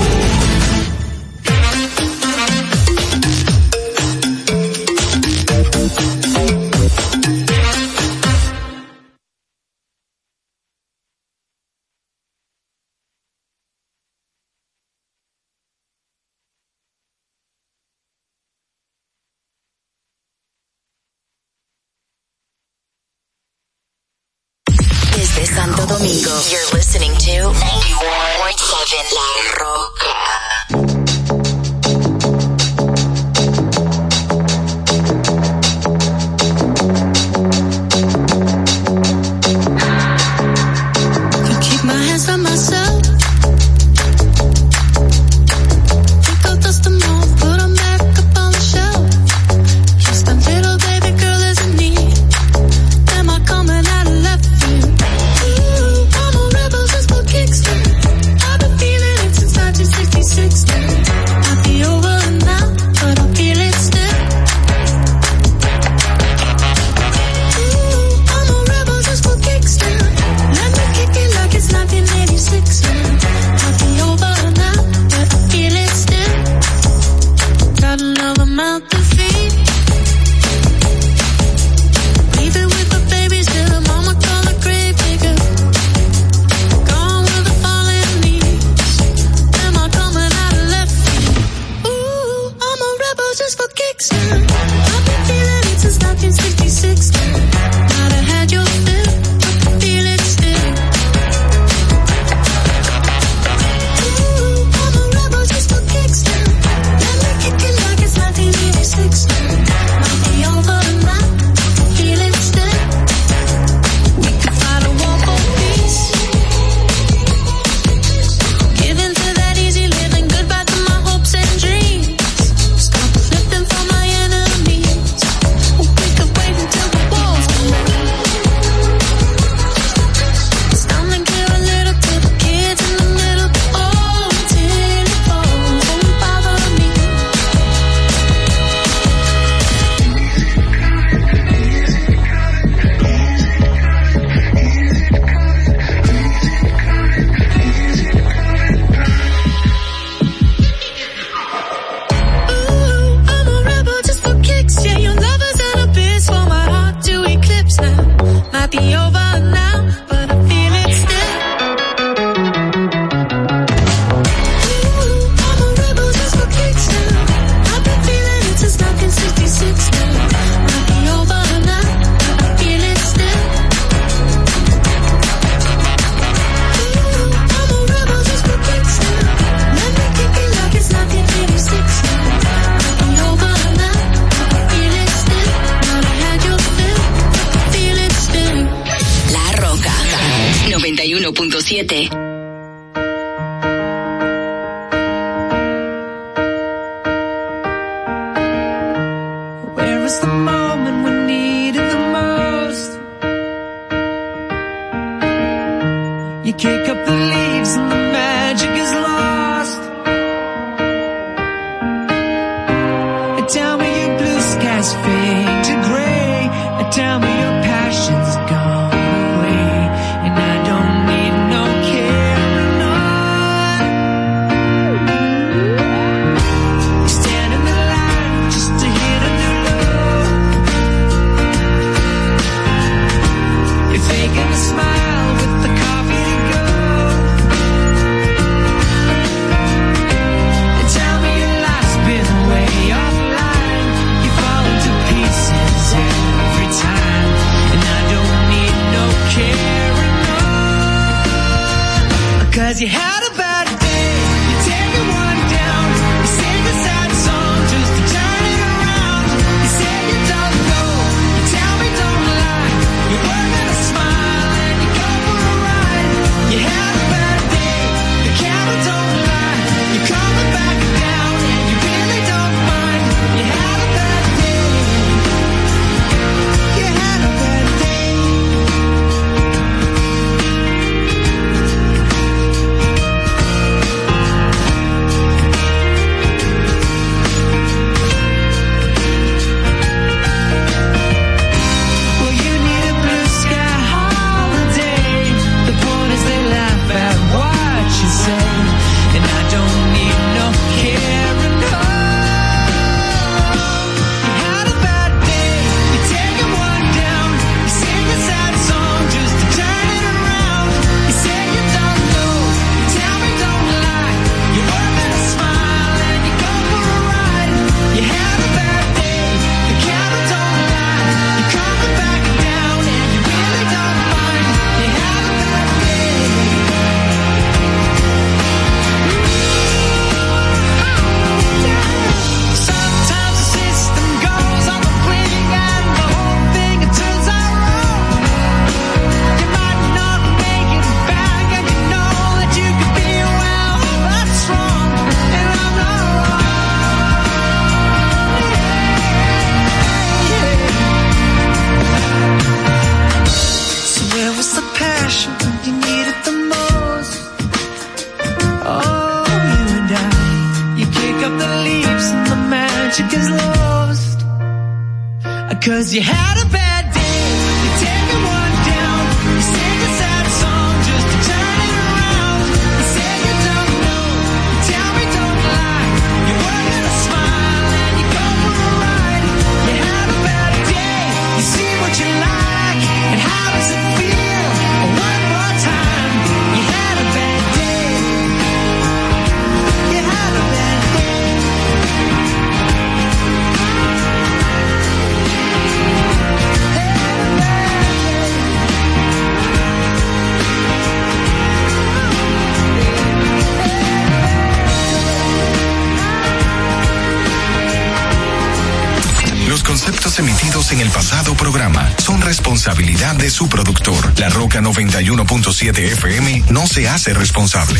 responsabilidad de su productor. La Roca 91.7 FM no se hace responsable.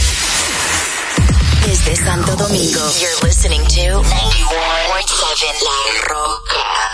Desde Santo Domingo, you're listening to 91.7 La Roca.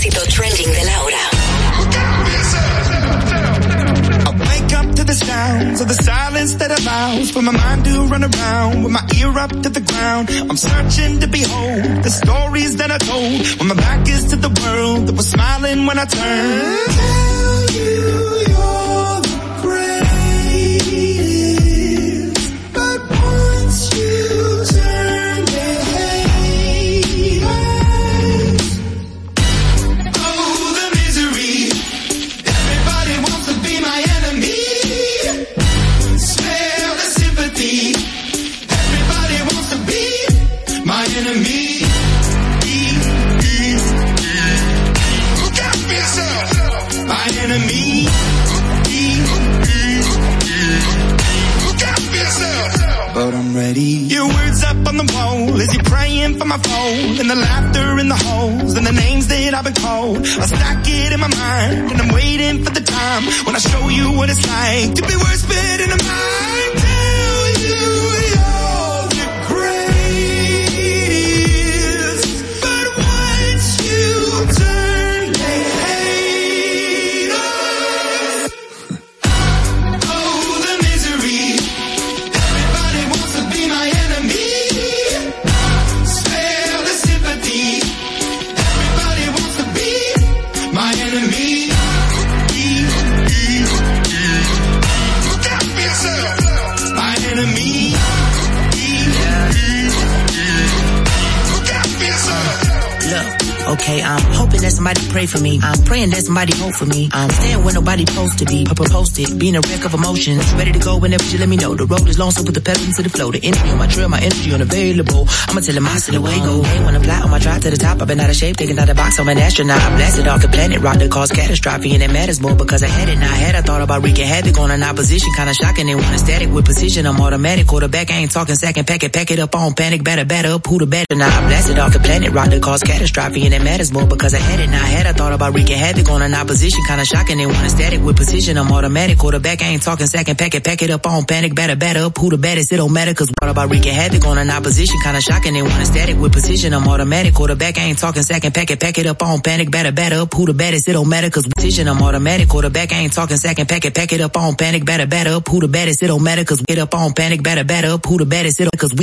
éxito trending de la hora. the sounds of the silence that allows for my mind to run around with my ear up to the ground. I'm searching to behold the stories that I told when my back is to the world that was smiling when I turned. Tell you your somebody hope for me. I'm staying where nobody supposed to be. Papa posted, being a wreck of emotions. Ready to go whenever you let me know. The road is long, so put the pedal into the flow. The energy on my trail, my energy unavailable. I'ma tell him I see the way go. Hey, when I fly on my drive to the top, I've been out of shape, taking out the box. I'm an astronaut. I blasted off the planet, rock that caused catastrophe, and it matters more because I had it. Now I had, I thought about wreaking havoc on an opposition, kinda shocking. They want a static with precision. I'm automatic, quarterback. I ain't talking second, pack it, pack it up on panic, batter, batter up, who the better. Now I blasted off the planet, rock that caused catastrophe, and it matters more because I had it. Now I had, I thought about wreaking havoc on an opposition, kinda shocking. They want a static with precision. I'm automatic, quarterback. I ain't talking second, pack it, pack it up on panic, batter, batter up, who the baddest. It don't matter cause what about wreaking havoc on an opposition, kinda shocking. They want a static with precision. I'm automatic, quarterback. I ain't talking second, pack it, pack it up on panic, batter, batter up, who the baddest. It don't matter cause precision. I'm automatic, quarterback. I ain't talking second, pack it, pack it up on panic, batter, batter up, who the baddest. It don't matter cause get up on panic, batter, batter up, who the baddest. It don't cause we